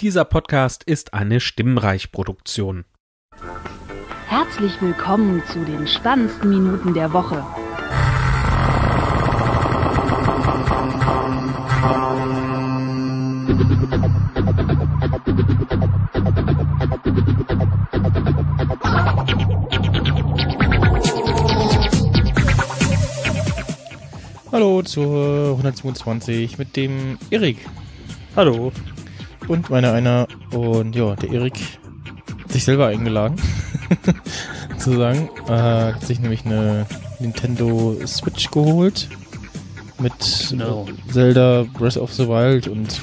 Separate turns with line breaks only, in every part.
Dieser Podcast ist eine Stimmreich-Produktion.
Herzlich willkommen zu den spannendsten Minuten der Woche.
Hallo zur 122 mit dem Erik.
Hallo.
Und meiner einer. Und ja, der Erik hat sich selber eingeladen. zu sagen. Äh, hat sich nämlich eine Nintendo Switch geholt. Mit
Genau.
Zelda Breath of the Wild und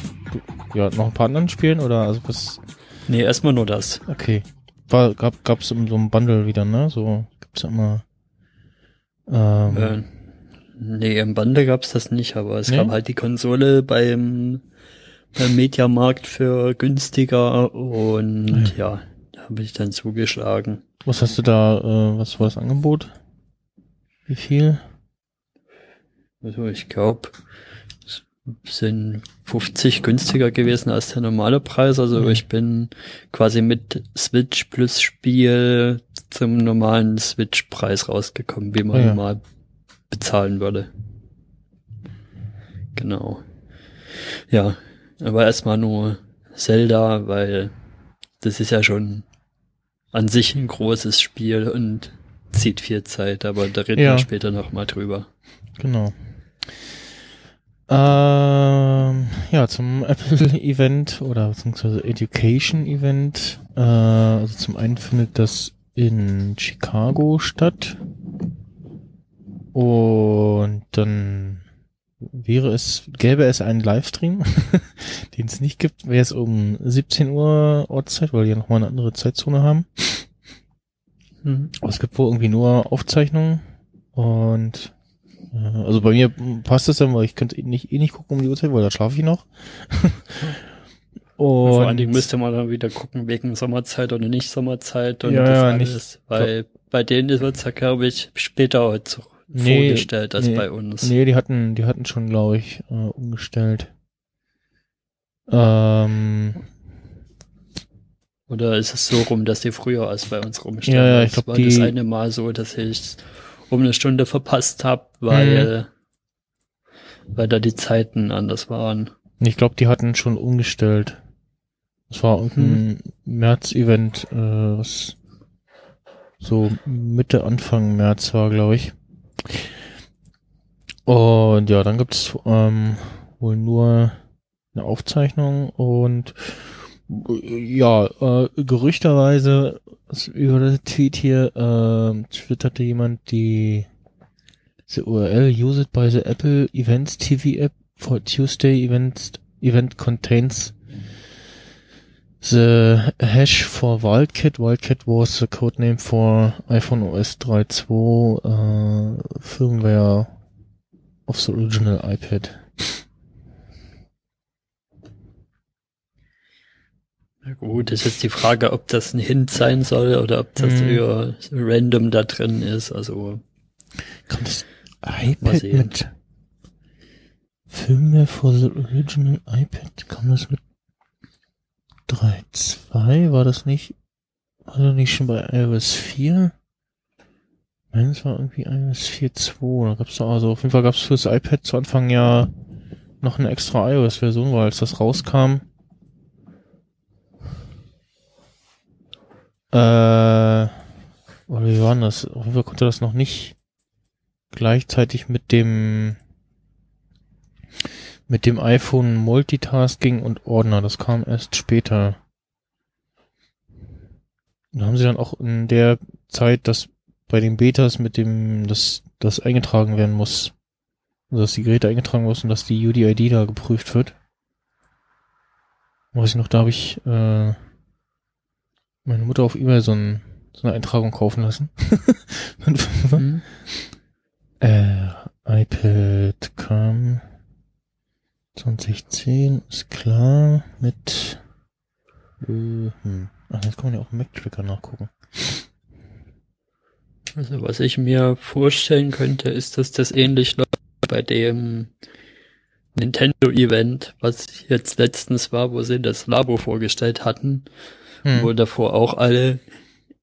ja, noch ein paar anderen Spielen oder also was.
Nee, erstmal nur das.
Okay. War, gab, gab's in so einem Bundle wieder, ne? So gibt's ja immer. Ähm,
Äh, nee, im Bande gab's das nicht, aber es
Nee?
gab halt die Konsole beim Mediamarkt für günstiger und ja, da habe ich dann zugeschlagen.
Was hast du da, äh, was war das Angebot? Wie viel?
Also ich glaube, es sind 50 günstiger gewesen als der normale Preis. Also
Mhm.
ich bin quasi mit Switch plus Spiel zum normalen Switch-Preis rausgekommen, wie man
Ah ja.
normal bezahlen würde. Genau. Ja, aber erstmal nur Zelda, weil das ist ja schon an sich ein großes Spiel und zieht viel Zeit, aber da reden
Ja.
wir später nochmal drüber.
Genau. Ähm, ja, zum Apple-Event oder beziehungsweise Education-Event. Äh, also zum einen findet das in Chicago statt. Und dann wäre es, gäbe es einen Livestream, den es nicht gibt, wäre es um 17 Uhr Ortszeit, weil die ja nochmal eine andere Zeitzone haben.
Mhm.
Aber es gibt wohl irgendwie nur Aufzeichnungen und äh, also bei mir passt das dann, weil ich könnte eh nicht, eh nicht gucken um die Uhrzeit, weil da schlafe ich noch.
Und vor allen Dingen müsste man dann wieder gucken, wegen Sommerzeit oder nicht Sommerzeit und
Ja,
das alles.
nicht-
Weil bei denen wird's ja, glaube ich, später heute
Nee,
vorgestellt als
nee,
bei uns.
nee, die hatten, die hatten schon, glaube ich, äh, umgestellt. Ähm,
Oder ist es so rum, dass die früher als bei uns rumstellen?
Ja, ja, ich
Das
glaub,
war das
die-
eine Mal so, dass ich um eine Stunde verpasst habe, weil, weil da die Zeiten anders waren.
ich glaube, die hatten schon umgestellt. Es war irgendein März-Event, äh, was so Mitte, Anfang März war, glaube ich. Und ja, dann gibt's ähm, wohl nur eine Aufzeichnung und ja, äh, gerüchterweise über das Tweet hier äh, twitterte jemand die the URL use it by the Apple Events TV app for Tuesday events event contains the hash for Wildcat. Wildcat was the codename for iPhone OS 3.2 uh, firmware of the original iPad.
Na gut, ist jetzt die Frage, ob das ein Hint sein soll oder ob das
Hm.
eher random da drin ist. Also,
Kann das iPad mit Firmware for the original iPad? Kam das mit 3.2? War das nicht, war das nicht schon bei iOS 4? Nein, es war irgendwie iOS 4.2. Da gab's da also, auf jeden Fall gab's fürs iPad zu Anfang ja noch eine extra iOS-Version, weil als das rauskam, äh, oder wie war das? Auf jeden Fall konnte das noch nicht gleichzeitig mit dem mit dem iPhone Multitasking und Ordner. Das kam erst später. Da haben sie dann auch in der Zeit, dass bei den Betas mit dem, dass das eingetragen werden muss. Also dass die Geräte eingetragen müssen, dass die UDID da geprüft wird. Weiß ich noch, da habe ich äh, meine Mutter auf E-Mail so, ein, so eine Eintragung kaufen lassen.
hm?
Äh, iPad kam 2010, ist klar, mit äh, hm. Ach, jetzt kann man ja auch im Mac-Tracker nachgucken.
Also was ich mir vorstellen könnte, ist, dass das ähnlich läuft bei dem Nintendo-Event, was jetzt letztens war, wo sie das Labo vorgestellt hatten,
Hm.
wo davor auch alle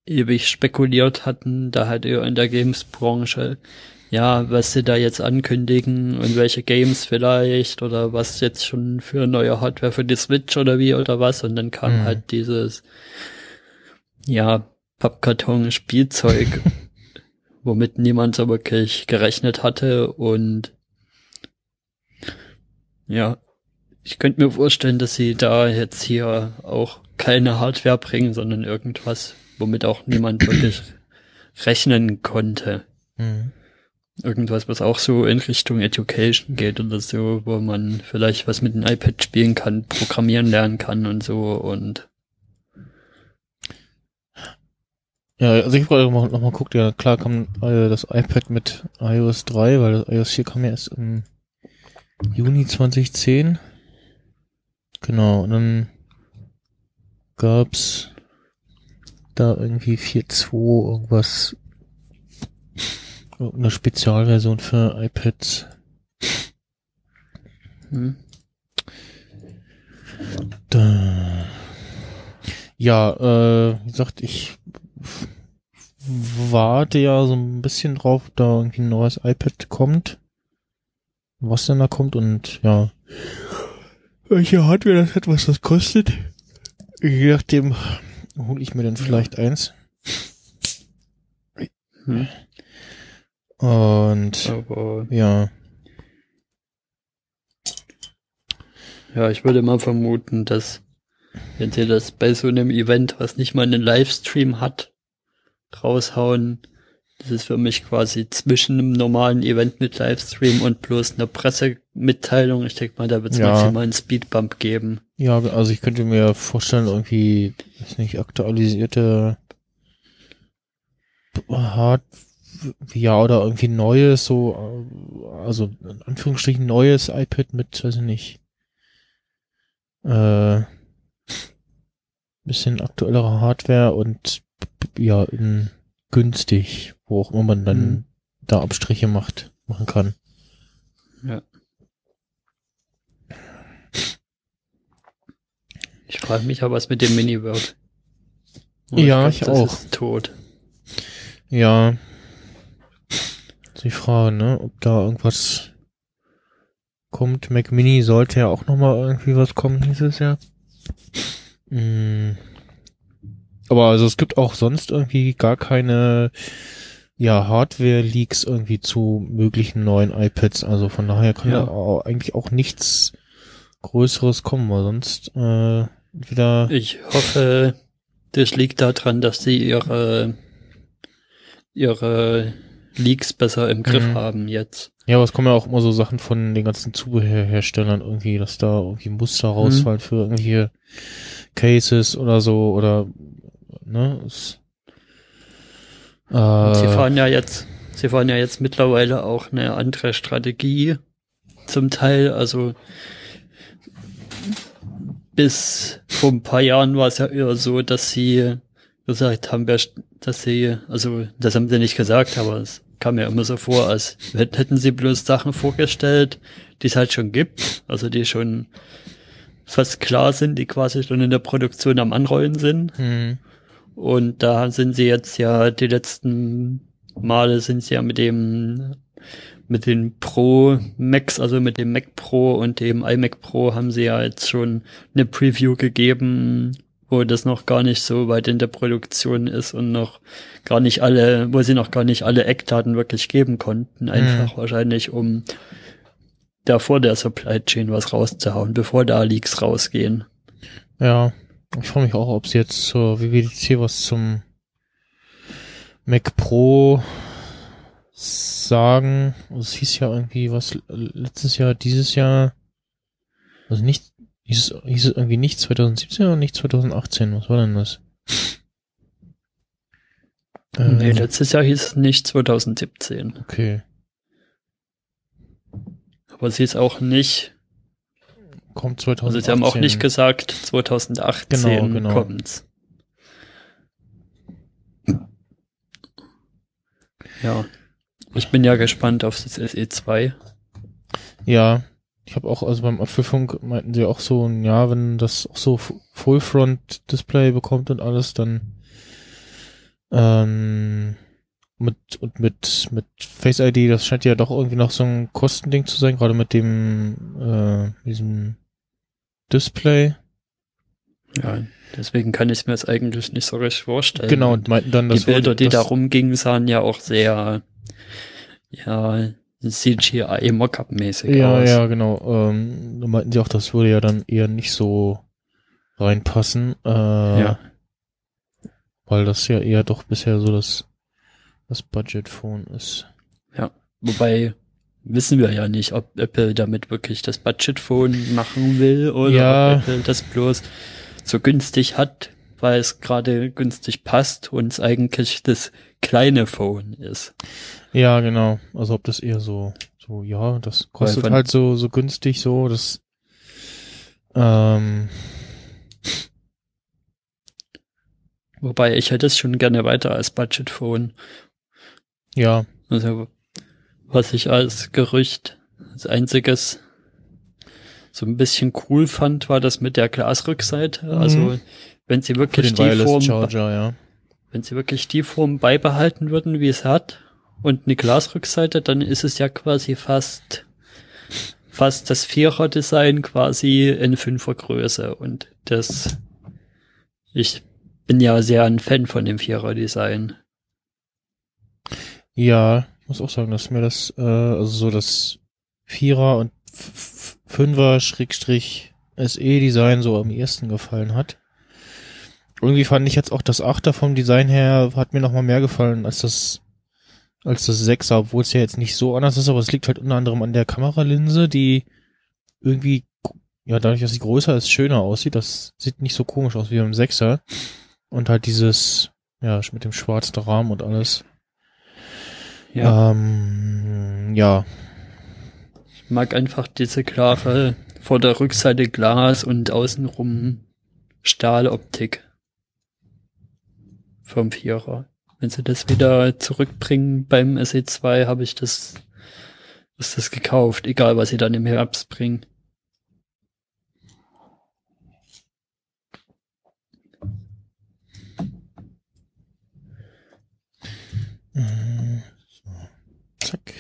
ewig spekuliert hatten, da halt eher in der Games-Branche, ja, was sie da jetzt ankündigen und welche Games vielleicht oder was jetzt schon für neue Hardware für die Switch oder wie oder was und dann kam
Mhm.
halt dieses, ja, Pappkarton-Spielzeug, womit niemand so wirklich gerechnet hatte und ja, ich könnte mir vorstellen, dass sie da jetzt hier auch keine Hardware bringen, sondern irgendwas, womit auch niemand wirklich rechnen konnte.
Hm.
Irgendwas, was auch so in Richtung Education geht oder so, wo man vielleicht was mit dem iPad spielen kann, programmieren lernen kann und so und
Ja, also ich wollte noch mal, noch mal guckt, ja klar kam äh, das iPad mit iOS 3, weil das iOS 4 kam ja erst im Juni 2010. Genau, und dann gab's da irgendwie 4.2 irgendwas, eine Spezialversion für iPads.
hm,
Da. Ja, äh, wie gesagt, ich warte ja so ein bisschen drauf, da irgendwie ein neues iPad kommt. Was denn da kommt und ja. Welche Hardware das hat, was das kostet. Je nachdem hole ich mir dann vielleicht eins.
hm,
Und
aber
ja.
ja, ich würde mal vermuten, dass wenn sie das bei so einem Event, was nicht mal einen Livestream hat, raushauen, das ist für mich quasi zwischen einem normalen Event mit Livestream und bloß einer Pressemitteilung. Ich denke mal, da wird es
Ja.
maximal einen Speedbump geben.
Ja, also ich könnte mir vorstellen, irgendwie, weiß nicht, aktualisierte Hard, ja, oder irgendwie neues, so, äh, also in Anführungsstrichen neues iPad mit, weiß ich nicht, äh, bisschen aktuellere Hardware und ja, in günstig, wo auch immer man dann
Mhm.
da Abstriche macht, machen kann.
Ich frage mich aber, was mit dem Mini wird.
Ja,
glaub,
ich
das
auch.
Ist tot.
Ja. Die Frage, ne, ob da irgendwas kommt. Mac Mini sollte ja auch nochmal irgendwie was kommen dieses Jahr. Mm. Aber also es gibt auch sonst irgendwie gar keine ja, Hardware-Leaks irgendwie zu möglichen neuen iPads. Also von daher kann
Ja.
auch, eigentlich auch nichts Größeres kommen, weil sonst äh, wieder
Ich hoffe, das liegt daran, dass sie ihre, ihre Leaks besser im Griff
Mhm.
haben jetzt.
Ja, aber es kommen ja auch immer so Sachen von den ganzen Zubehörherstellern irgendwie, dass da irgendwie Muster rausfallen für irgendwelche Cases oder so oder ne? Es, äh,
Sie fahren ja jetzt, sie fahren ja jetzt mittlerweile auch eine andere Strategie zum Teil. Also bis vor ein paar Jahren war es ja eher so, dass sie gesagt haben, wer- dass sie, also das haben sie nicht gesagt, aber es kam mir immer so vor, als hätt- hätten sie bloß Sachen vorgestellt, die es halt schon gibt, also die schon fast klar sind, die quasi schon in der Produktion am Anrollen sind.
hm,
Und da sind sie jetzt ja die letzten Male sind sie ja mit dem mit den Pro Macs, also mit dem Mac Pro und dem iMac Pro haben sie ja jetzt schon eine Preview gegeben, wo das noch gar nicht so weit in der Produktion ist und noch gar nicht alle, wo sie noch gar nicht alle Eckdaten wirklich geben konnten, einfach wahrscheinlich um da vor der Supply Chain was rauszuhauen, bevor da Leaks rausgehen.
ja. Ich frage mich auch, ob sie jetzt zur WWDC was zum Mac Pro sagen. Es hieß ja irgendwie was letztes Jahr, dieses Jahr. Also nicht, hieß es, hieß es irgendwie nicht 2017 oder nicht 2018? Was war denn das?
Nee,
Ähm,
letztes Jahr hieß es nicht 2017.
okay.
Aber sie ist auch nicht,
Kommt 2018.
also sie haben auch nicht gesagt, 2018
Genau, genau.
kommt's. Ja. Ich bin ja gespannt auf das SE2.
Ja. Ich habe auch, also beim Apfelfunk meinten sie auch so, ja, wenn das auch so Full-Front-Display bekommt und alles, dann ähm, mit und mit mit Face ID, das scheint ja doch irgendwie noch so ein Kostending zu sein, gerade mit dem äh, diesem Display.
Ja, deswegen kann ich mir das eigentlich nicht so richtig vorstellen.
Genau, und meinten dann,
die
dass
Bilder, die
das,
da rumgingen, sahen ja auch sehr, ja, CGI Mockup-mäßig
Ja,
aus.
ja, genau. Ähm, da meinten sie auch, das würde ja dann eher nicht so reinpassen. Äh,
Ja.
Weil das ja eher doch bisher so das, das Budget-Phone ist.
Wobei wissen wir ja nicht, ob Apple damit wirklich das Budget-Phone machen will oder
Ja.
ob Apple das bloß so günstig hat, weil es gerade günstig passt und es eigentlich das kleine Phone ist.
Ja, genau. Also ob das eher so, so, ja, das kostet halt so, so günstig so, das, ähm,
Wobei ich hätte es schon gerne weiter als Budget-Phone.
ja,
Also, was ich als Gerücht, als einziges so ein bisschen cool fand, war das mit der Glasrückseite.
Mhm.
Also, wenn sie
für
wirklich
den
die
Wireless
Form,
Charger, ja.
Wenn sie wirklich die Form beibehalten würden, wie es hat, und eine Glasrückseite, dann ist es ja quasi fast, fast das Vierer-Design quasi in Fünfergröße. Und das, ich bin ja sehr ein Fan von dem Vierer-Design.
Ja, muss auch sagen, dass mir das, äh, also so das Vierer und F- F- Fünfer Schrägstrich SE Design so am ehesten gefallen hat. Irgendwie fand ich jetzt auch das Achter vom Design her hat mir noch mal mehr gefallen als das als das Sechser, obwohl es ja jetzt nicht so anders ist, aber es liegt halt unter anderem an der Kameralinse, die irgendwie ja dadurch, dass sie größer ist, schöner aussieht. Das sieht nicht so komisch aus wie beim Sechser und halt dieses ja mit dem schwarzen Rahmen und alles. Ähm, ja,
Ich mag einfach diese klare, vor der Rückseite Glas und außenrum Stahloptik vom Vierer. Wenn sie das wieder zurückbringen beim SE2, habe ich das, ist das gekauft, egal was sie dann im Herbst bringen.
Äh, So. Zack.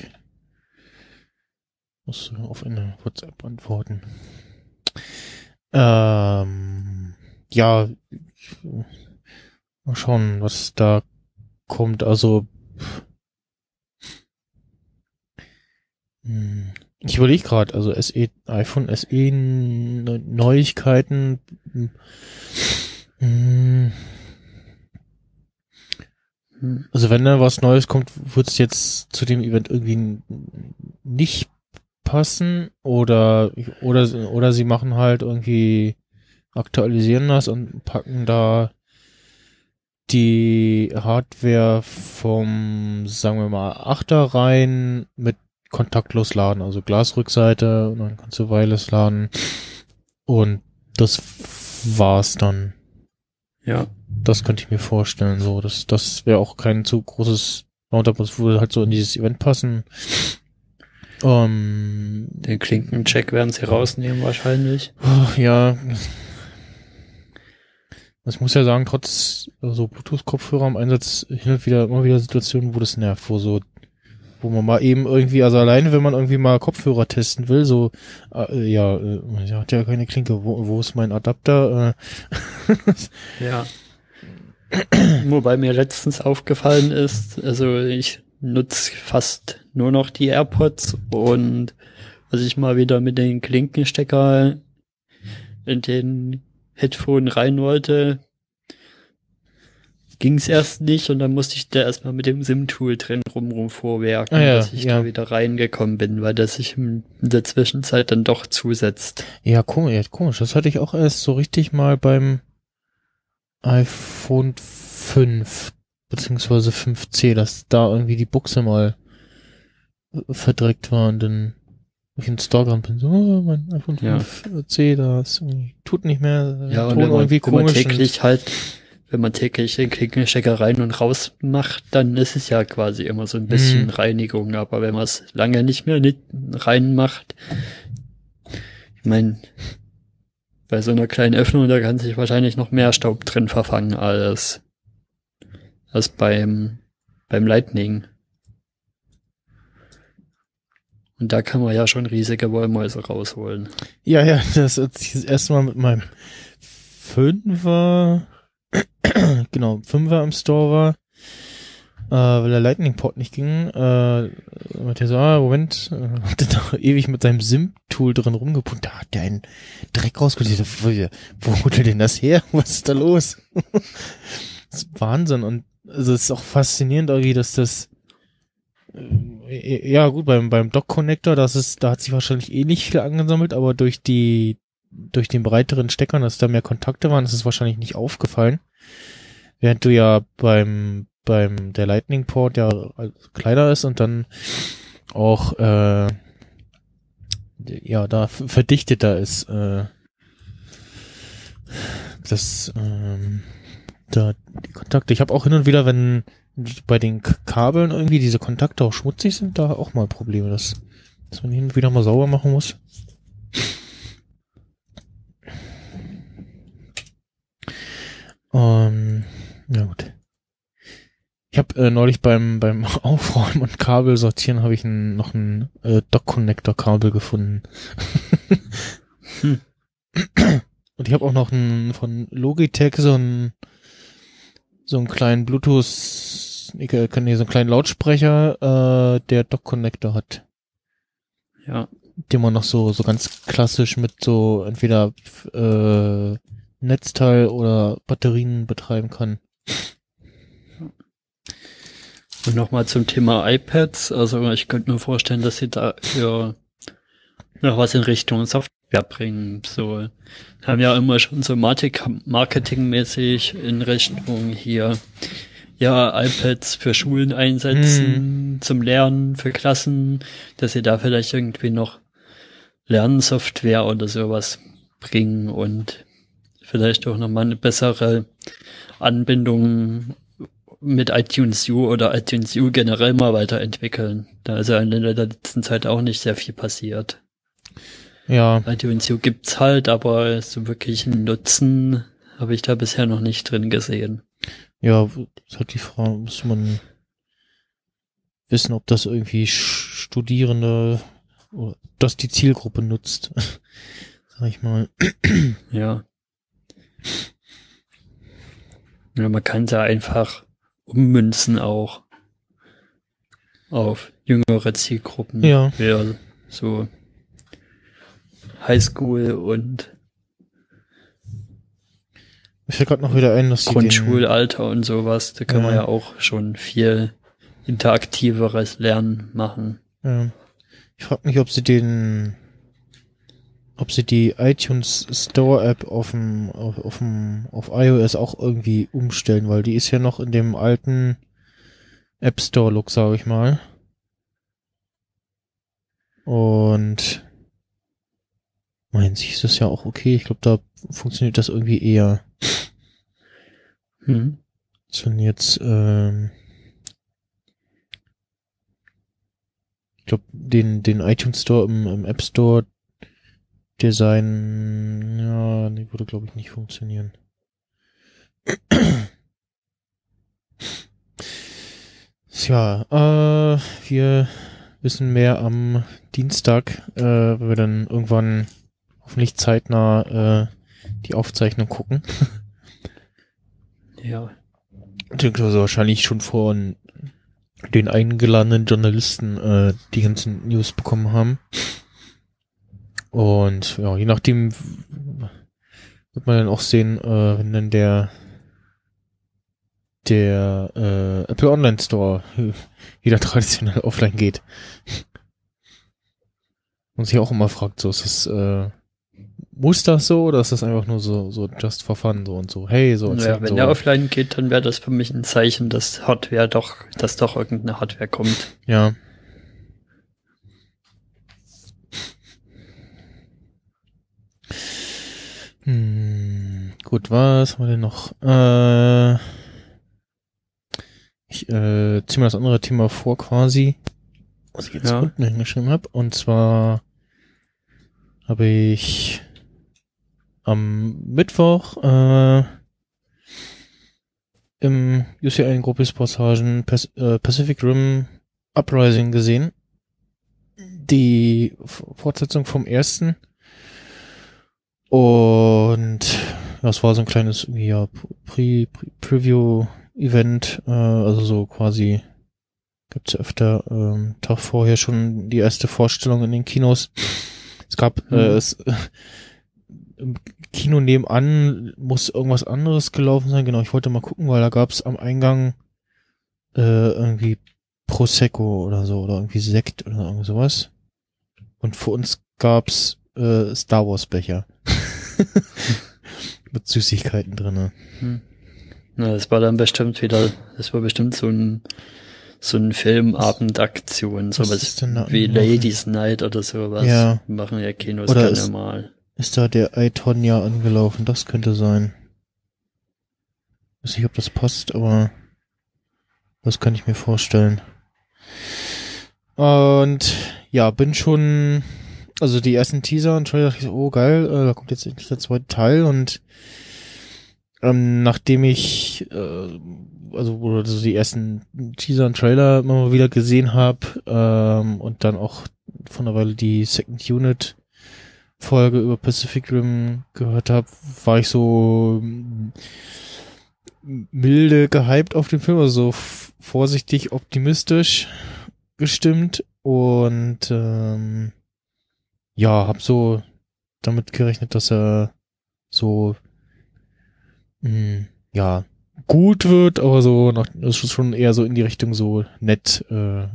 Muss auf eine WhatsApp antworten. Ähm, ja, mal schauen, was da kommt. Also, hm, ich überlege gerade, also SE, iPhone SE Neu- Neuigkeiten. hm,
Hm.
Also wenn da was Neues kommt, wird es jetzt zu dem Event irgendwie nicht passen oder oder oder sie machen halt irgendwie aktualisieren das und packen da die Hardware vom sagen wir mal Achter rein mit kontaktlos laden, also Glasrückseite und dann kannst du Wireless laden und das war's dann.
Ja,
Das könnte ich mir vorstellen, so. Das, das wäre auch kein zu großes Roundup, das würde halt so in dieses Event passen. Ähm,
den Klinkencheck werden sie rausnehmen wahrscheinlich.
ja. Ich muss ja sagen, trotz so Bluetooth-Kopfhörer im Einsatz hin und wieder immer wieder Situationen, wo das nervt, wo so, wo man mal eben irgendwie, also alleine, wenn man irgendwie mal Kopfhörer testen will, so, äh, ja, äh, ja, hat ja keine Klinke, wo, wo ist mein Adapter? Äh,
Ja. Wobei mir letztens aufgefallen ist, also ich nutze fast nur noch die AirPods und als ich mal wieder mit den Klinkenstecker in den Headphone rein wollte, ging es erst nicht und dann musste ich da erstmal mit dem SIM-Tool drin rumrum vorwerken,
Ah ja,
dass ich
ja.
da wieder reingekommen bin, weil das sich in der Zwischenzeit dann doch zusetzt.
Ja, komisch, komisch. Das hatte ich auch erst so richtig mal beim iPhone 5 beziehungsweise 5C, dass da irgendwie die Buchse mal äh, verdreckt war und dann ich in gerannt bin, so, oh, mein iPhone
Ja.
5C, das irgendwie tut nicht mehr, äh,
Ja, und
Ton
wenn man,
irgendwie
wenn man
komisch.
täglich halt, wenn man täglich den Klinkenstecker rein und raus macht, dann ist es ja quasi immer so ein bisschen
Mhm.
Reinigung. Aber wenn man es lange nicht mehr nicht reinmacht, Ich mein, bei so einer kleinen Öffnung, da kann sich wahrscheinlich noch mehr Staub drin verfangen als, als beim, beim Lightning. Und da kann man ja schon riesige Wollmäuse rausholen.
Ja, ja, das als ich das erste Mal mit meinem Fünfer, genau, Fünfer im Store war, äh, weil der Lightning Port nicht ging, äh, meinte er so, ah, Moment, äh, hat er da ewig mit seinem Sim-Tool drin rumgepumpt, da hat der einen Dreck rausgeholt. Wo, wo holt er denn das her? Was ist da los? das ist Wahnsinn und also es ist auch faszinierend irgendwie, dass das ja gut beim beim Dock Connector, das ist da hat sich wahrscheinlich eh nicht viel angesammelt, aber durch die durch den breiteren Stecker, dass da mehr Kontakte waren, ist es wahrscheinlich nicht aufgefallen. Während du ja beim beim der Lightning Port ja kleiner ist und dann auch äh, ja da verdichteter ist äh, das ähm, da die Kontakte. Ich habe auch hin und wieder, wenn bei den Kabeln irgendwie diese Kontakte auch schmutzig sind, da auch mal Probleme, dass, dass man hin und wieder mal sauber machen muss. Ähm, ja gut. Ich habe äh, neulich beim beim Aufräumen und Kabel sortieren habe ich ein, noch ein äh, Dock Connector Kabel gefunden. hm. Und ich habe auch noch ein von Logitech so ein so einen kleinen Bluetooth, ich kann hier so einen kleinen Lautsprecher, äh, der Dock Connector hat.
Ja.
Den man noch so so ganz klassisch mit so entweder äh, Netzteil oder Batterien betreiben kann.
Und nochmal zum Thema iPads. Also ich könnte mir vorstellen, dass sie da für noch was in Richtung Software bringen. So haben ja immer schon so marketingmäßig in Richtung hier ja iPads für Schulen einsetzen, mm. zum Lernen für Klassen, dass sie da vielleicht irgendwie noch Lernsoftware oder sowas bringen und vielleicht auch nochmal eine bessere Anbindung mit iTunes U oder iTunes U generell mal weiterentwickeln. Da ist ja in der letzten Zeit auch nicht sehr viel passiert.
Ja.
U gibt's halt, aber so wirklich einen Nutzen habe ich da bisher noch nicht drin gesehen.
Ja, ist halt die Frage, muss man wissen, ob das irgendwie Studierende oder dass die Zielgruppe nutzt. Sag ich mal.
Ja. Ja, man kann ja einfach ummünzen auch auf jüngere Zielgruppen.
Ja.
ja so Highschool und
ich fällt gerade noch wieder ein, dass
Grundschulalter und sowas, da kann ja. man ja auch schon viel interaktiveres Lernen machen.
Ja. Ich frage mich, ob sie den ob sie die iTunes Store App auf dem, auf, auf dem, auf iOS auch irgendwie umstellen, weil die ist ja noch in dem alten App Store Look, sage ich mal. Und meinen Sie, ist das ja auch okay. Ich glaube, da funktioniert das irgendwie eher.
Hm.
So, jetzt, ähm, ich glaube, den, den iTunes Store im, im App Store, Design, ja, nee, würde glaube ich nicht funktionieren. Tja, äh, wir wissen mehr am Dienstag, äh, wenn wir dann irgendwann hoffentlich zeitnah äh, die Aufzeichnung gucken.
ja.
Beziehungsweise wahrscheinlich schon von den eingeladenen Journalisten äh, die ganzen News bekommen haben. Und ja, je nachdem wird man dann auch sehen, äh, wenn dann der der äh, Apple Online Store wieder traditionell offline geht. Und sich auch immer fragt, so ist das, äh, muss das so oder ist das einfach nur so, so just for fun so und so, hey, so.
Ja, wenn
so.
der offline geht, dann wäre das für mich ein Zeichen, dass Hardware doch, dass doch irgendeine Hardware kommt.
Ja. Hm, gut, was haben wir denn noch? Äh, ich äh, ziehe mal das andere Thema vor quasi, was ich jetzt ja. unten hingeschrieben habe. Und zwar habe ich am Mittwoch äh, im UCI Gruppis Passagen Pas äh, Pacific Rim Uprising gesehen. Die Fortsetzung vom ersten. Und das war so ein kleines ja, Pre -Pre Preview-Event, äh, also so quasi gibt's öfter ähm, Tag vorher schon die erste Vorstellung in den Kinos. Es gab mhm. äh, es, im Kino nebenan muss irgendwas anderes gelaufen sein. Genau, ich wollte mal gucken, weil da gab's am Eingang äh, irgendwie Prosecco oder so oder irgendwie Sekt oder irgendwie sowas. Und für uns gab's äh, Star Wars Becher. Mit Süßigkeiten drinne. Hm.
Na, das war dann bestimmt wieder, das war bestimmt so ein so ein Filmabendaktion, sowas wie Ladies Night oder sowas.
Ja.
Machen ja Kinos oder gerne mal.
Ist da der Aitonia angelaufen? Das könnte sein. Weiß nicht, ob das passt, aber das kann ich mir vorstellen. Und ja, bin schon also die ersten Teaser und Trailer dachte ich so, oh geil, äh, da kommt jetzt endlich der zweite Teil und ähm, nachdem ich äh, also, also die ersten Teaser und Trailer immer mal wieder gesehen habe ähm, und dann auch von der Weile die Second Unit Folge über Pacific Rim gehört habe, war ich so milde gehypt auf den Film, also so vorsichtig optimistisch gestimmt und ähm, ja, hab so damit gerechnet, dass er so, mh, hm, ja, gut wird, aber so noch, ist schon eher so in die Richtung so nett. Äh,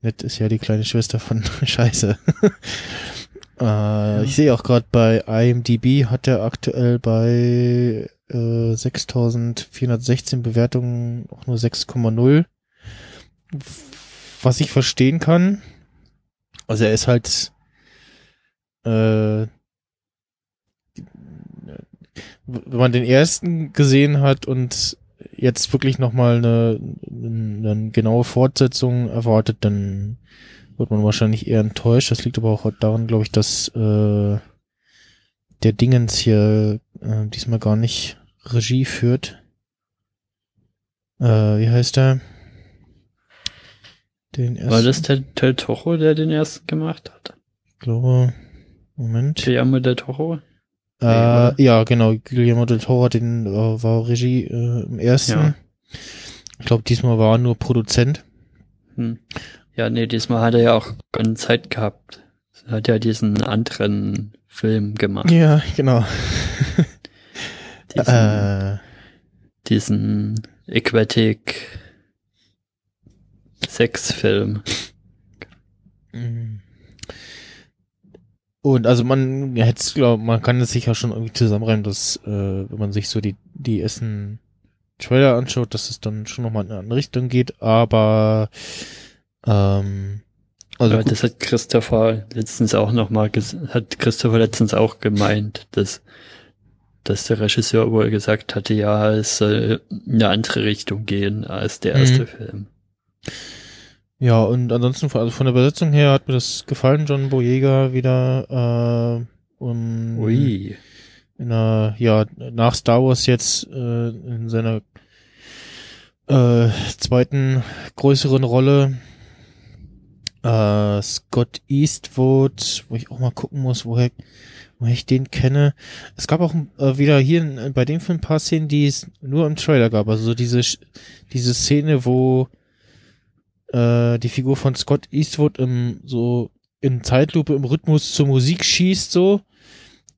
nett ist ja die kleine Schwester von Scheiße. Äh, ich sehe auch gerade bei IMDb hat er aktuell bei äh, 6416 Bewertungen auch nur 6,0. Was ich verstehen kann. Also er ist halt äh, wenn man den ersten gesehen hat und jetzt wirklich nochmal eine, eine genaue Fortsetzung erwartet, dann wird man wahrscheinlich eher enttäuscht. Das liegt aber auch daran, glaube ich, dass äh, der Dingens hier äh, diesmal gar nicht Regie führt. Äh, wie heißt er?
Den ersten. War das der Tel Toro, der den ersten gemacht hat?
Ich glaube, Moment.
Guillermo del Toro?
Äh, nee, ja, genau. Guillermo del Toro den, äh, war Regie äh, im ersten. Ja. Ich glaube, diesmal war er nur Produzent.
Hm. Ja, nee, diesmal hat er ja auch keine Zeit gehabt. Er hat ja diesen anderen Film gemacht.
Ja, genau.
diesen, äh, diesen Aquatic Sexfilm.
Mhm. Und also man hätte glaube man kann es sich ja schon irgendwie zusammenreimen, dass äh, wenn man sich so die die Essen Trailer anschaut, dass es dann schon nochmal in eine andere Richtung geht, aber ähm,
also ja, das hat Christopher letztens auch nochmal hat Christopher letztens auch gemeint, dass dass der Regisseur wohl gesagt hatte, ja, es soll in eine andere Richtung gehen als der erste mhm. Film.
Ja, und ansonsten also von der Übersetzung her hat mir das gefallen, John Boyega wieder äh, um,
Ui.
in einer, ja, nach Star Wars jetzt äh, in seiner äh, zweiten größeren Rolle. Äh, Scott Eastwood, wo ich auch mal gucken muss, woher, woher ich den kenne. Es gab auch äh, wieder hier bei dem Film ein paar Szenen, die es nur im Trailer gab. Also so diese, diese Szene, wo äh, die Figur von Scott Eastwood im so in Zeitlupe im Rhythmus zur Musik schießt so.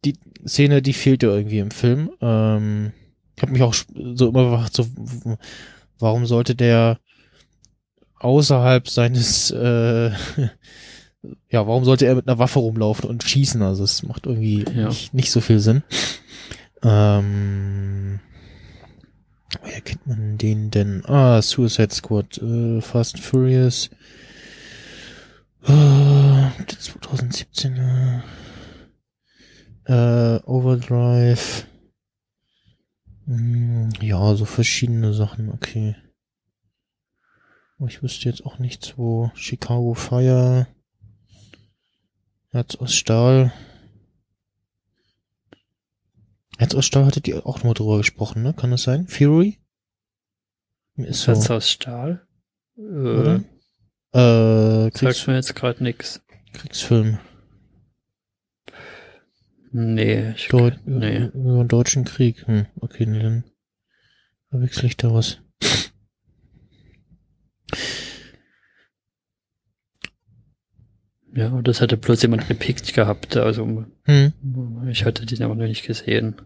Die Szene, die fehlt ja irgendwie im Film. Ähm, ich habe mich auch so immer gefragt, so warum sollte der außerhalb seines äh, ja, warum sollte er mit einer Waffe rumlaufen und schießen? Also es macht irgendwie ja. nicht, nicht so viel Sinn. Ähm, Woher kennt man den denn? Ah, Suicide Squad, äh, Fast and Furious. Äh, 2017. Äh, äh, Overdrive. Hm, ja, so verschiedene Sachen, okay. Aber ich wüsste jetzt auch nichts, wo Chicago Fire, Herz aus Stahl. Herz aus Stahl hattet ihr auch mal drüber gesprochen, ne? Kann das sein? Fury? Ist so,
Herz aus Stahl? Äh,
oder? Äh, Kriegs
mir jetzt gerade nix.
Kriegsfilm.
Nee, ich,
Deu
nee.
Über den Deutschen Krieg. Hm, okay, nee, dann verwechsel ich da was.
Ja, das hatte bloß jemand gepickt gehabt. Also
Hm.
ich hatte den aber noch nicht gesehen.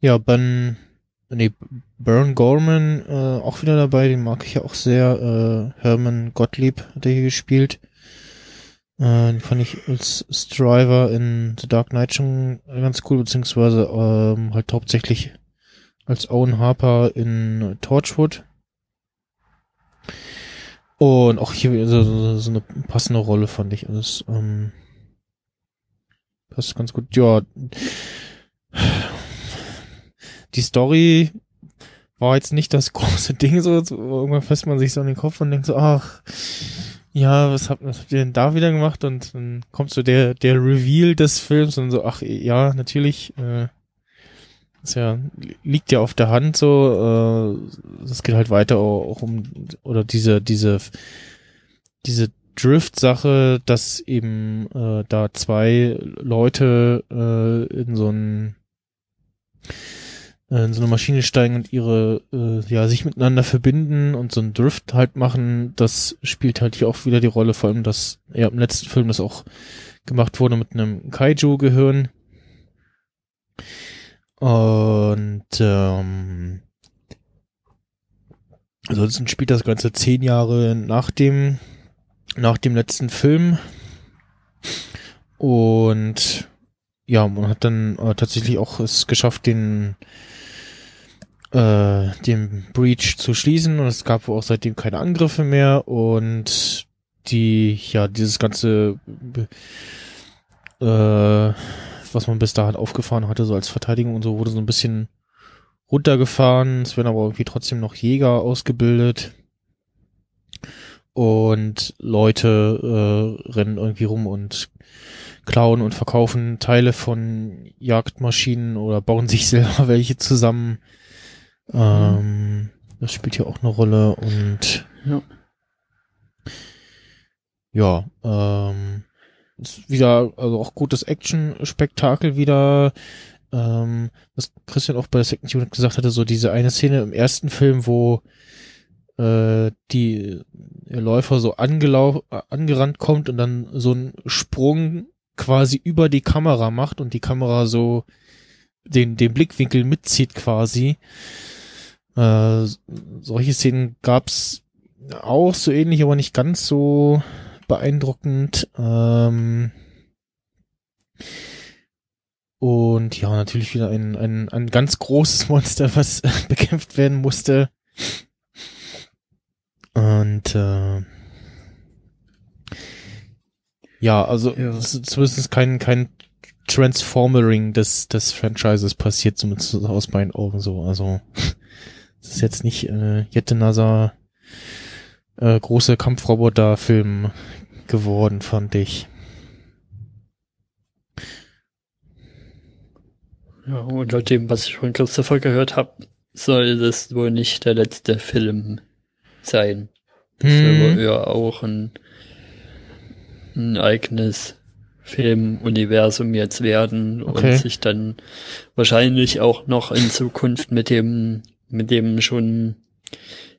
Ja, Ben, nee, Baron Gorman, äh, auch wieder dabei, den mag ich ja auch sehr. Äh, Herman Gottlieb hat er hier gespielt. Äh, den fand ich als Striver in The Dark Knight schon ganz cool, beziehungsweise ähm, halt hauptsächlich als Owen Harper in Torchwood. Und auch hier so, so, so eine passende Rolle, fand ich. Also es, ähm, passt ganz gut. Ja, die Story war jetzt nicht das große Ding, so, so irgendwann fasst man sich so an den Kopf und denkt so, ach, ja, was habt, was habt ihr denn da wieder gemacht? Und dann kommt so der, der Reveal des Films und so, ach, ja, natürlich, äh, ist ja, liegt ja auf der Hand so, äh, es geht halt weiter auch, um, oder diese, diese, diese Drift-Sache, dass eben äh, da zwei Leute äh, in so ein äh, in so eine Maschine steigen und ihre, äh, ja, sich miteinander verbinden und so einen Drift halt machen, das spielt halt hier auch wieder die Rolle, vor allem, dass ja im letzten Film das auch gemacht wurde mit einem Kaiju-Gehirn. Und ähm, ansonsten spielt das Ganze zehn Jahre nach dem, nach dem letzten Film. Und ja, man hat dann äh, tatsächlich auch es geschafft, den äh, den Breach zu schließen und es gab auch seitdem keine Angriffe mehr und die, ja, dieses ganze äh, was man bis dahin aufgefahren hatte, so als Verteidigung und so, wurde so ein bisschen runtergefahren. Es werden aber irgendwie trotzdem noch Jäger ausgebildet. Und Leute äh, rennen irgendwie rum und klauen und verkaufen Teile von Jagdmaschinen oder bauen sich selber welche zusammen. Ähm, das spielt hier auch eine Rolle und
Ja.
ja, ähm, wieder, also auch gutes Action-Spektakel wieder. Ähm, was Christian auch bei der Second Unit gesagt hatte, so diese eine Szene im ersten Film, wo äh, die Läufer so angelau angerannt kommt und dann so einen Sprung quasi über die Kamera macht und die Kamera so den, den Blickwinkel mitzieht quasi. Äh, solche Szenen gab's auch so ähnlich, aber nicht ganz so beeindruckend. Ähm und ja, natürlich wieder ein, ein, ein ganz großes Monster, was bekämpft werden musste. Und äh, ja, also
Ja.
zumindest kein, kein Transformering des, des Franchises passiert, zumindest aus meinen Augen so. Also es ist jetzt nicht äh, Jette NASA äh, große Kampfroboter-Film geworden, fand ich.
Ja, und laut dem, was ich von Christopher gehört habe, soll das wohl nicht der letzte Film sein. Das soll
Hm.
wohl eher auch ein, ein eigenes Filmuniversum jetzt werden
Okay.
und sich dann wahrscheinlich auch noch in Zukunft mit dem, mit dem schon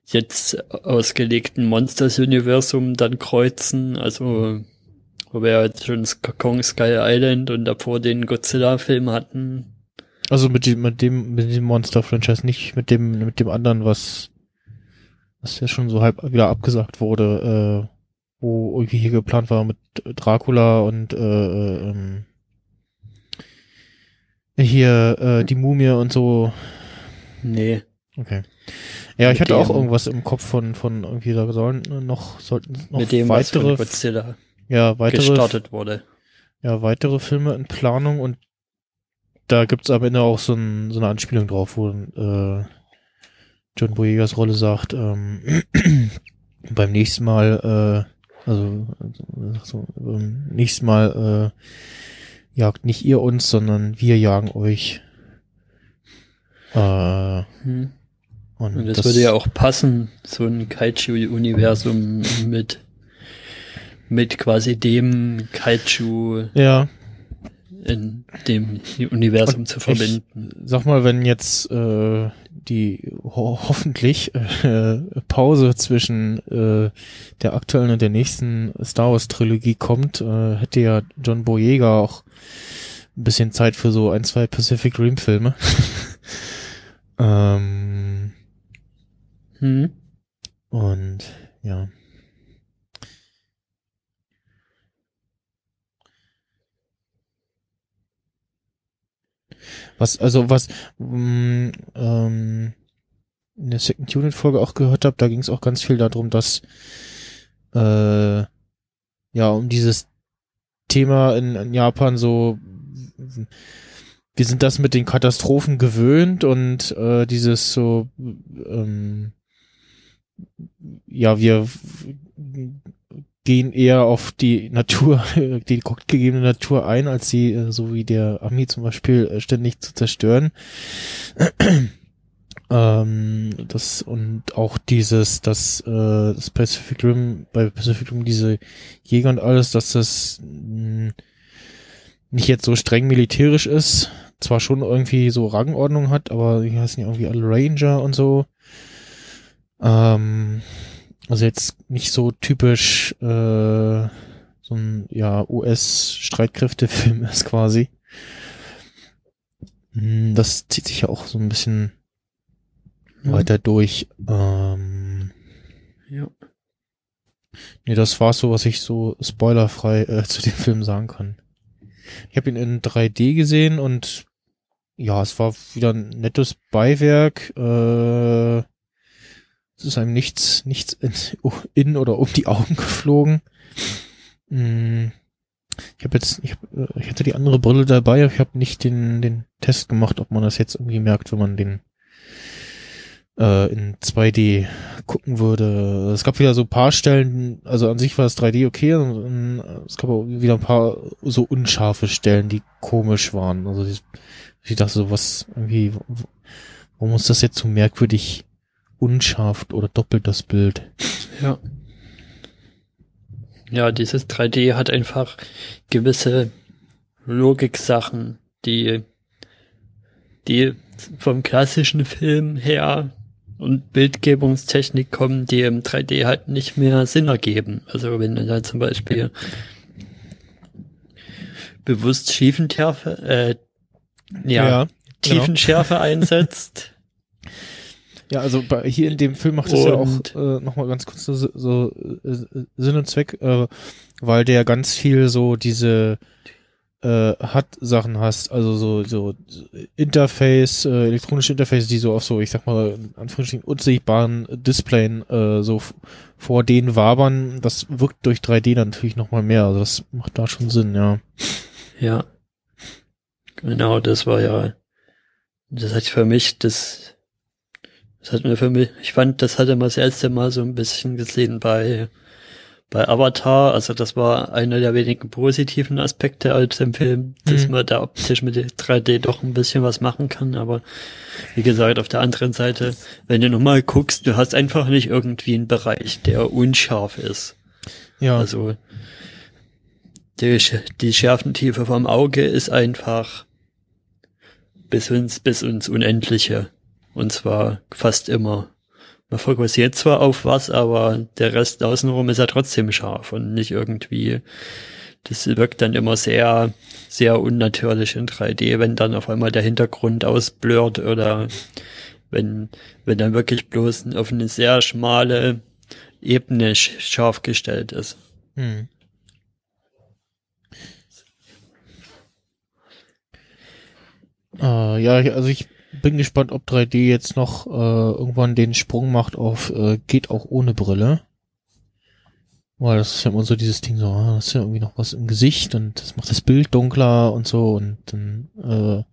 jetzt ausgelegten Monsters-Universum dann kreuzen. Also, wo wir jetzt schon Kong Sky Island und davor den Godzilla-Film hatten,
Also mit dem, mit dem, mit dem Monster-Franchise, nicht mit dem, mit dem anderen, was, was ja schon so halb wieder abgesagt wurde, äh, wo irgendwie hier geplant war mit Dracula und äh, äh, ähm, hier äh, die Mumie und so.
Nee.
Okay. Ja, ich
Mit
hatte auch
dem-
irgendwas im Kopf von von irgendwie da sollen noch sollten noch
mit dem, was
weitere
von Godzilla
ja weitere
gestartet wurde.
ja weitere Filme in Planung und da gibt's am Ende auch so, ein, so eine Anspielung drauf, wo äh, John Boyegas Rolle sagt, ähm, beim nächsten Mal, äh, also, also so, beim nächsten Mal äh, jagt nicht ihr uns, sondern wir jagen euch. Äh,
Hm.
Und,
Und das, würde ja auch passen, so ein Kaiju-Universum mit, mit quasi dem Kaiju
Ja,
in dem Universum
Und
zu verbinden.
sag mal, wenn jetzt äh, die ho hoffentlich äh, Pause zwischen äh, der aktuellen und der nächsten Star Wars Trilogie kommt, äh, hätte ja John Boyega auch ein bisschen Zeit für so ein, zwei Pacific Rim Filme. ähm,
Hm?
und ja. Was, also was mh, ähm, in der Second Unit Folge auch gehört habe, da ging es auch ganz viel darum, dass äh, ja um dieses Thema in, in Japan so wir sind das mit den Katastrophen gewöhnt und äh, dieses so ähm, ja, wir gehen eher auf die Natur, die Gott gegebene Natur ein, als sie, äh, so wie der Ami zum Beispiel, äh, ständig zu zerstören. ähm, das und auch dieses, dass äh, das Pacific Rim, bei Pacific Rim diese Jäger und alles, dass das mh, nicht jetzt so streng militärisch ist, zwar schon irgendwie so Rangordnung hat, aber die heißen ja irgendwie alle Ranger und so. Ähm, also jetzt nicht so typisch äh, so ein ja US-Streitkräftefilm ist quasi. Hm, Das zieht sich ja auch so ein bisschen
Ja.
weiter durch. Ähm,
Ja.
nee, das war so, was ich so spoilerfrei äh, zu dem Film sagen kann. Ich habe ihn in 3D gesehen und ja, es war wieder ein nettes Beiwerk. Äh, es ist einem nichts, nichts in, in oder um die Augen geflogen. Hm, Ich habe jetzt, ich, hab, äh, ich hatte die andere Brille dabei, aber ich habe nicht den, den Test gemacht, ob man das jetzt irgendwie merkt, wenn man den äh, in 2D gucken würde. Es gab wieder so paar Stellen, also an sich war das 3D okay, und, und es gab auch wieder ein paar so unscharfe Stellen, die komisch waren. Also ich, ich dachte so, was irgendwie, warum ist das jetzt so merkwürdig unscharf oder doppelt das Bild?
Ja. Ja, dieses 3D hat einfach gewisse Logiksachen, die, die vom klassischen Film her und Bildgebungstechnik kommen, die im 3D halt nicht mehr Sinn ergeben. Also wenn du da zum Beispiel bewusst Schiefenschärfe, äh, ja,
genau.
Tiefenschärfe einsetzt,
Ja, also bei, hier in dem Film macht es ja auch äh, nochmal ganz kurz so, so äh, Sinn und Zweck, äh, weil der ganz viel so diese äh, hat Sachen hast, also so so Interface, äh, elektronische Interface, die so auf so, ich sag mal, in Anführungsstrichen unsichtbaren Displayen äh, so vor denen wabern, das wirkt durch 3D dann natürlich nochmal mehr, also das macht da schon Sinn, ja.
Ja. Genau, das war ja, das hat für mich, das, das hat mir für mich, ich fand, das hatte man das erste Mal so ein bisschen gesehen bei, bei Avatar, also das war einer der wenigen positiven Aspekte als im Film, dass
Mhm.
man da optisch mit der 3D doch ein bisschen was machen kann, aber wie gesagt, auf der anderen Seite, wenn du nochmal guckst, du hast einfach nicht irgendwie einen Bereich, der unscharf ist.
Ja,
Also die, die Schärfentiefe vom Auge ist einfach bis ins, bis ins Unendliche. Und zwar fast immer. Man fokussiert zwar auf was, aber der Rest außenrum ist ja trotzdem scharf und nicht irgendwie, das wirkt dann immer sehr, sehr unnatürlich in 3D, wenn dann auf einmal der Hintergrund ausblurrt oder wenn, wenn dann wirklich bloß auf eine sehr schmale Ebene sch- scharf gestellt ist.
Hm. Äh, ja, also ich bin gespannt, ob 3D jetzt noch äh, irgendwann den Sprung macht auf äh, geht auch ohne Brille. Weil das ist ja immer so dieses Ding so, ah, das ist ja irgendwie noch was im Gesicht und das macht das Bild dunkler und so und dann, äh,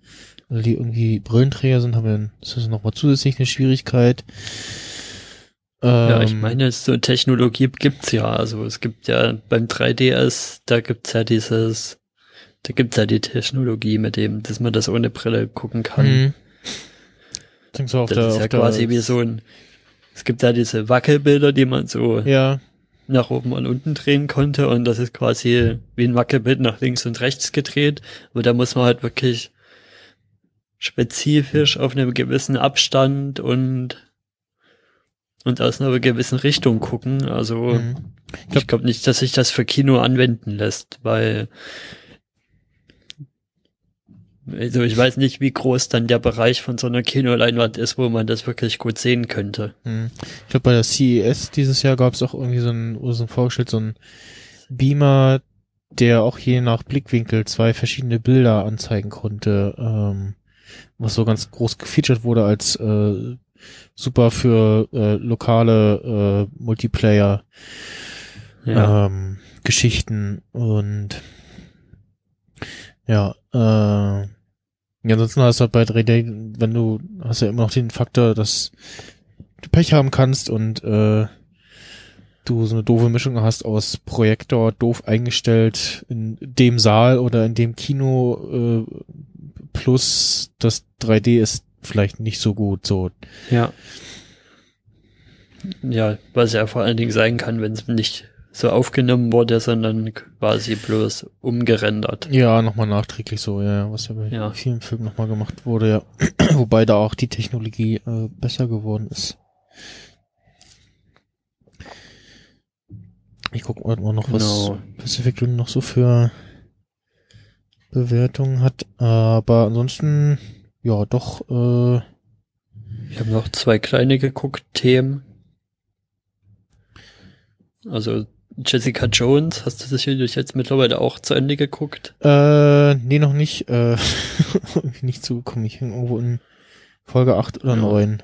weil die irgendwie Brillenträger sind, haben wir dann, das ist nochmal zusätzlich eine Schwierigkeit.
Ja, ich
Ähm,
meine, so Technologie gibt's ja. Also es gibt ja beim 3DS, da gibt's ja dieses, Da gibt's ja die Technologie mit dem, dass man das ohne Brille gucken kann.
Denkst du auf
Das
der,
ist ja quasi wie so ein, es gibt ja diese Wackelbilder, die man so
Ja,
nach oben und unten drehen konnte und das ist quasi wie ein Wackelbild nach links und rechts gedreht. Aber da muss man halt wirklich spezifisch auf einem gewissen Abstand und und aus einer gewissen Richtung gucken. Also
mhm.
ich glaube nicht, dass sich das für Kino anwenden lässt, weil also ich weiß nicht, wie groß dann der Bereich von so einer Kinoleinwand ist, wo man das wirklich gut sehen könnte.
Mhm. Ich glaube, bei der CES dieses Jahr gab es auch irgendwie so ein, so ein vorgestellt, so ein Beamer, der auch je nach Blickwinkel zwei verschiedene Bilder anzeigen konnte, ähm, was so ganz groß gefeatured wurde als äh, super für äh, lokale äh, Multiplayer
Ja.
ähm, Geschichten und ja, äh, ja, ansonsten hast du halt bei 3D, wenn du hast ja immer noch den Faktor, dass du Pech haben kannst und äh, du so eine doofe Mischung hast aus Projektor doof eingestellt in dem Saal oder in dem Kino äh, plus das 3D ist vielleicht nicht so gut so.
Ja. Ja, was ja vor allen Dingen sein kann, wenn es nicht so aufgenommen wurde, sondern quasi bloß umgerendert.
Ja, nochmal nachträglich so, ja, was ja bei
Ja.
vielen Filmen nochmal gemacht wurde, ja. Wobei da auch die Technologie äh, besser geworden ist. Ich guck mal noch, was
Genau.
Pacific Rim noch so für Bewertungen hat. Aber ansonsten, ja, doch, äh,
Ich habe noch zwei kleine geguckt, Themen. Also Jessica Jones, hast du sicherlich jetzt mittlerweile auch zu Ende geguckt?
äh, nee, noch nicht, äh, nicht zugekommen. Ich hänge irgendwo in Folge 8 oder
Ja.
9.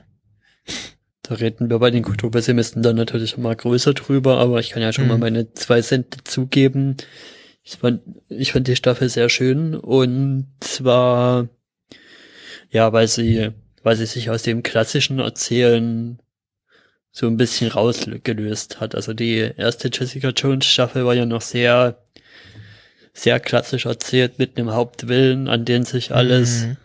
Da reden wir bei den Kulturpessimisten dann natürlich mal größer drüber, aber ich kann ja schon
Mhm.
mal meine zwei Cent zugeben. Ich fand, ich fand die Staffel sehr schön und zwar, ja, weil sie, weil sie sich aus dem klassischen Erzählen so ein bisschen rausgelöst hat. Also die erste Jessica Jones Staffel war ja noch sehr, sehr klassisch erzählt mit einem Hauptwillen, an den sich alles
Mhm.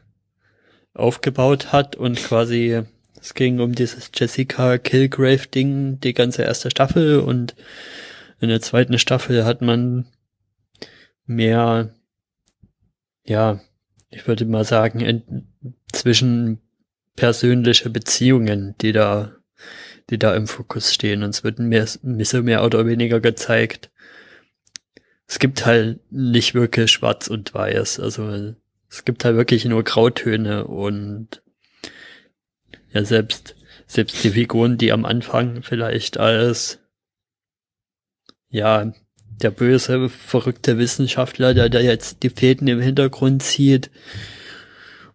aufgebaut hat und quasi es ging um dieses Jessica Kilgrave Ding die ganze erste Staffel und in der zweiten Staffel hat man mehr ja ich würde mal sagen zwischen persönliche Beziehungen die da die da im Fokus stehen und es wird mehr, so mehr oder weniger gezeigt es gibt halt nicht wirklich schwarz und weiß also es gibt halt wirklich nur Grautöne und ja, selbst, selbst die Figuren, die am Anfang vielleicht als, ja, der böse, verrückte Wissenschaftler, der da jetzt die Fäden im Hintergrund zieht.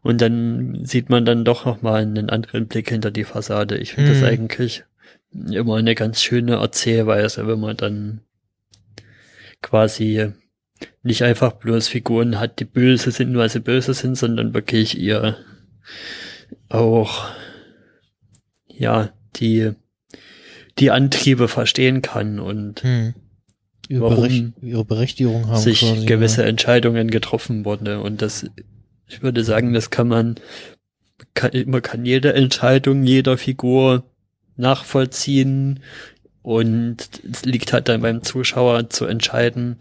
Und dann sieht man dann doch nochmal einen anderen Blick hinter die Fassade. Ich finde
Mhm.
das eigentlich immer eine ganz schöne Erzählweise, wenn man dann quasi nicht einfach bloß Figuren hat, die böse sind, weil sie böse sind, sondern wirklich ihr auch ja die die Antriebe verstehen kann und
Hm. Ihre,
Warum
Berech ihre Berechtigung haben
sich
quasi,
gewisse
ja.
Entscheidungen getroffen wurden und das ich würde sagen, das kann man kann, man kann jede Entscheidung jeder Figur nachvollziehen und es liegt halt dann beim Zuschauer zu entscheiden,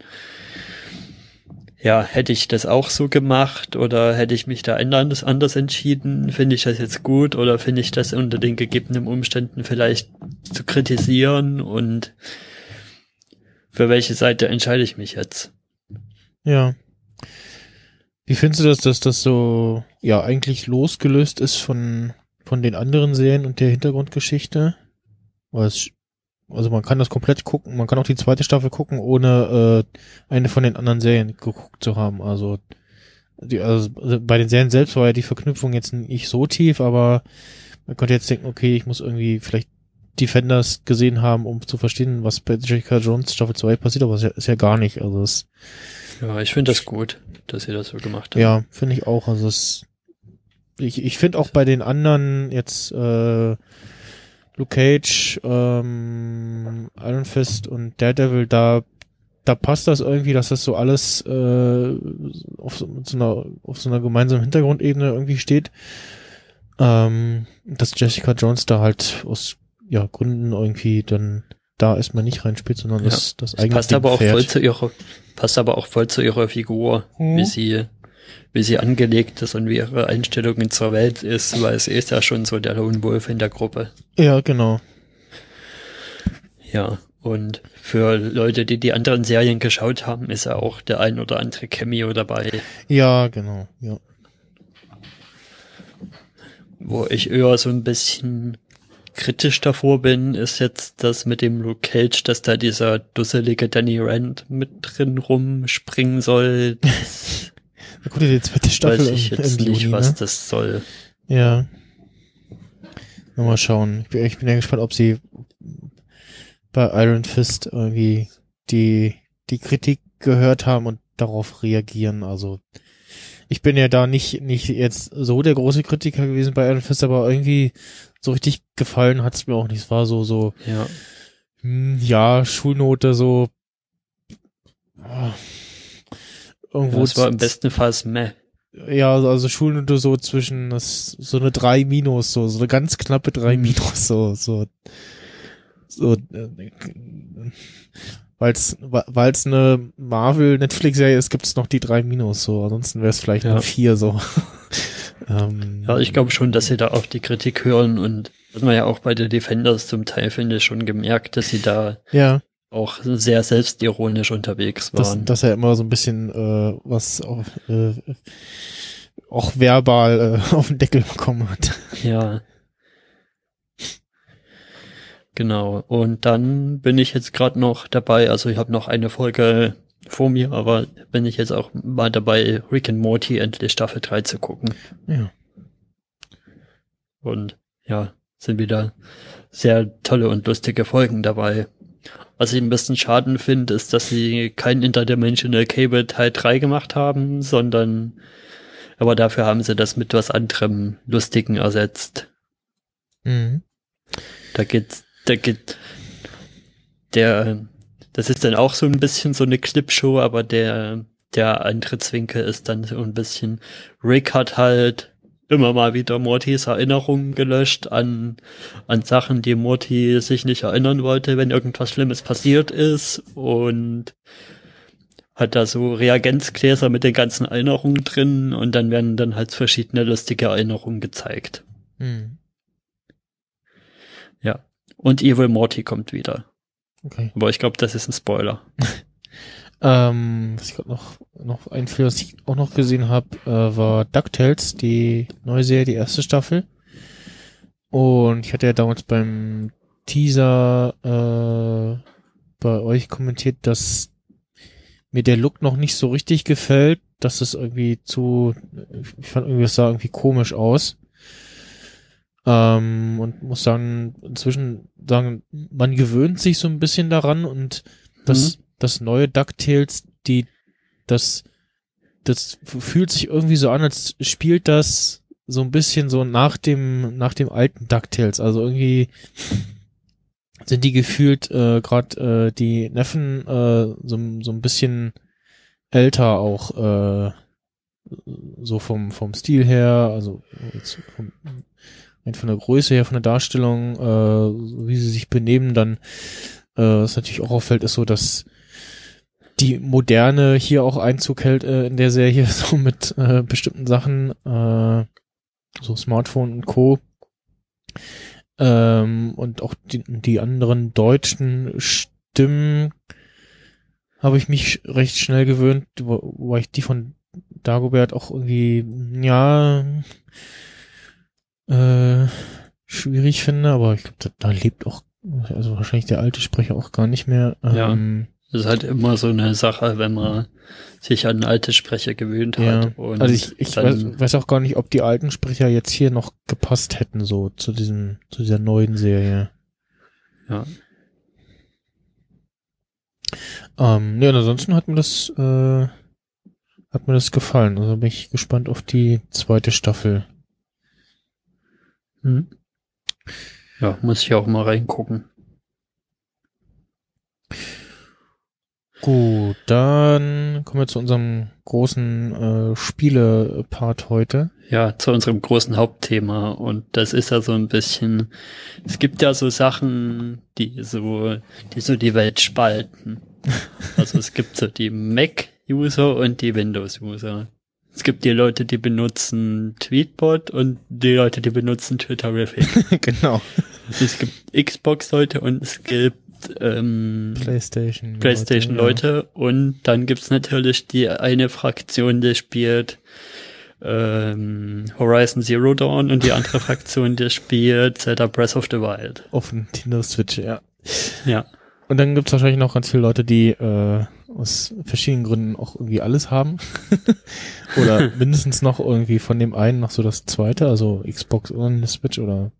ja, hätte ich das auch so gemacht oder hätte ich mich da anders, anders entschieden? Finde ich das jetzt gut oder finde ich das unter den gegebenen Umständen vielleicht zu kritisieren und für welche Seite entscheide ich mich jetzt?
Ja. Wie findest du das, dass das so, ja, eigentlich losgelöst ist von, von den anderen Serien und der Hintergrundgeschichte? Es, also man kann das komplett gucken, man kann auch die zweite Staffel gucken, ohne äh, eine von den anderen Serien geguckt zu haben. Also, die, also bei den Serien selbst war ja die Verknüpfung jetzt nicht so tief, aber man könnte jetzt denken, okay, ich muss irgendwie vielleicht Defenders gesehen haben, um zu verstehen, was bei Jessica Jones Staffel 2 passiert, aber es ist ja, gar nicht. Also es
Ja, ich finde das gut, dass ihr das so gemacht habt.
Ja, finde ich auch. Also es, ich, ich finde auch bei den anderen jetzt äh, Luke Cage, ähm, Iron Fist und Daredevil, da da passt das irgendwie, dass das so alles äh, auf, so einer, auf so einer gemeinsamen Hintergrundebene irgendwie steht. Ähm, dass Jessica Jones da halt aus ja, Gründen irgendwie dann da erstmal nicht reinspielt, sondern
Ja.
das, das
Das
eigene
passt
Ding
aber auch
fährt.
voll zu ihrer, passt aber auch voll zu ihrer Figur,
Mhm.
wie sie, wie sie angelegt ist und wie ihre Einstellung zur Welt ist, weil sie ist ja schon so der Lone Wolf in der Gruppe.
Ja, genau.
Ja. Und für Leute, die die anderen Serien geschaut haben, ist ja auch der ein oder andere Cameo dabei,
Ja, genau. Ja.
wo ich eher so ein bisschen kritisch davor bin, ist jetzt das mit dem Luke Cage, dass da dieser dusselige Danny Rand mit drin rumspringen soll.
Da kommt ja die zweite Staffel
weiß ich jetzt
im
nicht,
Juni,
was
ne?
das soll.
Ja. Na, Mal schauen. Ich bin, ich bin ja gespannt, ob sie bei Iron Fist irgendwie die, die Kritik gehört haben und darauf reagieren. Also ich bin ja da nicht, nicht jetzt so der große Kritiker gewesen bei Iron Fist, aber irgendwie so richtig gefallen hat's mir auch nicht. Es war so, so,
Ja.
hm, ja, Schulnote so ah, irgendwo
Das war im besten Fall meh.
ja, also Schulnote so zwischen das, so eine 3 minus, so, so eine ganz knappe 3
Mhm.
minus, so, so, so, äh, weil's, weil's eine Marvel-Netflix-Serie ist, gibt's noch die 3 minus, so, ansonsten wäre es vielleicht
Ja.
eine 4, so. Ähm,
Ja, ich glaube schon, dass sie da auf die Kritik hören und hat man ja auch bei den Defenders zum Teil, finde ich, schon gemerkt, dass sie da
ja,
auch sehr selbstironisch unterwegs
dass,
waren.
dass er immer so ein bisschen, äh, was auch, äh, auch verbal äh, auf den Deckel bekommen hat.
Ja. Genau. Und dann bin ich jetzt gerade noch dabei, also ich habe noch eine Folge vor mir, aber bin ich jetzt auch mal dabei, Rick and Morty endlich Staffel 3 zu gucken.
Ja.
Und ja, sind wieder sehr tolle und lustige Folgen dabei. Was ich ein bisschen schaden finde, ist, dass sie kein Interdimensional Cable Teil 3 gemacht haben, sondern aber dafür haben sie das mit was anderem Lustigen ersetzt.
Mhm.
Da geht, da geht, der, das ist dann auch so ein bisschen so eine Clipshow, aber der, der Eintrittswinkel ist dann so ein bisschen, Rick hat halt immer mal wieder Mortys Erinnerungen gelöscht an, an Sachen, die Morty sich nicht erinnern wollte, wenn irgendwas Schlimmes passiert ist und hat da so Reagenzgläser mit den ganzen Erinnerungen drin und dann werden dann halt verschiedene lustige Erinnerungen gezeigt.
Mhm.
Ja. Und Evil Morty kommt wieder.
Okay.
Aber ich glaube, das ist ein Spoiler.
Ähm, was ich gerade noch, noch einfiel, was ich auch noch gesehen habe, äh, war DuckTales, die neue Serie, die erste Staffel. Und ich hatte ja damals beim Teaser äh, bei euch kommentiert, dass mir der Look noch nicht so richtig gefällt, dass es irgendwie zu, ich fand irgendwie, es sah irgendwie komisch aus. Ähm, und muss sagen, inzwischen sagen, man gewöhnt sich so ein bisschen daran und das, das neue DuckTales, die, das, das fühlt sich irgendwie so an, als spielt das so ein bisschen so nach dem, nach dem alten DuckTales. Also irgendwie sind die gefühlt äh, gerade äh, die Neffen äh, so, so ein bisschen älter auch äh, so vom vom Stil her, also vom, von der Größe her, von der Darstellung, äh, wie sie sich benehmen, dann äh, was natürlich auch auffällt, ist so, dass die Moderne hier auch Einzug hält äh, in der Serie, so mit äh, bestimmten Sachen, äh, so Smartphone und Co. Ähm, und auch die, die anderen deutschen Stimmen habe ich mich recht schnell gewöhnt, wo, wo ich die von Dagobert auch irgendwie, ja, äh, schwierig finde, aber ich glaube, da, lebt auch, also wahrscheinlich der alte Sprecher auch gar nicht mehr.
Ja.
Ähm,
Das ist halt immer so eine Sache, wenn man sich an alte Sprecher gewöhnt
Ja,
hat. Und
also ich, ich weiß, weiß auch gar nicht, ob die alten Sprecher jetzt hier noch gepasst hätten, so zu diesem, zu dieser neuen Serie.
Ja.
Ähm, ja, und ansonsten hat mir das, äh, hat mir das gefallen. Also bin ich gespannt auf die zweite Staffel.
Hm. Ja, muss ich auch mal reingucken.
Gut, dann kommen wir zu unserem großen äh, Spiele-Part heute.
Ja, zu unserem großen Hauptthema. Und das ist ja so ein bisschen, es gibt ja so Sachen, die so, die so die Welt spalten. Also es gibt so die Mac-User und die Windows-User. Es gibt die Leute, die benutzen Tweetbot und die Leute, die benutzen Twitterific.
genau.
Es gibt Xbox-Leute und es gibt ähm,
PlayStation.
PlayStation-Leute
ja.
und dann gibt's natürlich die eine Fraktion, die spielt ähm, Horizon Zero Dawn und die andere Fraktion, die spielt Zelda Breath of the Wild.
Auf Nintendo Switch, ja.
Ja.
Und dann gibt's wahrscheinlich noch ganz viele Leute, die äh, aus verschiedenen Gründen auch irgendwie alles haben. oder mindestens noch irgendwie von dem einen noch so das zweite, also Xbox und eine Switch oder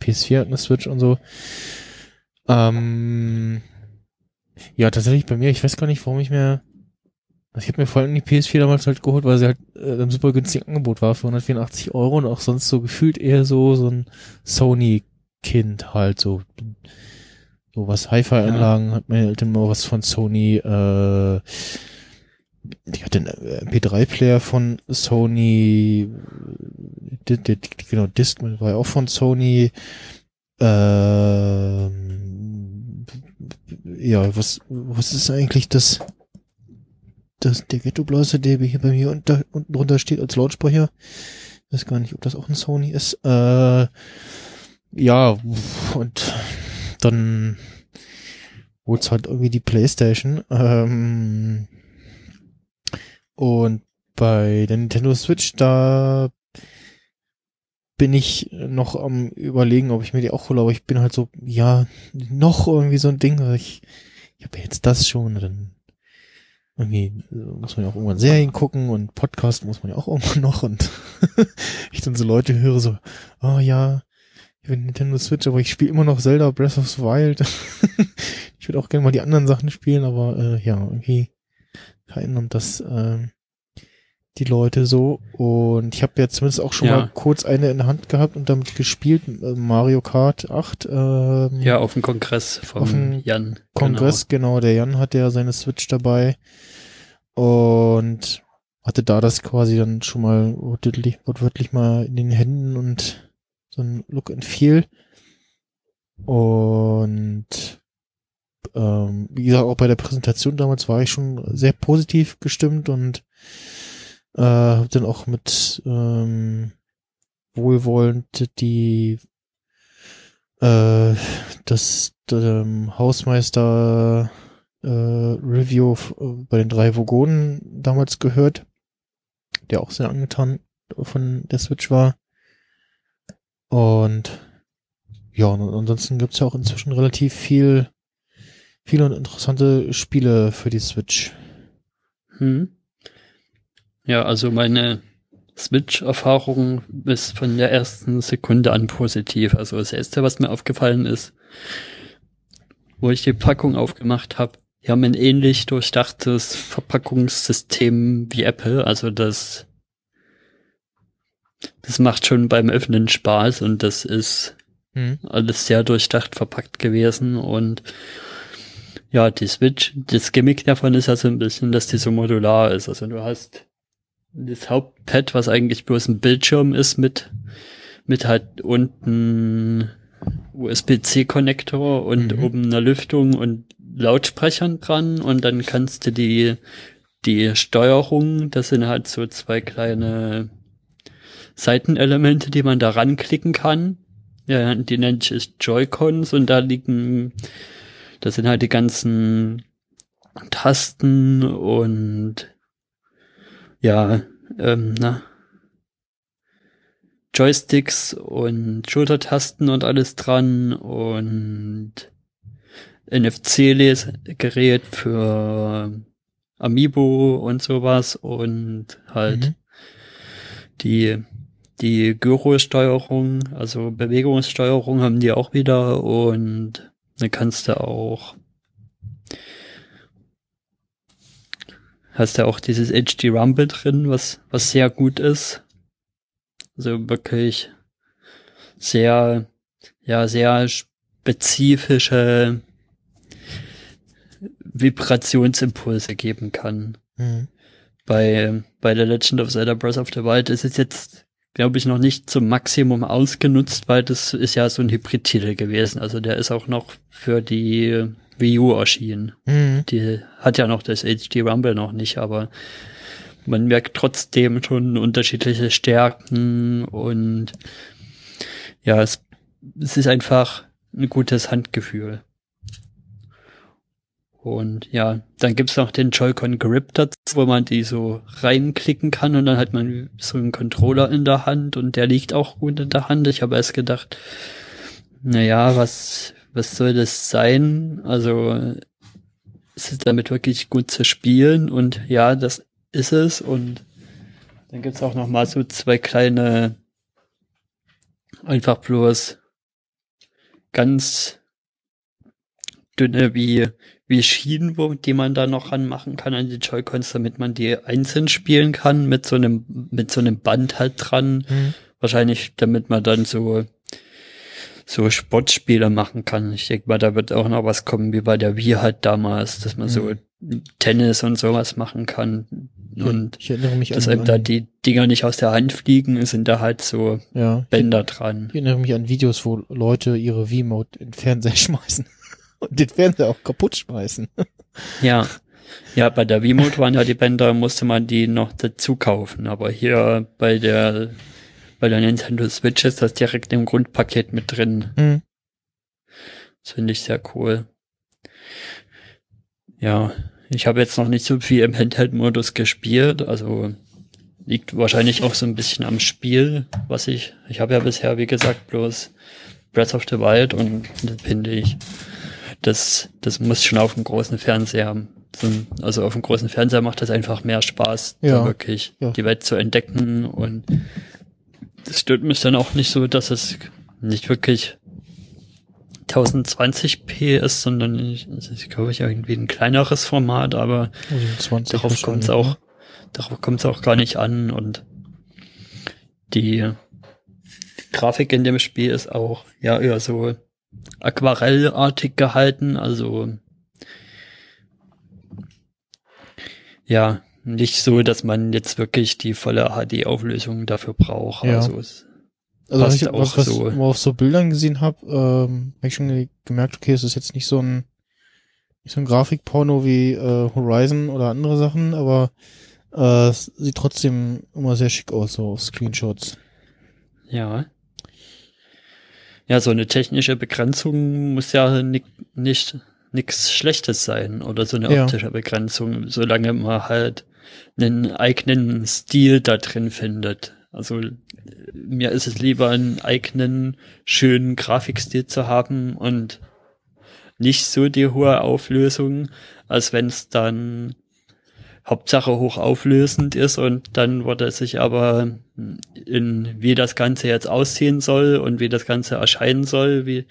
PS4 und eine Switch und so. Ähm, ja, tatsächlich bei mir, ich weiß gar nicht, warum ich mir ich habe mir vor allem die PS4 damals halt geholt, weil sie halt äh, im super günstigen Angebot war für 184 Euro und auch sonst so gefühlt eher so so ein Sony-Kind halt so so was Hi-Fi-Anlagen ja. hat mir halt immer was von Sony äh, ich hatte einen MP3-Player von Sony die, die, genau Discman war ja auch von Sony ähm, ja was was ist eigentlich das das, der Ghetto Blaster, der hier bei mir unter, unten drunter steht als Lautsprecher. Ich weiß gar nicht, ob das auch ein Sony ist. Äh, ja, und dann wurde es halt irgendwie die Playstation. Ähm, und bei der Nintendo Switch, da bin ich noch am überlegen, ob ich mir die auch hole, aber ich bin halt so, ja, noch irgendwie so ein Ding, ich, ich habe jetzt das schon, dann irgendwie muss man ja auch irgendwann Serien gucken und Podcast muss man ja auch irgendwann noch und ich dann so Leute höre so, oh ja, ich bin Nintendo Switch, aber ich spiele immer noch Zelda Breath of the Wild. ich würde auch gerne mal die anderen Sachen spielen, aber äh, ja, irgendwie verändern das äh, die Leute so und ich habe ja zumindest auch schon ja. mal kurz eine in der Hand gehabt und damit gespielt, äh, Mario Kart 8. Ähm,
ja, auf dem Kongress von Jan.
Kongress, genau. genau, der Jan hat ja seine Switch dabei und hatte da das quasi dann schon mal wortwörtlich, wortwörtlich mal in den Händen und so ein Look and Feel. Und ähm, wie gesagt, auch bei der Präsentation damals war ich schon sehr positiv gestimmt und äh, habe dann auch mit ähm, wohlwollend die äh, das ähm, Hausmeister äh, Review bei den drei Vogonen damals gehört, der auch sehr angetan von der Switch war. Und ja, und ansonsten gibt's ja auch inzwischen relativ viel, viele und interessante Spiele für die Switch.
Hm. Ja, also meine Switch-Erfahrung ist von der ersten Sekunde an positiv. Also das erste, was mir aufgefallen ist, wo ich die Packung aufgemacht habe, die haben ein ähnlich durchdachtes Verpackungssystem wie Apple. Also das, das macht schon beim Öffnen Spaß und das ist hm. alles sehr durchdacht verpackt gewesen und ja, die Switch, das Gimmick davon ist ja so ein bisschen, dass die so modular ist. Also du hast das Hauptpad, was eigentlich bloß ein Bildschirm ist mit, mit halt unten USB-C-Konnektor und mhm. oben einer Lüftung und Lautsprechern dran und dann kannst du die, die Steuerung, das sind halt so zwei kleine Seitenelemente, die man da ranklicken kann. Ja, die nennt sich Joy-Cons und da liegen, das sind halt die ganzen Tasten und ja, ähm, na, Joysticks und Schultertasten und alles dran und NFC-Gerät für Amiibo und sowas und halt mhm. die die Gyro-Steuerung, also Bewegungssteuerung haben die auch wieder und dann kannst du auch hast ja auch dieses HD Rumble drin, was, was sehr gut ist. Also wirklich sehr, ja, sehr spezifische Vibrationsimpulse geben kann.
Mhm.
Bei, bei The Legend of Zelda Breath of the Wild ist es jetzt, glaube ich, noch nicht zum Maximum ausgenutzt, weil das ist ja so ein Hybrid-Titel gewesen. Also der ist auch noch für die Wii U erschienen.
Mhm.
Die hat ja noch das HD Rumble noch nicht, aber man merkt trotzdem schon unterschiedliche Stärken und ja, es, es ist einfach ein gutes Handgefühl. Und ja, dann gibt's noch den Joy-Con Grip dazu, wo man die so reinklicken kann und dann hat man so einen Controller in der Hand und der liegt auch gut in der Hand. Ich habe erst gedacht, naja, was, was soll das sein? Also ist es damit wirklich gut zu spielen? Und ja, das ist es. Und dann gibt's auch noch mal so zwei kleine, einfach bloß ganz dünne wie wie Schienen, wo, die man da noch ranmachen kann an die Joy-Cons, damit man die einzeln spielen kann, mit so einem, mit so einem Band halt dran.
Mhm.
Wahrscheinlich, damit man dann so, so Sportspiele machen kann. Ich denke mal, da wird auch noch was kommen, wie bei der Wii halt damals, dass man so Tennis und sowas machen kann. Und
ich erinnere mich
dass
an,
einem da die Dinger nicht aus der Hand fliegen, sind da halt so
ja, ich,
Bänder dran.
ich erinnere mich an Videos, wo Leute ihre V-Mode in Fernseher schmeißen und den Fernseher auch kaputt schmeißen.
Ja. Ja, bei der Wiimote waren ja die Bänder, musste man die noch dazu kaufen. Aber hier bei der, bei der Nintendo Switch ist das direkt im Grundpaket mit drin.
Mhm.
Das finde ich sehr cool. Ja, ich habe jetzt noch nicht so viel im Handheld-Modus gespielt, also liegt wahrscheinlich auch so ein bisschen am Spiel, was ich, ich habe ja bisher, wie gesagt, bloß Breath of the Wild und das finde ich, das, das muss schon auf dem großen Fernseher, also auf dem großen Fernseher macht das einfach mehr Spaß,
Ja.
da wirklich
Ja.
die Welt zu entdecken und das stört mich dann auch nicht so, dass es nicht wirklich 1020p ist, sondern ich, ist, glaube ich, irgendwie ein kleineres Format, aber
Also 20
darauf kommt es
wahrscheinlich,
auch, darauf kommt es auch gar nicht an und die, die Grafik in dem Spiel ist auch ja eher so aquarellartig gehalten, also ja, nicht so, dass man jetzt wirklich die volle HD-Auflösung dafür braucht.
Ja.
Also es,
Also was
passt
ich,
auch
was,
so.
auf so Bildern gesehen habe, ähm, habe ich schon ge- gemerkt, okay, es ist jetzt nicht so ein nicht so ein Grafikporno wie äh, Horizon oder andere Sachen, aber äh, es sieht trotzdem immer sehr schick aus, so auf Screenshots.
ja. Ja, so eine technische Begrenzung muss ja ni nicht nichts Schlechtes sein oder so eine
Ja.
optische Begrenzung, solange man halt einen eigenen Stil da drin findet. Also mir ist es lieber, einen eigenen, schönen Grafikstil zu haben und nicht so die hohe Auflösung, als wenn es dann Hauptsache hochauflösend ist und dann wurde es sich aber in wie das Ganze jetzt aussehen soll und wie das Ganze erscheinen soll, wie,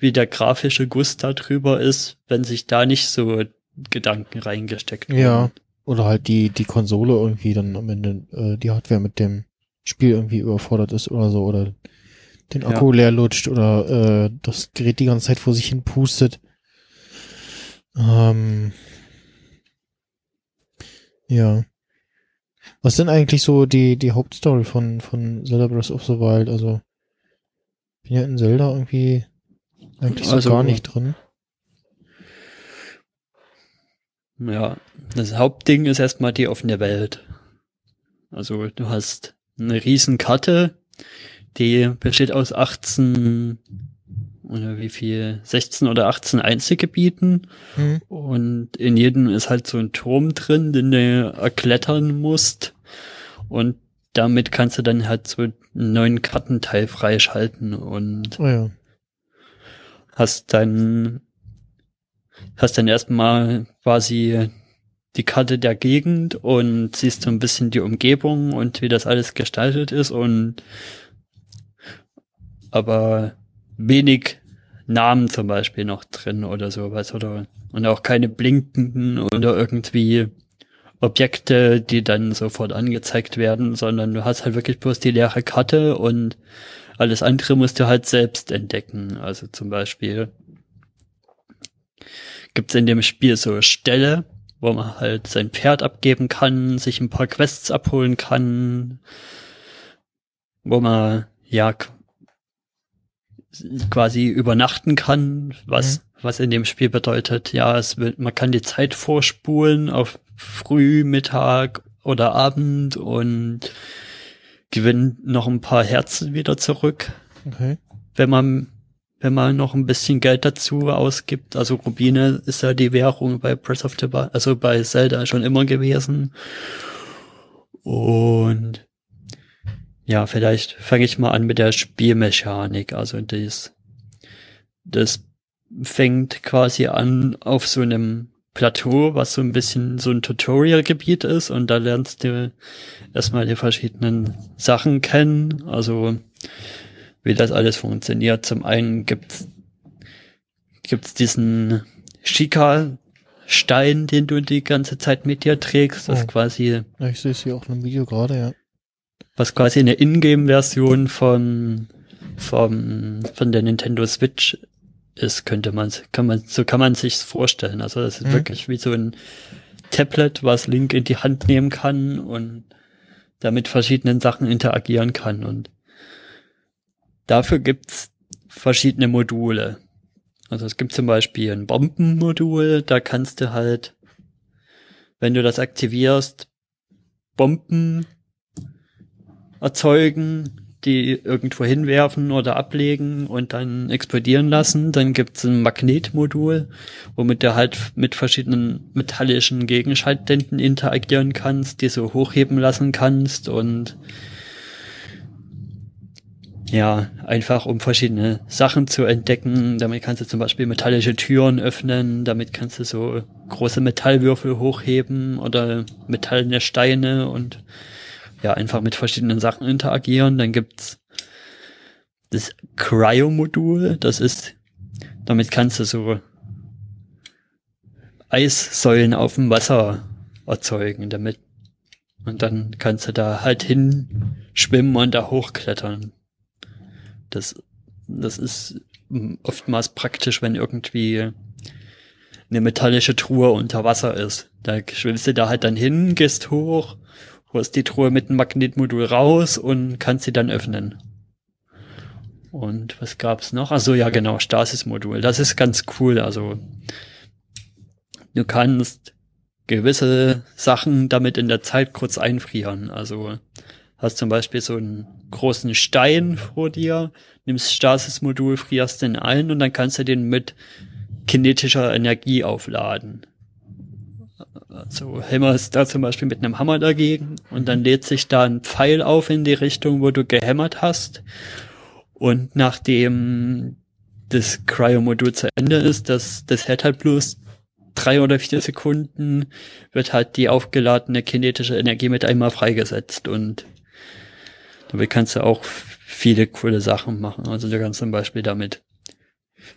wie der grafische Guss da drüber ist, wenn sich da nicht so Gedanken reingesteckt wurden.
Ja. Oder halt die, die Konsole irgendwie dann am Ende, äh, die Hardware mit dem Spiel irgendwie überfordert ist oder so, oder den
Ja.
Akku leer lutscht oder äh, das Gerät die ganze Zeit vor sich hin pustet. Ähm, ja. Was denn eigentlich so die, die Hauptstory von, von Zelda Breath of the Wild? Also, bin ja in Zelda irgendwie eigentlich so
Also-
gar nicht drin.
Ja, das Hauptding ist erstmal die offene Welt. Also du hast eine riesen Karte, die besteht aus 18 oder wie viel, 16 oder 18 Einzelgebieten
Hm?
und in jedem ist halt so ein Turm drin, den du erklettern musst und damit kannst du dann halt so einen neuen Kartenteil freischalten und
Oh ja.
hast dann hast dann erstmal quasi die Karte der Gegend und siehst so ein bisschen die Umgebung und wie das alles gestaltet ist und aber wenig Namen zum Beispiel noch drin oder sowas oder und auch keine blinkenden oder irgendwie Objekte, die dann sofort angezeigt werden, sondern du hast halt wirklich bloß die leere Karte und alles andere musst du halt selbst entdecken. Also zum Beispiel gibt's in dem Spiel so Ställe, wo man halt sein Pferd abgeben kann, sich ein paar Quests abholen kann, wo man ja quasi übernachten kann, was was in dem Spiel bedeutet, ja, es wird, man kann die Zeit vorspulen auf früh, Mittag oder Abend und gewinnt noch ein paar Herzen wieder zurück
Okay.
wenn man wenn man noch ein bisschen Geld dazu ausgibt. Also Rubine ist ja die Währung bei Breath of the Wild, also bei Zelda schon immer gewesen. Und ja, vielleicht fange ich mal an mit der Spielmechanik. Also das, das fängt quasi an auf so einem Plateau, was so ein bisschen so ein Tutorial-Gebiet ist und da lernst du erstmal die verschiedenen Sachen kennen. Also wie das alles funktioniert. Zum einen gibt's gibt's diesen Shika-Stein, den du die ganze Zeit mit dir trägst, was
Oh.
quasi,
ich sehe es hier auch in einem Video gerade, ja.
Was quasi eine Ingame-Version von, vom, von der Nintendo Switch ist, könnte man, kann man, so kann man sich's vorstellen. Also das ist
Mhm.
wirklich wie so ein Tablet, was Link in die Hand nehmen kann und damit verschiedenen Sachen interagieren kann und Dafür gibt's verschiedene Module. Also es gibt zum Beispiel ein Bombenmodul, da kannst du halt, wenn du das aktivierst, Bomben erzeugen, die irgendwo hinwerfen oder ablegen und dann explodieren lassen. Dann gibt's ein Magnetmodul, womit du halt mit verschiedenen metallischen Gegenständen interagieren kannst, die so hochheben lassen kannst und ja, einfach um verschiedene Sachen zu entdecken. Damit kannst du zum Beispiel metallische Türen öffnen, damit kannst du so große Metallwürfel hochheben oder metallene Steine und ja, einfach mit verschiedenen Sachen interagieren. Dann gibt's das Cryo-Modul, das ist, damit kannst du so Eissäulen auf dem Wasser erzeugen, damit und dann kannst du da halt hinschwimmen und da hochklettern. Das, das ist oftmals praktisch, wenn irgendwie eine metallische Truhe unter Wasser ist. Da schwimmst du da halt dann hin, gehst hoch, holst die Truhe mit dem Magnetmodul raus und kannst sie dann öffnen. Und was gab's noch? Ach so, ja genau, Stasis-Modul. Das ist ganz cool. Also du kannst gewisse Sachen damit in der Zeit kurz einfrieren. Also hast zum Beispiel so einen großen Stein vor dir, nimmst Stasis-Modul, frierst den ein und dann kannst du den mit kinetischer Energie aufladen. Also hämmerst da zum Beispiel mit einem Hammer dagegen und dann lädt sich da ein Pfeil auf in die Richtung, wo du gehämmert hast. Und nachdem das Cryo-Modul zu Ende ist, das, das hält halt bloß drei oder vier Sekunden, wird halt die aufgeladene kinetische Energie mit einmal freigesetzt und damit kannst du auch viele coole Sachen machen. Also du kannst zum Beispiel damit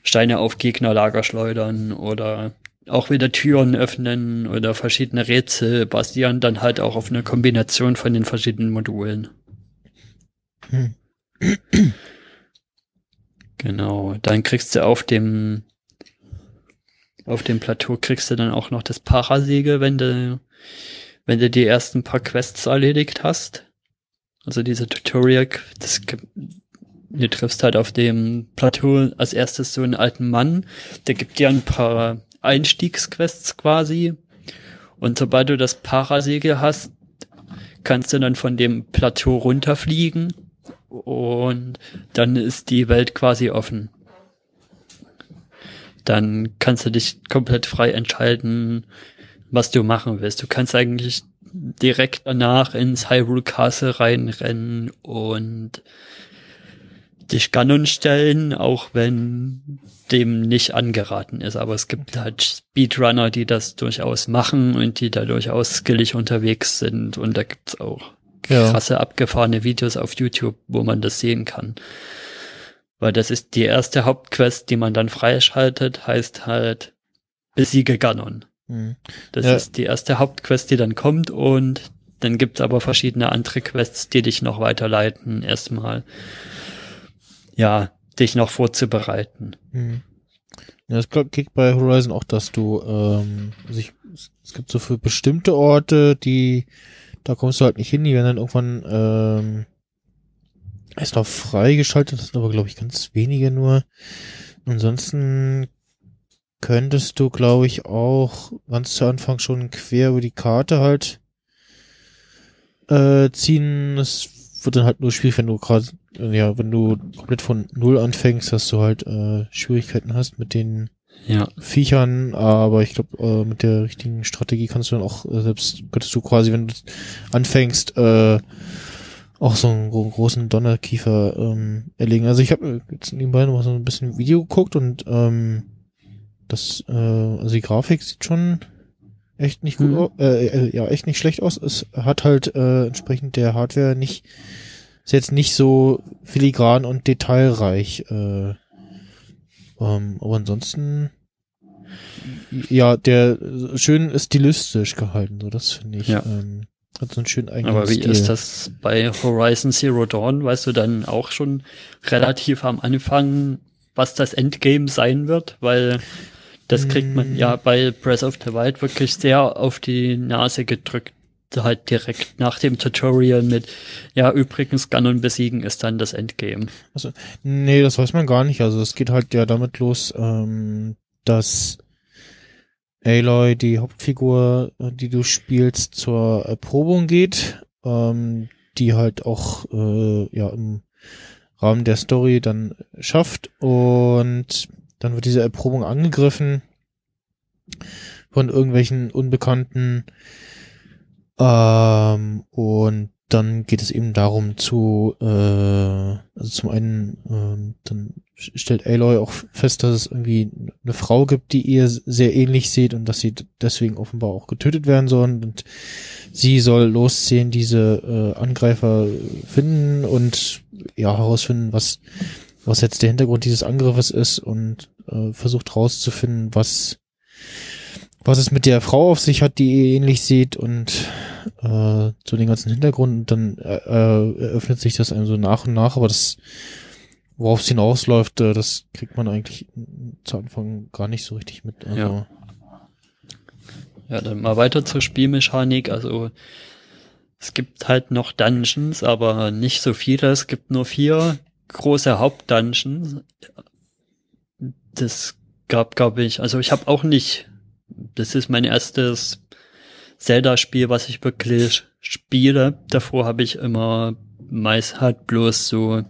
Steine auf Gegnerlager schleudern oder auch wieder Türen öffnen oder verschiedene Rätsel basieren dann halt auch auf einer Kombination von den verschiedenen Modulen.
Hm.
Genau, dann kriegst du auf dem auf dem Plateau kriegst du dann auch noch das Parasegel, wenn du wenn du die ersten paar Quests erledigt hast. Also diese Tutorial, das du triffst halt auf dem Plateau als erstes so einen alten Mann, der gibt dir ein paar Einstiegsquests quasi. Und sobald du das Parasegel hast, kannst du dann von dem Plateau runterfliegen und dann ist die Welt quasi offen. Dann kannst du dich komplett frei entscheiden, was du machen willst. Du kannst eigentlich direkt danach ins Hyrule Castle reinrennen und dich Ganon stellen, auch wenn dem nicht angeraten ist. Aber es gibt halt Speedrunner, die das durchaus machen und die da durchaus skillig unterwegs sind. Und da gibt's auch
Ja.
krasse abgefahrene Videos auf YouTube, wo man das sehen kann. Weil das ist die erste Hauptquest, die man dann freischaltet, heißt halt besiege Ganon.
Hm.
Das
Ja.
ist die erste Hauptquest, die dann kommt und dann gibt's aber verschiedene andere Quests, die dich noch weiterleiten, erstmal ja, dich noch vorzubereiten.
Hm. Ja, es geht bei Horizon auch, dass du, ähm, also ich, es gibt so für bestimmte Orte, die, da kommst du halt nicht hin, die werden dann irgendwann, ähm, ist noch freigeschaltet, das sind aber, glaube ich, ganz wenige nur. Ansonsten könntest du, glaube ich, auch ganz zu Anfang schon quer über die Karte halt äh, ziehen. Es wird dann halt nur schwierig, wenn du gerade, ja, wenn du komplett von Null anfängst, dass du halt äh, Schwierigkeiten hast mit den
Ja.
Viechern, aber ich glaube, äh, mit der richtigen Strategie kannst du dann auch, äh, selbst könntest du quasi, wenn du anfängst, äh, auch so einen gro- großen Donnerkiefer ähm, erlegen. Also ich habe jetzt nebenbei noch mal so ein bisschen Video geguckt und ähm, das, äh, also die Grafik sieht schon echt nicht gut
Mhm.
aus, äh, äh, ja, echt nicht schlecht aus. Es hat halt äh, entsprechend der Hardware nicht, ist jetzt nicht so filigran und detailreich. Äh, ähm, aber ansonsten, ja, der schön stilistisch gehalten, so das finde ich.
Ja.
Ähm, hat so einen schönen eigenen
Aber wie
Stil.
ist das bei Horizon Zero Dawn? Weißt du dann auch schon relativ am Anfang, was das Endgame sein wird? Weil das kriegt man
Mm.
ja bei Breath of the Wild wirklich sehr auf die Nase gedrückt. Halt direkt nach dem Tutorial mit, ja, übrigens Ganon besiegen ist dann das Endgame.
Nee, das weiß man gar nicht. Also es geht halt ja damit los, ähm, dass Aloy, die Hauptfigur, die du spielst, zur Erprobung geht, ähm, die halt auch äh, ja im Rahmen der Story dann schafft und dann wird diese Erprobung angegriffen von irgendwelchen Unbekannten ähm, und dann geht es eben darum zu, äh, also zum einen, ähm, dann stellt Aloy auch fest, dass es irgendwie eine Frau gibt, die ihr sehr ähnlich sieht und dass sie deswegen offenbar auch getötet werden sollen. Und sie soll losziehen, diese äh, Angreifer finden und ja herausfinden, was was jetzt der Hintergrund dieses Angriffes ist und äh, versucht rauszufinden, was was es mit der Frau auf sich hat, die ihr ähnlich sieht und äh, zu den ganzen Hintergrund und dann äh, äh, eröffnet sich das einem so nach und nach, aber das worauf es hinausläuft, äh, das kriegt man eigentlich zu Anfang gar nicht so richtig mit. Also,
Ja. Ja, dann mal weiter zur Spielmechanik. Also es gibt halt noch Dungeons, aber nicht so viele. Es gibt nur vier große Hauptdungeons. Das gab, glaube ich, also ich habe auch nicht, das ist mein erstes Zelda-Spiel, was ich wirklich spiele. Davor habe ich immer meist halt bloß so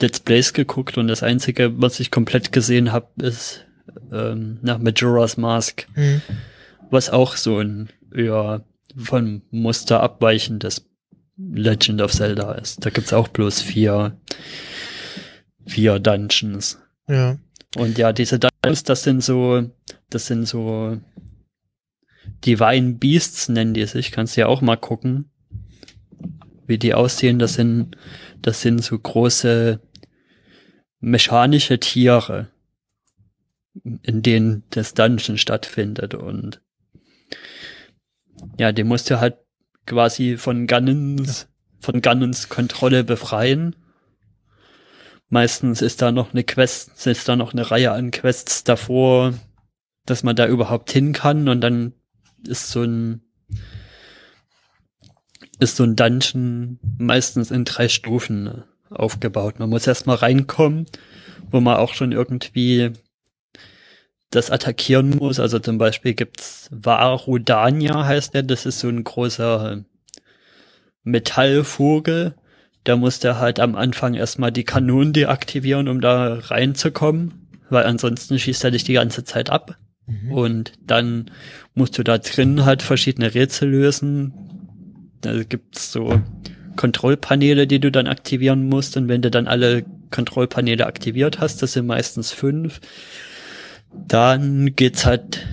Let's Plays geguckt und das Einzige, was ich komplett gesehen habe, ist ähm, nach Majora's Mask
Hm.
was auch so ein eher von Muster abweichendes Legend of Zelda ist. Da gibt's auch bloß vier, vier Dungeons.
Ja.
Und ja, diese Dungeons, das sind so, das sind so Divine Beasts nennen die sich. Kannst du ja auch mal gucken, wie die aussehen. Das sind, das sind so große mechanische Tiere, in denen das Dungeon stattfindet und ja, die musst du halt quasi von Ganons, von Ganons Kontrolle befreien. Meistens ist da noch eine Quest, ist da noch eine Reihe an Quests davor, dass man da überhaupt hin kann und dann ist so ein ist so ein Dungeon meistens in drei Stufen äh, aufgebaut. Man muss erstmal reinkommen, wo man auch schon irgendwie das attackieren muss. Also zum Beispiel gibt's Varudania heißt der, das ist so ein großer Metallvogel. Da muss der halt am Anfang erstmal die Kanonen deaktivieren, um da reinzukommen, weil ansonsten schießt er dich die ganze Zeit ab.
Mhm.
Und dann musst du da drin halt verschiedene Rätsel lösen. Da gibt's so Kontrollpaneele, die du dann aktivieren musst. Und wenn du dann alle Kontrollpaneele aktiviert hast, das sind meistens fünf, dann geht's halt,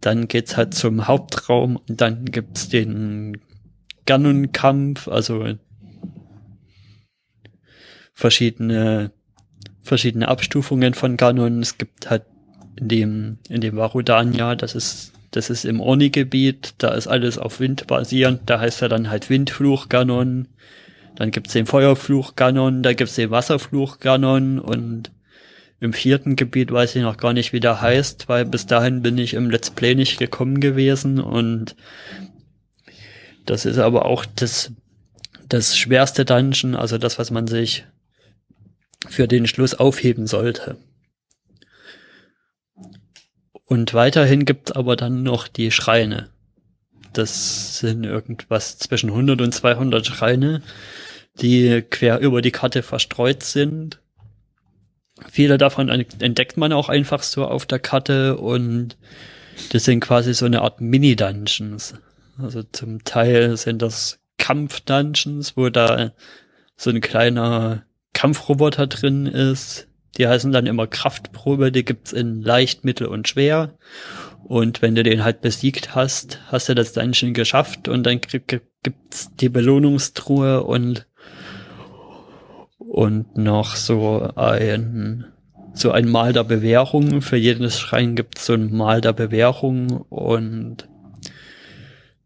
dann geht's halt zum Hauptraum und dann gibt's den Ganon-Kampf, also verschiedene, verschiedene Abstufungen von Ganon. Es gibt halt in dem, in dem Varudania, das ist, das ist im Orni-Gebiet, da ist alles auf Wind basierend, da heißt er dann halt Windfluch Ganon. Dann gibt's den Feuerfluch Ganon, da gibt's den Wasserfluch Ganon und im vierten Gebiet weiß ich noch gar nicht, wie der heißt, weil bis dahin bin ich im Let's Play nicht gekommen gewesen und das ist aber auch das, das schwerste Dungeon, also das, was man sich für den Schluss aufheben sollte. Und weiterhin gibt's aber dann noch die Schreine. Das sind irgendwas zwischen 100 und 200 Schreine, die quer über die Karte verstreut sind. Viele davon entdeckt man auch einfach so auf der Karte und das sind quasi so eine Art Mini-Dungeons. Also zum Teil sind das Kampf-Dungeons, wo da so ein kleiner Kampfroboter drin ist. Die heißen dann immer Kraftprobe, die gibt's in leicht, mittel und schwer. Und wenn du den halt besiegt hast, hast du das Dungeon geschafft und dann gibt's die Belohnungstruhe und und noch so ein so ein Mal der Bewährung. Für jedes Schrein gibt's so ein Mal der Bewährung und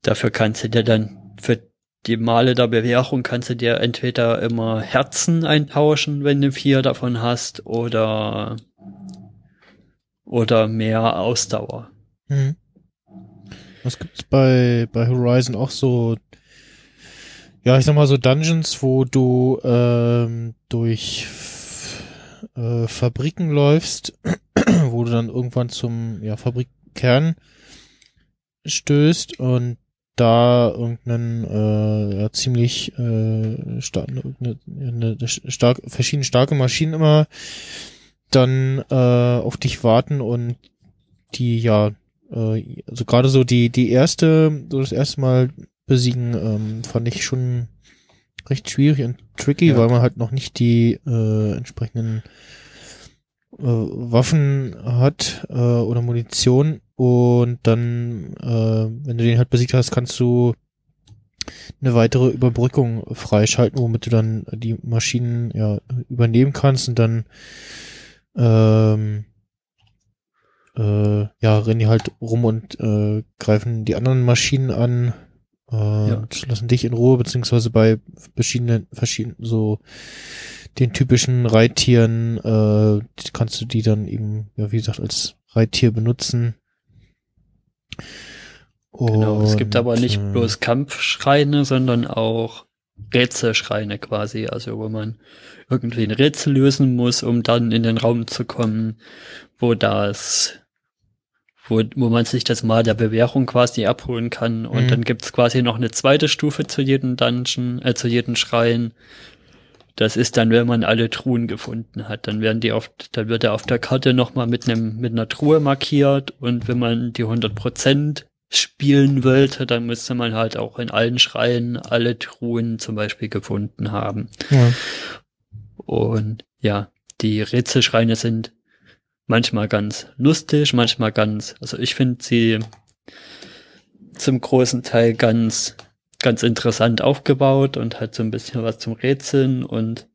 dafür kannst du dir dann für die Male der Bewährung kannst du dir entweder immer Herzen eintauschen, wenn du vier davon hast, oder oder mehr Ausdauer.
Mhm. Was gibt's bei, bei Horizon auch so, ja, ich sag mal so Dungeons, wo du ähm, durch äh, Fabriken läufst, wo du dann irgendwann zum ja, Fabrikkern stößt und da irgendeinen äh, ja, ziemlich äh, stark, eine, eine, stark, verschiedene starke Maschinen immer dann äh, auf dich warten und die ja äh, also gerade so die die erste so das erste Mal besiegen ähm, fand ich schon recht schwierig und tricky, ja. weil man halt noch nicht die äh, entsprechenden äh, Waffen hat äh, oder Munition und dann, äh, wenn du den halt besiegt hast, kannst du eine weitere Überbrückung freischalten, womit du dann die Maschinen ja übernehmen kannst und dann ähm, äh, ja, rennen die halt rum und äh, greifen die anderen Maschinen an äh, ja. und lassen dich in Ruhe, beziehungsweise bei verschiedenen, verschiedenen, so den typischen Reittieren äh, kannst du die dann eben, ja, wie gesagt, als Reittier benutzen.
Und, genau, es gibt aber nicht äh, bloß Kampfschreine, sondern auch Rätselschreine quasi, also wo man irgendwie ein Rätsel lösen muss, um dann in den Raum zu kommen, wo das, wo, wo man sich das mal der Bewährung quasi abholen kann. Und mhm. dann gibt's quasi noch eine zweite Stufe zu jedem Dungeon, äh, zu jedem Schrein. Das ist dann, wenn man alle Truhen gefunden hat. Dann werden die auf, dann wird er auf der Karte nochmal mit einem, mit einer Truhe markiert. Und wenn man die 100 Prozent spielen wollte, dann müsste man halt auch in allen Schreien alle Truhen zum Beispiel gefunden haben. Ja. Und ja, die Rätselschreine sind manchmal ganz lustig, manchmal ganz, also ich finde sie zum großen Teil ganz, ganz interessant aufgebaut und hat so ein bisschen was zum Rätseln und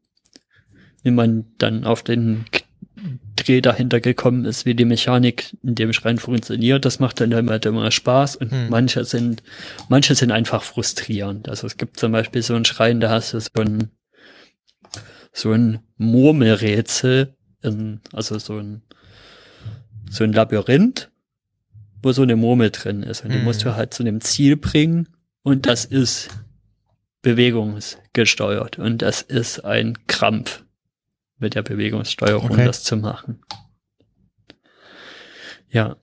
wie man dann auf den Dreh dahinter gekommen ist, wie die Mechanik in dem Schrein funktioniert, das macht dann immer, immer Spaß und hm. manche sind, manche sind einfach frustrierend. Also es gibt zum Beispiel so einen Schrein, da hast du so ein, so ein Murmelrätsel, in, also so ein, so ein Labyrinth, wo so eine Murmel drin ist und die musst du hm. halt zu einem Ziel bringen und das ist bewegungsgesteuert und das ist ein Krampf mit der Bewegungssteuerung, okay. das zu machen. Ja.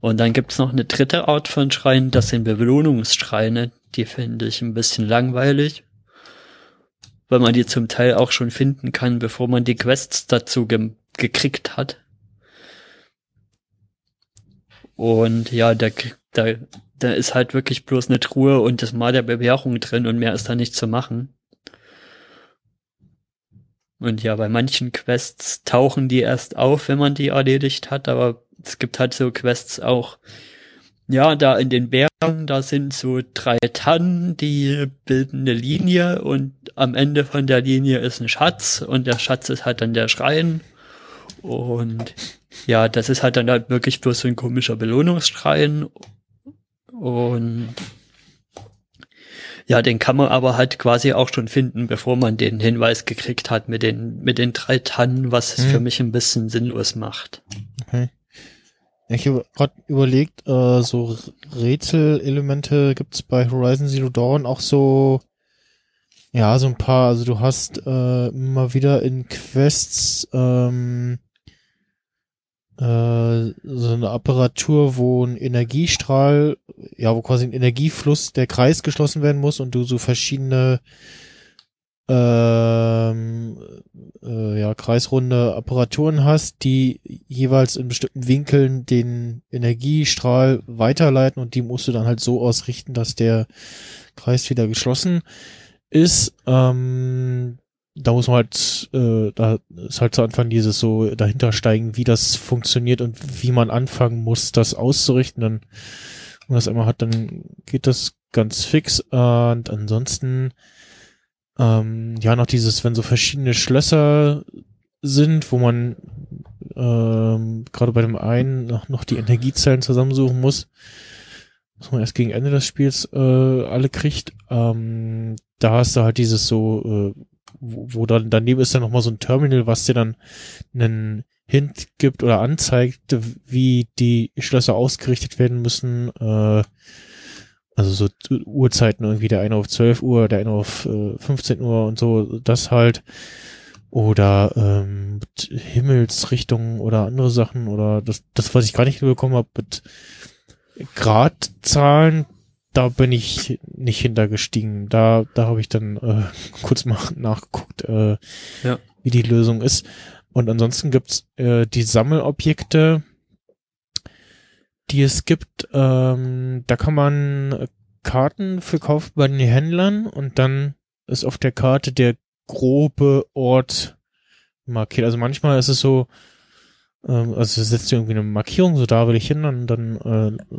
Und dann gibt's noch eine dritte Art von Schreinen, das sind Belohnungsschreine. Die finde ich ein bisschen langweilig, weil man die zum Teil auch schon finden kann, bevor man die Quests dazu ge gekriegt hat. Und ja, da, da, da ist halt wirklich bloß eine Truhe und das Mal der Bewährung drin und mehr ist da nicht zu machen. Und ja, bei manchen Quests tauchen die erst auf, wenn man die erledigt hat, aber es gibt halt so Quests auch, ja, da in den Bergen, da sind so drei Tannen, die bilden eine Linie und am Ende von der Linie ist ein Schatz und der Schatz ist halt dann der Schrein. Und ja, das ist halt dann halt wirklich bloß so ein komischer Belohnungsschrein. Und Ja, den kann man aber halt quasi auch schon finden, bevor man den Hinweis gekriegt hat mit den, mit den drei Tannen, was es
Hm.
für mich ein bisschen sinnlos macht.
Okay. Ich habe gerade überlegt, äh, so Rätselelemente gibt's bei Horizon Zero Dawn auch so, ja, so ein paar. Also du hast äh, immer wieder in Quests ähm, äh, so eine Apparatur, wo ein Energiestrahl, ja, wo quasi ein Energiefluss der Kreis geschlossen werden muss und du so verschiedene ähm, äh, ja, kreisrunde Apparaturen hast, die jeweils in bestimmten Winkeln den Energiestrahl weiterleiten und die musst du dann halt so ausrichten, dass der Kreis wieder geschlossen ist. Ähm, da muss man halt, äh, da ist halt zu Anfang dieses so dahinter steigen, wie das funktioniert und wie man anfangen muss, das auszurichten. Dann, wenn man das einmal hat, dann geht das ganz fix. Und ansonsten ähm, ja noch dieses, wenn so verschiedene Schlösser sind, wo man ähm, gerade bei dem einen noch, noch die Energiezellen zusammensuchen muss, was man erst gegen Ende des Spiels äh, alle kriegt. Ähm, da hast du halt dieses so, äh, wo, wo dann daneben ist dann nochmal so ein Terminal, was dir dann einen Hint gibt oder anzeigt, wie die Schlösser ausgerichtet werden müssen. Äh, also so Uhrzeiten irgendwie, der eine auf 12 Uhr, der eine auf äh, 15 Uhr und so, das halt. Oder ähm, mit Himmelsrichtungen oder andere Sachen oder das, das was ich gar nicht bekommen habe, mit Gradzahlen, da bin ich nicht hintergestiegen. Da, da habe ich dann äh, kurz mal nachgeguckt, äh,
Ja.
wie die Lösung ist. Und ansonsten gibt's äh, die Sammelobjekte, die es gibt. Ähm, da kann man Karten für kaufen bei den Händlern und dann ist auf der Karte der grobe Ort markiert. Also manchmal ist es so, ähm, also setzt du irgendwie eine Markierung, so da will ich hin und dann äh,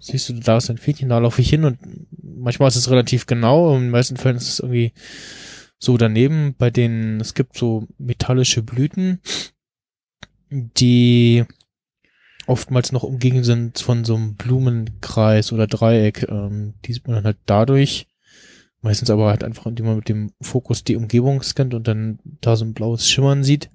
siehst du, da ist ein Fähnchen, da laufe ich hin und manchmal ist es relativ genau, in den meisten Fällen ist es irgendwie so daneben, bei denen es gibt so metallische Blüten, die oftmals noch umgeben sind von so einem Blumenkreis oder Dreieck. Ähm, die sieht man dann halt dadurch. Meistens aber halt einfach, indem man mit dem Fokus die Umgebung scannt und dann da so ein blaues Schimmern sieht.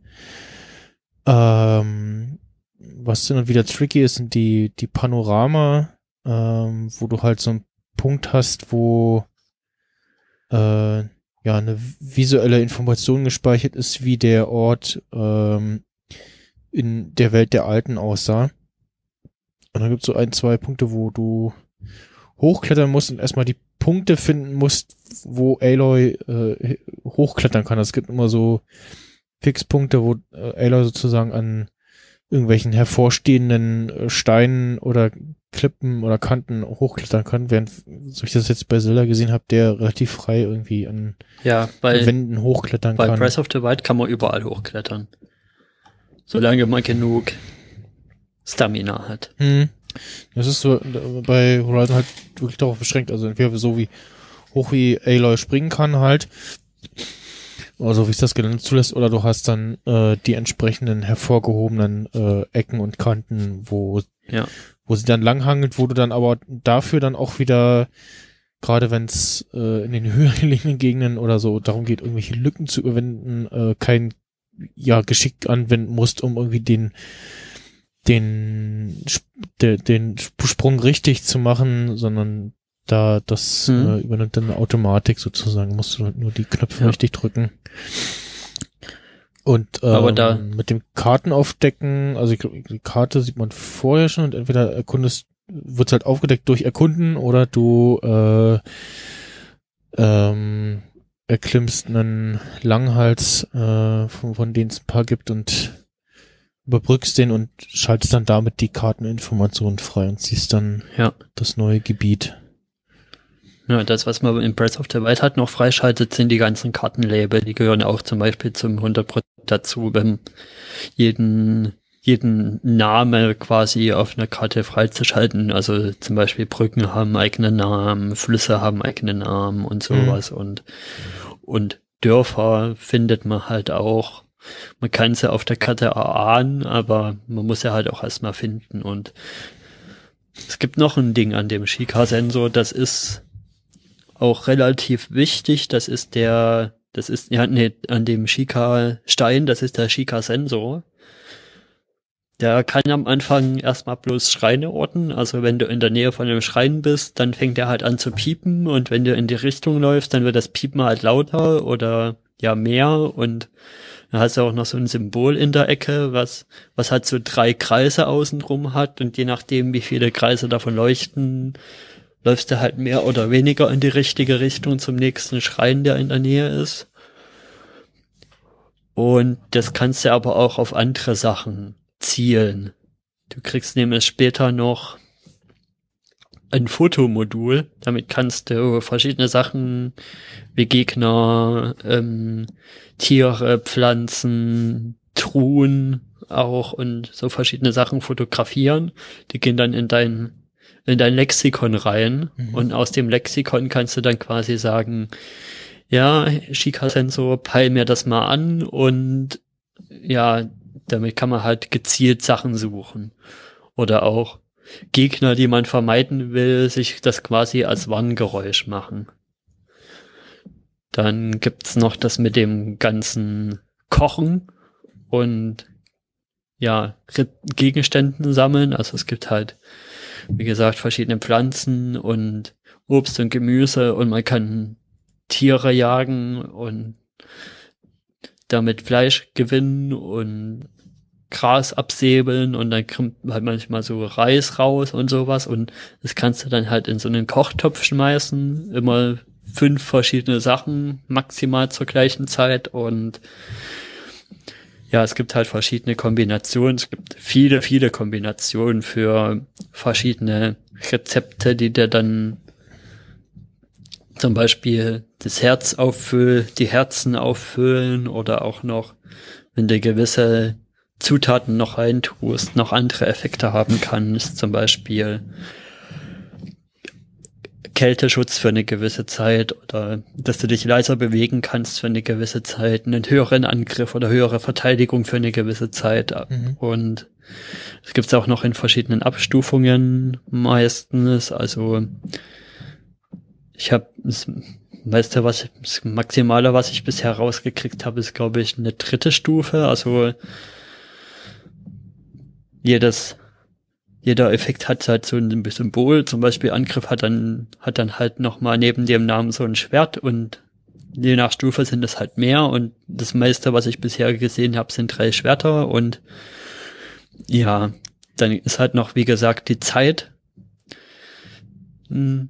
Ähm, was dann wieder tricky ist, sind die, die Panorama, ähm, wo du halt so einen Punkt hast, wo äh, ja eine visuelle Information gespeichert ist, wie der Ort ähm, in der Welt der Alten aussah. Und dann gibt es so ein, zwei Punkte, wo du hochklettern musst und erstmal die Punkte finden musst, wo Aloy äh, hochklettern kann. Es gibt immer so Fixpunkte, wo äh, Aloy sozusagen an irgendwelchen hervorstehenden äh, Steinen oder Klippen oder Kanten hochklettern kann, während, so ich das jetzt bei Zelda gesehen habe, der relativ frei irgendwie an
Ja, bei,
Wänden hochklettern
bei
kann.
Breath of the Wild kann man überall hochklettern. Solange man genug Stamina hat.
Hm. Das ist so bei Horizon halt wirklich darauf beschränkt. Also entweder so wie hoch wie Aloy springen kann halt. Oder so wie es das Gelände zulässt, oder du hast dann äh, die entsprechenden hervorgehobenen äh, Ecken und Kanten, wo,
Ja.
wo sie dann langhangelt, wo du dann aber dafür dann auch wieder, gerade wenn es äh, in den höher gelegenen Gegenden oder so darum geht, irgendwelche Lücken zu überwinden, äh, kein ja, Geschick anwenden musst, um irgendwie den den, de, den Sprung richtig zu machen, sondern da das
Mhm.
äh, übernimmt dann eine Automatik sozusagen, musst du halt nur die Knöpfe
Ja.
richtig drücken. Und ähm,
Aber da-
mit dem Kartenaufdecken, also ich glaube, die Karte sieht man vorher schon und entweder erkundest, wird's halt aufgedeckt durch Erkunden oder du äh, ähm, erklimmst einen Langhals, äh, von, von denen es ein paar gibt und überbrückst den und schaltest dann damit die Karteninformationen frei und siehst dann
Ja.
das neue Gebiet.
Ja, das, was man in Breath of the Wild hat, noch freischaltet, sind die ganzen Kartenlabel. Die gehören auch zum Beispiel zum 100% dazu, wenn jeden, jeden Name quasi auf einer Karte freizuschalten. Also zum Beispiel Brücken haben eigene Namen, Flüsse haben eigene Namen und sowas und, und Dörfer findet man halt auch. Man kann sie auf der Karte erahnen, aber man muss sie halt auch erstmal finden und es gibt noch ein Ding an dem Shika-Sensor, das ist auch relativ wichtig. Das ist der, das ist, ja, nee, an dem Shika-Stein, das ist der Shika-Sensor. Der kann am Anfang erstmal bloß Schreine orten. Also wenn du in der Nähe von einem Schrein bist, dann fängt er halt an zu piepen und wenn du in die Richtung läufst, dann wird das Piepen halt lauter oder ja mehr und dann hast du auch noch so ein Symbol in der Ecke, was, was halt so drei Kreise außenrum hat und je nachdem, wie viele Kreise davon leuchten, läufst du halt mehr oder weniger in die richtige Richtung zum nächsten Schrein, der in der Nähe ist. Und das kannst du aber auch auf andere Sachen zielen. Du kriegst nämlich später noch ein Fotomodul. Damit kannst du verschiedene Sachen wie Gegner, ähm, Tiere, Pflanzen, Truhen auch und so verschiedene Sachen fotografieren. Die gehen dann in dein in dein Lexikon rein mhm. und aus dem Lexikon kannst du dann quasi sagen, ja, Shika-Sensor, peil mir das mal an und ja, damit kann man halt gezielt Sachen suchen. Oder auch Gegner, die man vermeiden will, sich das quasi als Warngeräusch machen. Dann gibt's noch das mit dem ganzen Kochen und ja, Gegenständen sammeln. Also es gibt halt, wie gesagt, verschiedene Pflanzen und Obst und Gemüse und man kann Tiere jagen und damit Fleisch gewinnen und Gras absäbeln und dann kommt halt manchmal so Reis raus und sowas und das kannst du dann halt in so einen Kochtopf schmeißen, immer fünf verschiedene Sachen maximal zur gleichen Zeit und ja, es gibt halt verschiedene Kombinationen. Es gibt viele, viele Kombinationen für verschiedene Rezepte, die dir dann zum Beispiel das Herz auffüllen, die Herzen auffüllen oder auch noch, wenn du gewisse Zutaten noch reintust, noch andere Effekte haben kannst, zum Beispiel Kälteschutz für eine gewisse Zeit oder dass du dich leiser bewegen kannst für eine gewisse Zeit, einen höheren Angriff oder höhere Verteidigung für eine gewisse Zeit. Mhm. Und es gibt es auch noch in verschiedenen Abstufungen meistens. Also ich habe das meiste, was das Maximale, was ich bisher rausgekriegt habe, ist glaube ich eine dritte Stufe. Also jedes jeder Effekt hat halt so ein Symbol, zum Beispiel Angriff hat dann, hat dann halt nochmal neben dem Namen so ein Schwert und je nach Stufe sind es halt mehr. Und das meiste, was ich bisher gesehen habe, sind drei Schwerter. Und ja, dann ist halt noch, wie gesagt, die Zeit. Ein,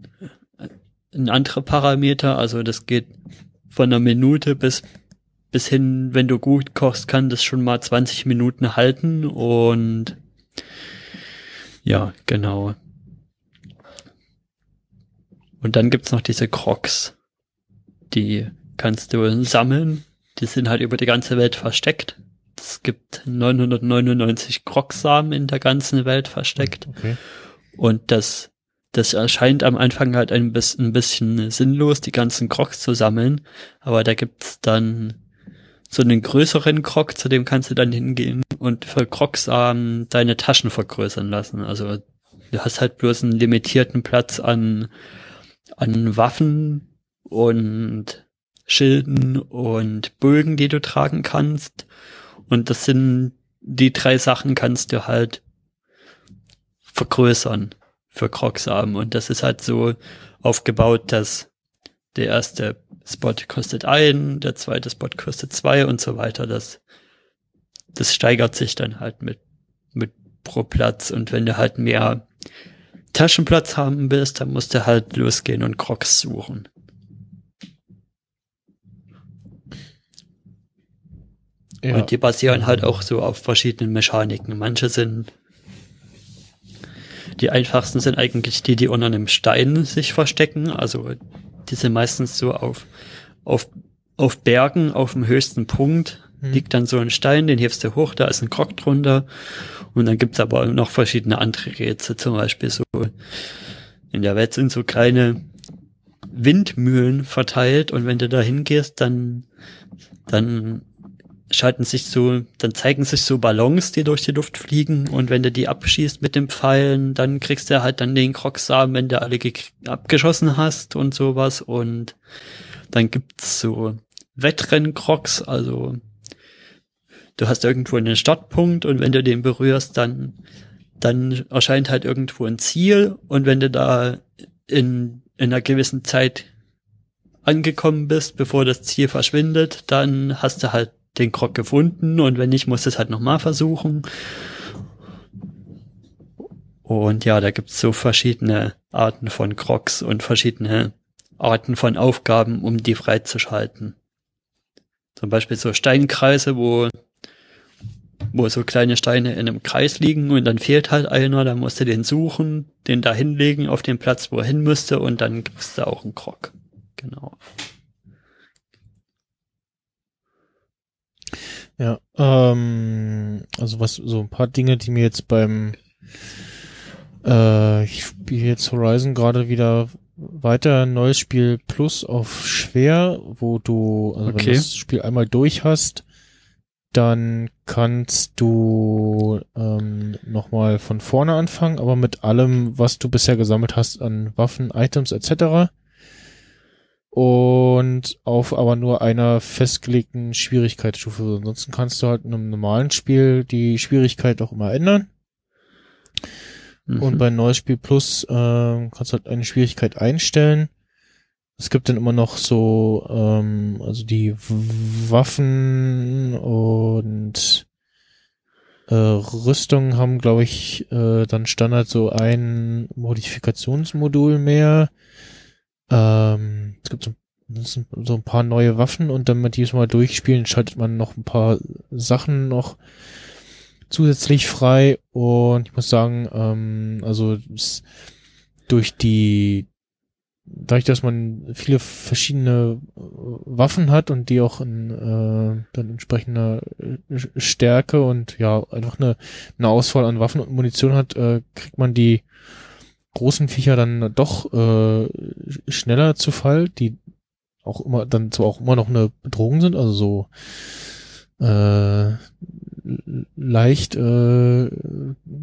ein anderer Parameter, also das geht von einer Minute bis bis hin, wenn du gut kochst, kann das schon mal 20 Minuten halten. Und ja, genau. Und dann gibt's noch diese Crocs. Die kannst du sammeln. Die sind halt über die ganze Welt versteckt. Es gibt 999 Crocs-Samen in der ganzen Welt versteckt. Okay. Und das, das erscheint am Anfang halt ein bisschen, ein bisschen sinnlos, die ganzen Crocs zu sammeln. Aber da gibt's dann so einen größeren Krog, zu dem kannst du dann hingehen und für Krogsamen deine Taschen vergrößern lassen. Also du hast halt bloß einen limitierten Platz an, an Waffen und Schilden und Bögen, die du tragen kannst. Und das sind die drei Sachen kannst du halt vergrößern für Krogsamen. Und das ist halt so aufgebaut, dass der erste Spot kostet ein, der zweite Spot kostet zwei und so weiter. Das, das steigert sich dann halt mit, mit pro Platz. Und wenn du halt mehr Taschenplatz haben willst, dann musst du halt losgehen und Crocs suchen. Ja. Und die basieren halt auch so auf verschiedenen Mechaniken. Manche sind die einfachsten sind eigentlich die, die unter einem Stein sich verstecken. Also die sind meistens so auf, auf, auf Bergen, auf dem höchsten Punkt hm. liegt dann so ein Stein, den hebst du hoch, da ist ein Krog drunter. Und dann gibt's aber noch verschiedene andere Rätsel, zum Beispiel so, in der Welt sind so kleine Windmühlen verteilt und wenn du da hingehst, dann, dann schalten sich so, dann zeigen sich so Ballons, die durch die Luft fliegen und wenn du die abschießt mit den Pfeilen, dann kriegst du halt dann den Krogsamen, wenn du alle abgeschossen hast und sowas und dann gibt's so Wettrennkrogs, also du hast irgendwo einen Startpunkt und wenn du den berührst, dann, dann erscheint halt irgendwo ein Ziel und wenn du da in, in einer gewissen Zeit angekommen bist, bevor das Ziel verschwindet, dann hast du halt den Krog gefunden und wenn nicht, musst du es halt nochmal versuchen. Und ja, da gibt's so verschiedene Arten von Crocs und verschiedene Arten von Aufgaben, um die freizuschalten. Zum Beispiel so Steinkreise, wo, wo so kleine Steine in einem Kreis liegen und dann fehlt halt einer, dann musst du den suchen, den da hinlegen auf den Platz, wo er hin müsste und dann gibst du auch einen Krog. Genau.
Ja, ähm, also was, so ein paar Dinge, die mir jetzt beim, äh, ich spiele jetzt Horizon gerade wieder weiter, neues Spiel Plus auf schwer, wo du, also okay. wenn du das Spiel einmal durch hast, dann kannst du ähm, nochmal von vorne anfangen, aber mit allem, was du bisher gesammelt hast an Waffen, Items etc und auf aber nur einer festgelegten Schwierigkeitsstufe. Ansonsten kannst du halt in einem normalen Spiel die Schwierigkeit auch immer ändern. Mhm. Und bei Neues Spiel Plus äh, kannst du halt eine Schwierigkeit einstellen. Es gibt dann immer noch so, ähm, also die Waffen und äh, Rüstungen haben, glaube ich, äh, dann Standard so ein Modifikationsmodul mehr. Ähm, es gibt so, so ein paar neue Waffen und dann mit diesem Mal durchspielen schaltet man noch ein paar Sachen noch zusätzlich frei und ich muss sagen, ähm, also durch die dadurch, dass man viele verschiedene äh, Waffen hat und die auch in äh, dann entsprechender äh, Stärke und ja einfach eine, eine Auswahl an Waffen und Munition hat, äh, kriegt man die großen Viecher dann doch äh, schneller zu Fall, die auch immer dann zwar auch immer noch eine Bedrohung sind, also so äh, leicht äh,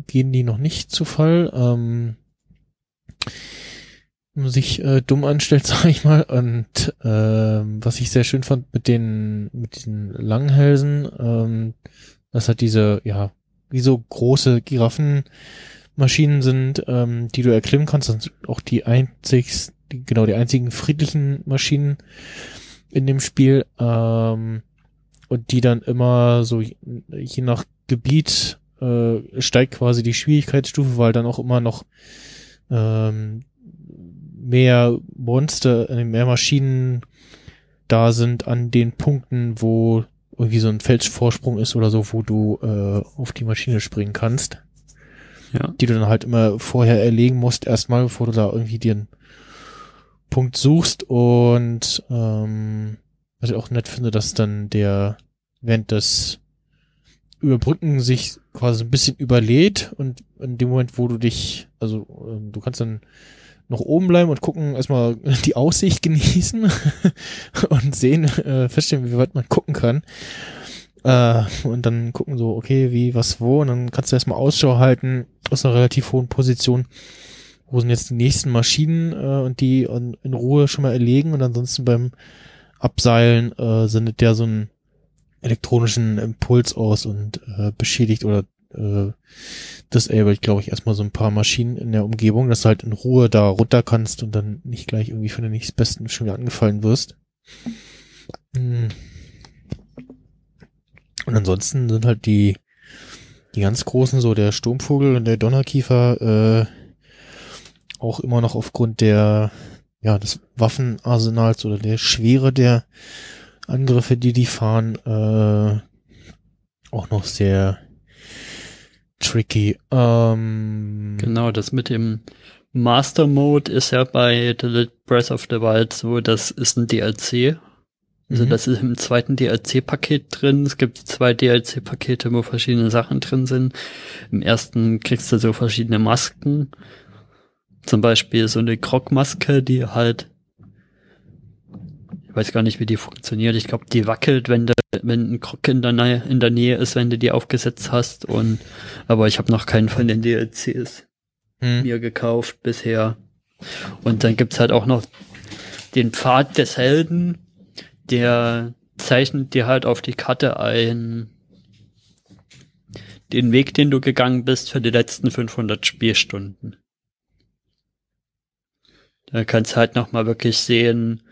gehen die noch nicht zu Fall. Ähm, sich äh, dumm anstellt, sag ich mal. Und äh, was ich sehr schön fand mit den mit diesen Langhälsen, ähm, das hat diese ja wie so große Giraffen Maschinen sind, ähm, die du erklimmen kannst. Sind auch die einzig, die, genau die einzigen friedlichen Maschinen in dem Spiel. Ähm, und die dann immer so je nach Gebiet äh, steigt quasi die Schwierigkeitsstufe, weil dann auch immer noch ähm, mehr Monster, äh, mehr Maschinen da sind an den Punkten, wo irgendwie so ein Felsvorsprung ist oder so, wo du äh, auf die Maschine springen kannst ja. die du dann halt immer vorher erlegen musst, erstmal, bevor du da irgendwie den Punkt suchst. Und ähm, was ich auch nett finde, dass dann der während des Überbrücken sich quasi ein bisschen überlädt und in dem Moment, wo du dich, also ähm, du kannst dann noch oben bleiben und gucken, erstmal die Aussicht genießen und sehen, äh, feststellen, wie weit man gucken kann. Äh, und dann gucken so, okay, wie, was, wo. Und dann kannst du erstmal Ausschau halten aus einer relativ hohen Position. Wo sind jetzt die nächsten Maschinen äh, und die in, in, Ruhe schon mal erlegen und ansonsten beim Abseilen äh, sendet der so einen elektronischen Impuls aus und äh, beschädigt oder äh, disabled, glaube ich, erstmal so ein paar Maschinen in der Umgebung, dass du halt in Ruhe da runter kannst und dann nicht gleich irgendwie von den nächstbesten schon wieder angefallen wirst. Hm. Und ansonsten sind halt die, die ganz großen, so der Sturmvogel und der Donnerkiefer, äh, auch immer noch aufgrund der, ja, des Waffenarsenals oder der Schwere der Angriffe, die die fahren, äh, auch noch sehr tricky. Ähm,
genau, das mit dem Master Mode ist ja bei The Breath of the Wild so, das ist ein DLC also mhm. das ist im zweiten DLC-Paket drin. Es gibt zwei DLC-Pakete, wo verschiedene Sachen drin sind. Im ersten kriegst du so verschiedene Masken. Zum Beispiel so eine Krog-Maske, die halt, weiß gar nicht, wie die funktioniert. Ich glaube, die wackelt, wenn, de, wenn ein Krog in der, Nähe, in der Nähe ist, wenn du die aufgesetzt hast. Und aber ich habe noch keinen von den DLCs
Hm.
mir gekauft bisher. Und dann gibt's halt auch noch den Pfad des Helden, der zeichnet dir halt auf die Karte ein den Weg, den du gegangen bist für die letzten 500 Spielstunden. Da kannst du halt nochmal wirklich sehen,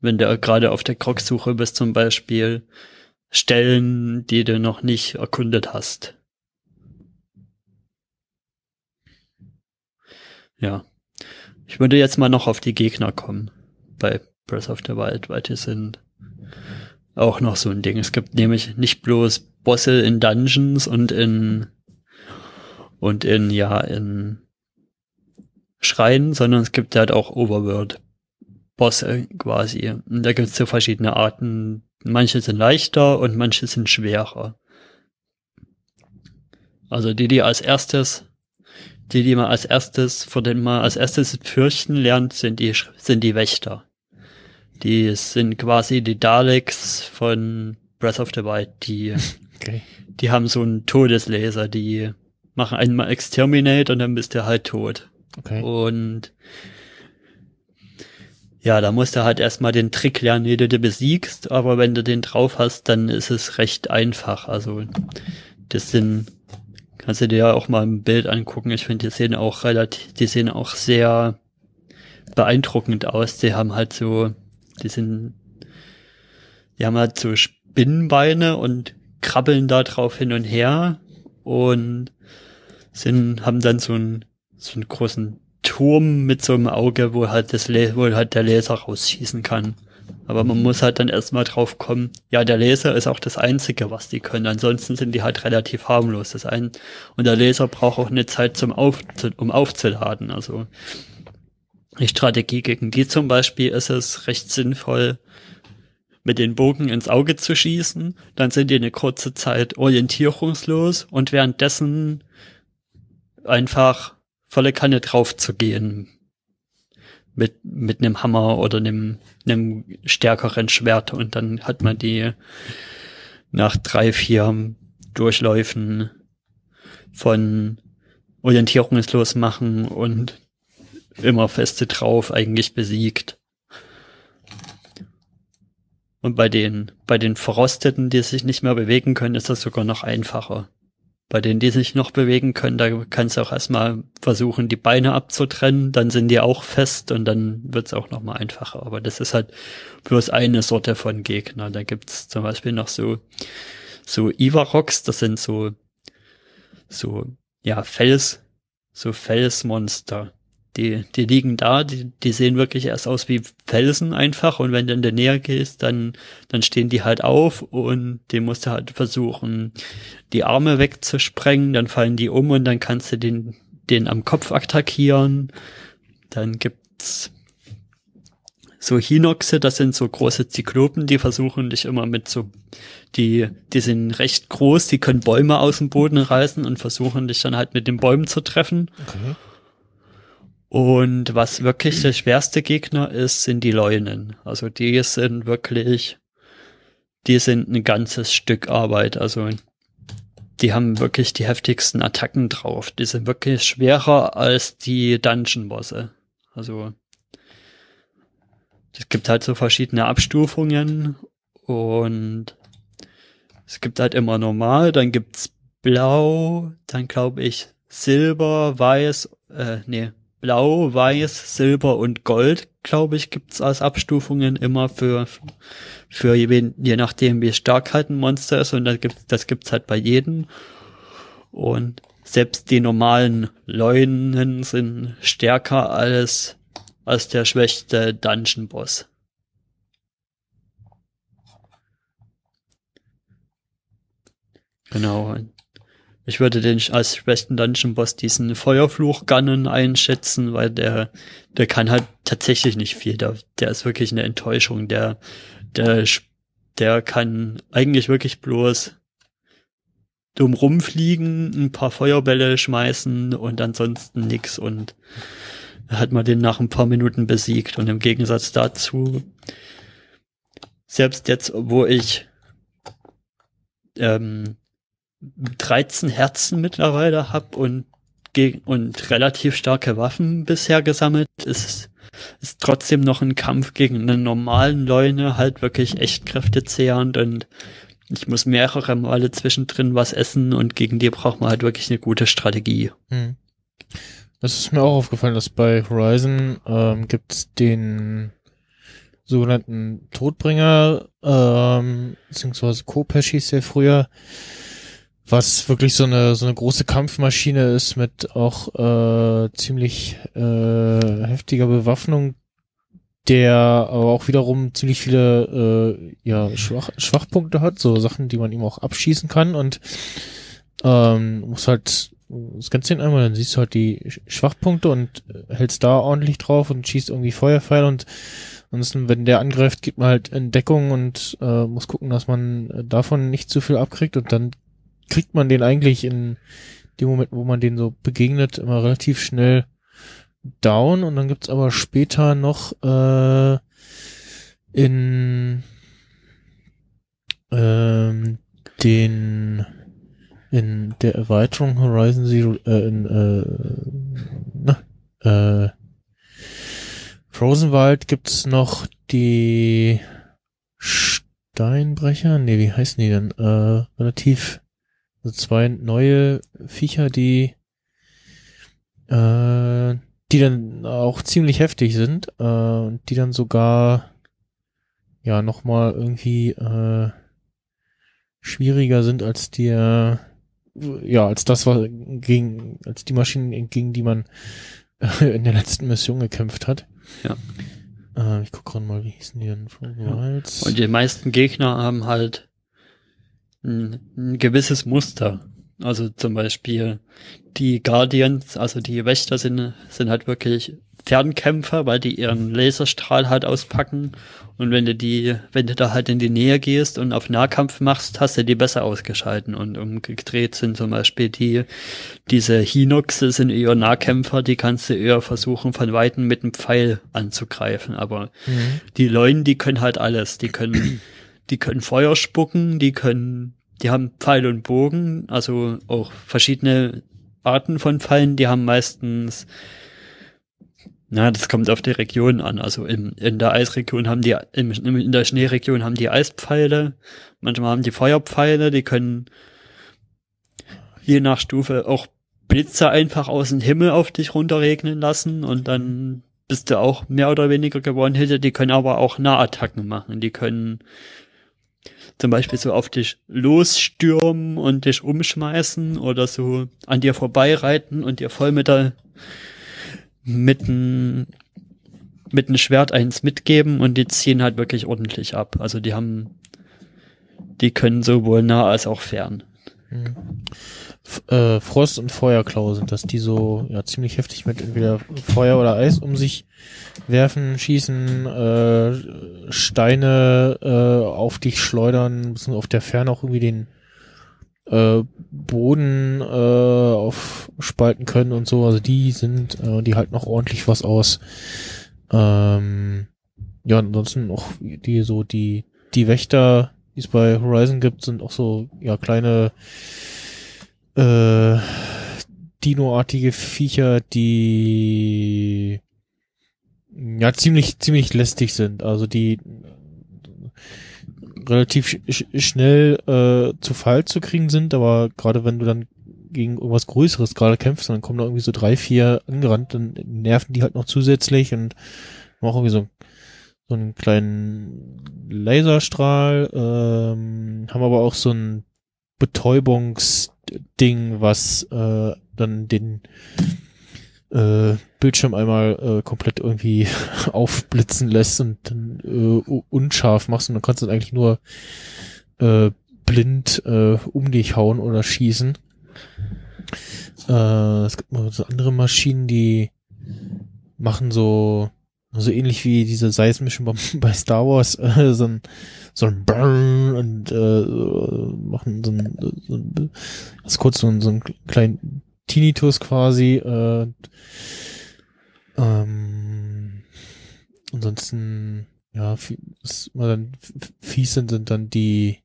wenn du gerade auf der Krogsuche bist zum Beispiel, Stellen, die du noch nicht erkundet hast. Ja. Ich würde jetzt mal noch auf die Gegner kommen bei Breath of the Wild, weil die sind auch noch so ein Ding. Es gibt nämlich nicht bloß Bosse in Dungeons und in und in ja in Schreien, sondern es gibt halt auch Overworld Bosse quasi. Und da gibt es so verschiedene Arten. Manche sind leichter und manche sind schwerer. Also die, die als erstes, die, die man als erstes, vor denen man als erstes fürchten lernt, sind die, sind die Wächter. Die sind quasi die Daleks von Breath of the Wild, die
Okay.
die haben so einen Todeslaser, die machen einmal Exterminate und dann bist du halt tot.
Okay.
Und ja, da musst du halt erstmal den Trick lernen, wie du den besiegst, aber wenn du den drauf hast, dann ist es recht einfach. Also das sind, kannst du dir ja auch mal ein Bild angucken. Ich finde, die sehen auch relativ, die sehen auch sehr beeindruckend aus. Die haben halt so, die sind, die haben halt so Spinnenbeine und krabbeln da drauf hin und her und sind, haben dann so einen, so einen großen Turm mit so einem Auge, wo halt das, wo halt der Laser rausschießen kann. Aber man muss halt dann erstmal drauf kommen, ja, der Laser ist auch das Einzige, was die können. Ansonsten sind die halt relativ harmlos. Das ein, und der Laser braucht auch eine Zeit zum Auf, um aufzuladen. Also, die Strategie gegen die zum Beispiel ist es recht sinnvoll, mit den Bogen ins Auge zu schießen, dann sind die eine kurze Zeit orientierungslos und währenddessen einfach volle Kanne drauf zu gehen. Mit, mit einem Hammer oder einem, einem stärkeren Schwert und dann hat man die nach drei, vier Durchläufen von orientierungslos machen und immer feste drauf eigentlich besiegt. Und bei den, bei den Verrosteten, die sich nicht mehr bewegen können, ist das sogar noch einfacher. Bei denen, die sich noch bewegen können, da kannst du auch erstmal versuchen, die Beine abzutrennen, dann sind die auch fest und dann wird's auch noch mal einfacher. Aber das ist halt bloß eine Sorte von Gegner. Da gibt's zum Beispiel noch so, so Ivarox, das sind so, so, ja, Fels, so Felsmonster. Die, die liegen da, die, die sehen wirklich erst aus wie Felsen einfach und wenn du in der Nähe gehst, dann, dann stehen die halt auf und den musst du halt versuchen, die Arme wegzusprengen, dann fallen die um und dann kannst du den, den am Kopf attackieren. Dann gibt's so Hinoxe, das sind so große Zyklopen, die versuchen dich immer mit so, die, die sind recht groß, die können Bäume aus dem Boden reißen und versuchen dich dann halt mit den Bäumen zu treffen.
Okay.
Und was wirklich der schwerste Gegner ist, sind die Leunen. Also die sind wirklich, die sind ein ganzes Stück Arbeit. Also die haben wirklich die heftigsten Attacken drauf. Die sind wirklich schwerer als die Dungeon-Bosse. Also es gibt halt so verschiedene Abstufungen und es gibt halt immer normal, dann gibt's blau, dann glaube ich silber, weiß, äh, nee, blau, weiß, silber und gold, glaube ich, gibt's als Abstufungen immer für, für je, je nachdem, wie stark halt ein Monster ist und das gibt's, das gibt's halt bei jedem. Und selbst die normalen Leunen sind stärker als, als der schwächste Dungeon-Boss. Genau. Ich würde den als schwächsten Dungeon-Boss diesen Feuerfluch-Gunnen einschätzen, weil der, der kann halt tatsächlich nicht viel. Der, der ist wirklich eine Enttäuschung. Der, der, der kann eigentlich wirklich bloß dumm rumfliegen, ein paar Feuerbälle schmeißen und ansonsten nix und hat man den nach ein paar Minuten besiegt und im Gegensatz dazu selbst jetzt, wo ich ähm, 13 Herzen mittlerweile habe und und relativ starke Waffen bisher gesammelt, ist ist trotzdem noch ein Kampf gegen einen normalen Leune halt wirklich echt kräftezehrend und ich muss mehrere Male zwischendrin was essen und gegen die braucht man halt wirklich eine gute Strategie. Hm.
Das ist mir auch aufgefallen, dass bei Horizon ähm, gibt den sogenannten Todbringer, ähm, beziehungsweise Kopesh hieß der früher, was wirklich so eine so eine große Kampfmaschine ist mit auch äh, ziemlich äh, heftiger Bewaffnung, der aber auch wiederum ziemlich viele äh, ja Schwach, Schwachpunkte hat, so Sachen, die man ihm auch abschießen kann und ähm, muss halt scannst den einmal, dann siehst du halt die Schwachpunkte und hältst da ordentlich drauf und schießt irgendwie Feuerpfeil und ansonsten, wenn der angreift, gibt man halt in Deckung und äh, muss gucken, dass man davon nicht zu viel abkriegt und dann kriegt man den eigentlich in dem Moment, wo man den so begegnet, immer relativ schnell down und dann gibt's aber später noch äh, in ähm, den in der Erweiterung Horizon Zero äh, in äh, na, äh, Frozen Wild gibt's noch die Steinbrecher, nee, wie heißen die denn? Äh, relativ also zwei neue Viecher, die äh, die dann auch ziemlich heftig sind äh, und die dann sogar ja nochmal irgendwie äh, schwieriger sind als der ja als das was gegen als die Maschinen gegen die man äh, in der letzten Mission gekämpft hat.
Ja.
Äh, ich guck gerade mal, wie hießen die denn?
Ja. Und die meisten Gegner haben halt ein, ein gewisses Muster. Also zum Beispiel die Guardians, also die Wächter sind, sind halt wirklich Fernkämpfer, weil die ihren Laserstrahl halt auspacken. Und wenn du die, wenn du da halt in die Nähe gehst und auf Nahkampf machst, hast du die besser ausgeschalten. Und umgedreht sind zum Beispiel die, diese Hinoxe sind eher Nahkämpfer, die kannst du eher versuchen, von Weitem mit einem Pfeil anzugreifen. Aber mhm. die Leuen, die können halt alles. Die können die können Feuer spucken, die können, die haben Pfeil und Bogen, also auch verschiedene Arten von Pfeilen, die haben meistens, na, das kommt auf die Region an. Also in, in der Eisregion haben die, in, in der Schneeregion haben die Eispfeile, manchmal haben die Feuerpfeile, die können je nach Stufe auch Blitze einfach aus dem Himmel auf dich runterregnen lassen und dann bist du auch mehr oder weniger gewonnen hätte. Die können aber auch Nahattacken machen. Die können zum Beispiel so auf dich losstürmen und dich umschmeißen oder so an dir vorbeireiten und dir voll mit der mit einem mit einem Schwert eins mitgeben und die ziehen halt wirklich ordentlich ab. Also die haben, die können sowohl nah als auch fern.
Mhm. Äh, Frost und Feuerklau sind das, die so ja ziemlich heftig mit entweder Feuer oder Eis um sich werfen, schießen, äh, Steine äh, auf dich schleudern, müssen auf der Ferne auch irgendwie den äh, Boden äh, aufspalten können und so. Also die sind, äh, die halten noch ordentlich was aus. Ähm, ja, ansonsten auch die so die die Wächter, die es bei Horizon gibt, sind auch so ja kleine äh, Dino-artige Viecher, die ja ziemlich ziemlich lästig sind. Also die relativ sch schnell äh, zu Fall zu kriegen sind, aber gerade wenn du dann gegen irgendwas Größeres gerade kämpfst, dann kommen da irgendwie so drei, vier angerannt, dann nerven die halt noch zusätzlich und auch irgendwie so, so einen kleinen Laserstrahl, ähm, haben aber auch so ein Betäubungsding, was äh, dann den äh, Bildschirm einmal äh, komplett irgendwie aufblitzen lässt und dann äh, unscharf machst und dann kannst du eigentlich nur äh, blind äh, um dich hauen oder schießen. Äh, es gibt noch so andere Maschinen, die machen so so ähnlich wie diese seismischen Bomben bei Star Wars, äh, so ein so ein Burn und äh, machen so ein, so ein das kurz so, ein, so einen kleinen Tinnitus quasi. Äh, ähm, ansonsten ja, was immer dann fies sind, sind dann die,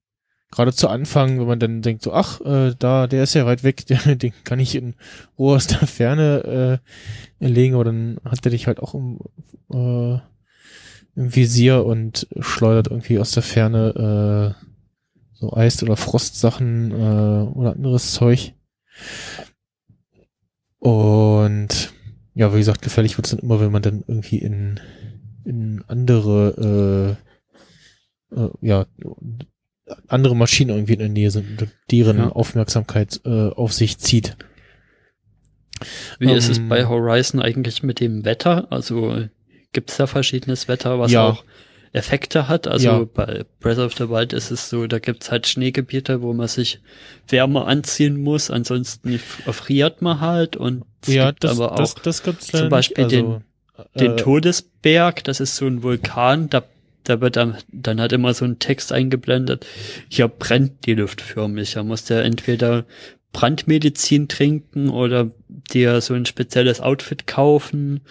gerade zu Anfang, wenn man dann denkt so, ach, äh, da, der ist ja weit weg, der, den kann ich in Ruhe aus der Ferne äh, legen, aber dann hat der dich halt auch im, äh, im Visier und schleudert irgendwie aus der Ferne äh, so Eis- oder Frostsachen äh, oder anderes Zeug. Und ja, wie gesagt, gefährlich wird's dann immer, wenn man dann irgendwie in, in andere, äh, äh, ja, andere Maschinen irgendwie in der Nähe sind und deren
Ja.
Aufmerksamkeit äh, auf sich zieht.
Wie ist es
Ähm,
bei Horizon eigentlich mit dem Wetter? Also gibt es da verschiedenes Wetter, was
Ja.
auch Effekte hat? Also
Ja.
bei Breath of the Wild ist es so, da gibt's halt Schneegebiete, wo man sich wärmer anziehen muss, ansonsten friert man halt und es
Ja,
gibt
das,
aber auch
das, das gibt's
zum Beispiel.
Also,
den
äh,
Todesberg, das ist so ein Vulkan, da, da wird dann, dann hat immer so ein Text eingeblendet, hier brennt die Luft förmlich. Da muss der entweder Brandmedizin trinken oder dir so ein spezielles Outfit kaufen,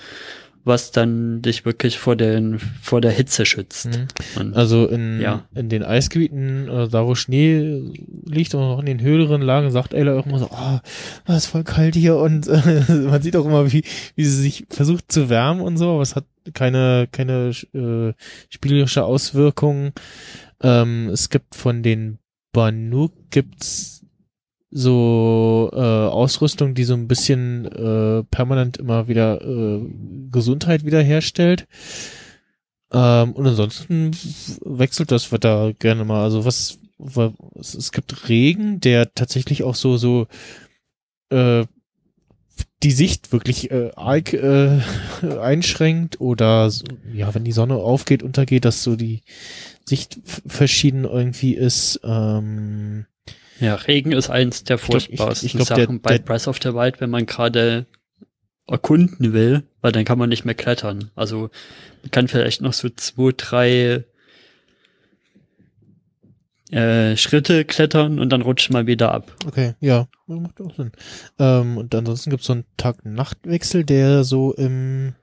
was dann dich wirklich vor den, vor der Hitze schützt.
Mhm.
Und,
Also in,
Ja.
in den Eisgebieten, äh, da wo Schnee liegt und auch in den höheren Lagen, sagt Ella auch immer so, ah, das ist voll kalt hier und äh, man sieht auch immer, wie, wie sie sich versucht zu wärmen und so, aber es hat keine, keine äh, spielerische Auswirkung. Ähm, es gibt von den Banuk gibt's so äh, Ausrüstung, die so ein bisschen äh, permanent immer wieder äh, Gesundheit wiederherstellt. Ähm, und ansonsten wechselt das Wetter gerne mal. Also was, wa- es, es gibt Regen, der tatsächlich auch so so äh, die Sicht wirklich äh, arg äh, einschränkt oder so, ja, wenn die Sonne aufgeht, untergeht, dass so die Sicht verschieden irgendwie ist. Ähm,
ja, Regen ist eins der
glaub, ich-
furchtbarsten
ich glaub, der-
Sachen bei
der-
Breath of the Wild, wenn man gerade erkunden will, weil dann kann man nicht mehr klettern. Also man kann vielleicht noch so zwei, drei äh, Schritte klettern und dann rutscht man wieder ab.
Okay, ja, macht auch Sinn. Ähm, und ansonsten gibt es so einen Tag-Nacht-Wechsel, der so im,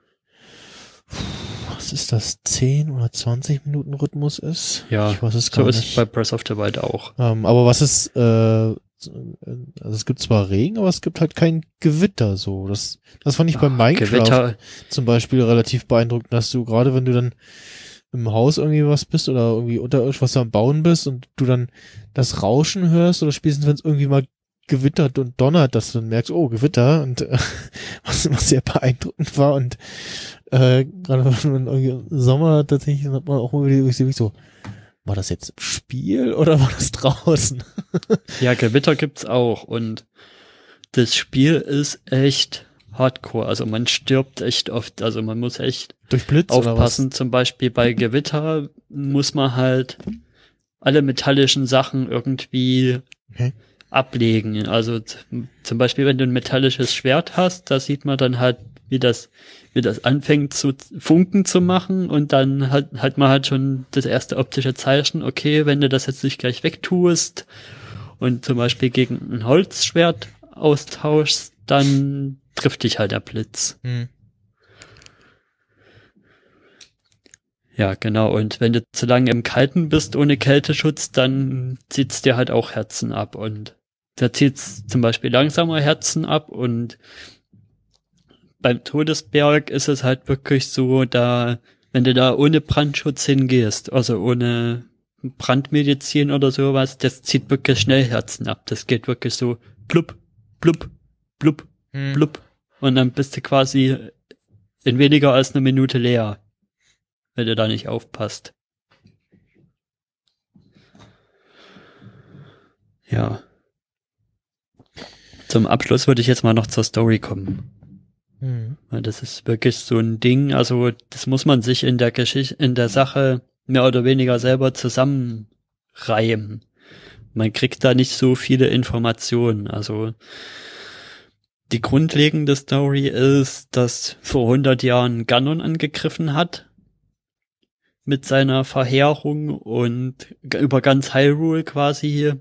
was ist das, 10 oder 20 Minuten Rhythmus ist?
Ja,
ich weiß es
So
gar
ist es
nicht.
bei Breath of the Wild auch.
ähm, aber was ist, äh, so, äh, also es gibt zwar Regen, aber es gibt halt kein Gewitter so. Das, das fand ich beim Minecraft
Gewitter,
zum Beispiel relativ beeindruckend, dass du gerade wenn du dann im Haus irgendwie was bist oder irgendwie unterirdisch was am Bauen bist und du dann das Rauschen hörst oder spätestens wenn es irgendwie mal gewittert und donnert, dass du dann merkst, oh, Gewitter und äh, was, was sehr beeindruckend war und äh, gerade wenn man irgendwie im Sommer tatsächlich hat man auch wirklich so, war das jetzt im Spiel oder war das draußen?
ja, Gewitter gibt's auch und das Spiel ist echt hardcore. Also man stirbt echt oft. Also man muss echt
Durch Blitz
aufpassen. Zum Beispiel bei Gewitter muss man halt alle metallischen Sachen irgendwie
Okay.
ablegen. Also zum Beispiel, wenn du ein metallisches Schwert hast, da sieht man dann halt, wie das, wie das anfängt zu funken zu machen und dann hat, hat man halt schon das erste optische Zeichen, okay, wenn du das jetzt nicht gleich wegtust und zum Beispiel gegen ein Holzschwert austauschst, dann trifft dich halt der Blitz.
Hm.
Ja, genau. Und wenn du zu lange im Kalten bist ohne Kälteschutz, dann zieht's dir halt auch Herzen ab. Und da zieht's zum Beispiel langsamer Herzen ab. Und beim Todesberg ist es halt wirklich so, da, wenn du da ohne Brandschutz hingehst, also ohne Brandmedizin oder sowas, das zieht wirklich schnell Herzen ab. Das geht wirklich so blub, blub, blub, blub. Und dann bist du quasi in weniger als eine Minute leer, wenn du da nicht aufpasst. Ja. Zum Abschluss würde ich jetzt mal noch zur Story kommen.
Hm.
Weil das ist wirklich so ein Ding, also das muss man sich in der Geschichte, in der Sache mehr oder weniger selber zusammenreimen. Man kriegt da nicht so viele Informationen. Also die grundlegende Story ist, dass vor 100 Jahren Ganon angegriffen hat mit seiner Verheerung und über ganz Hyrule quasi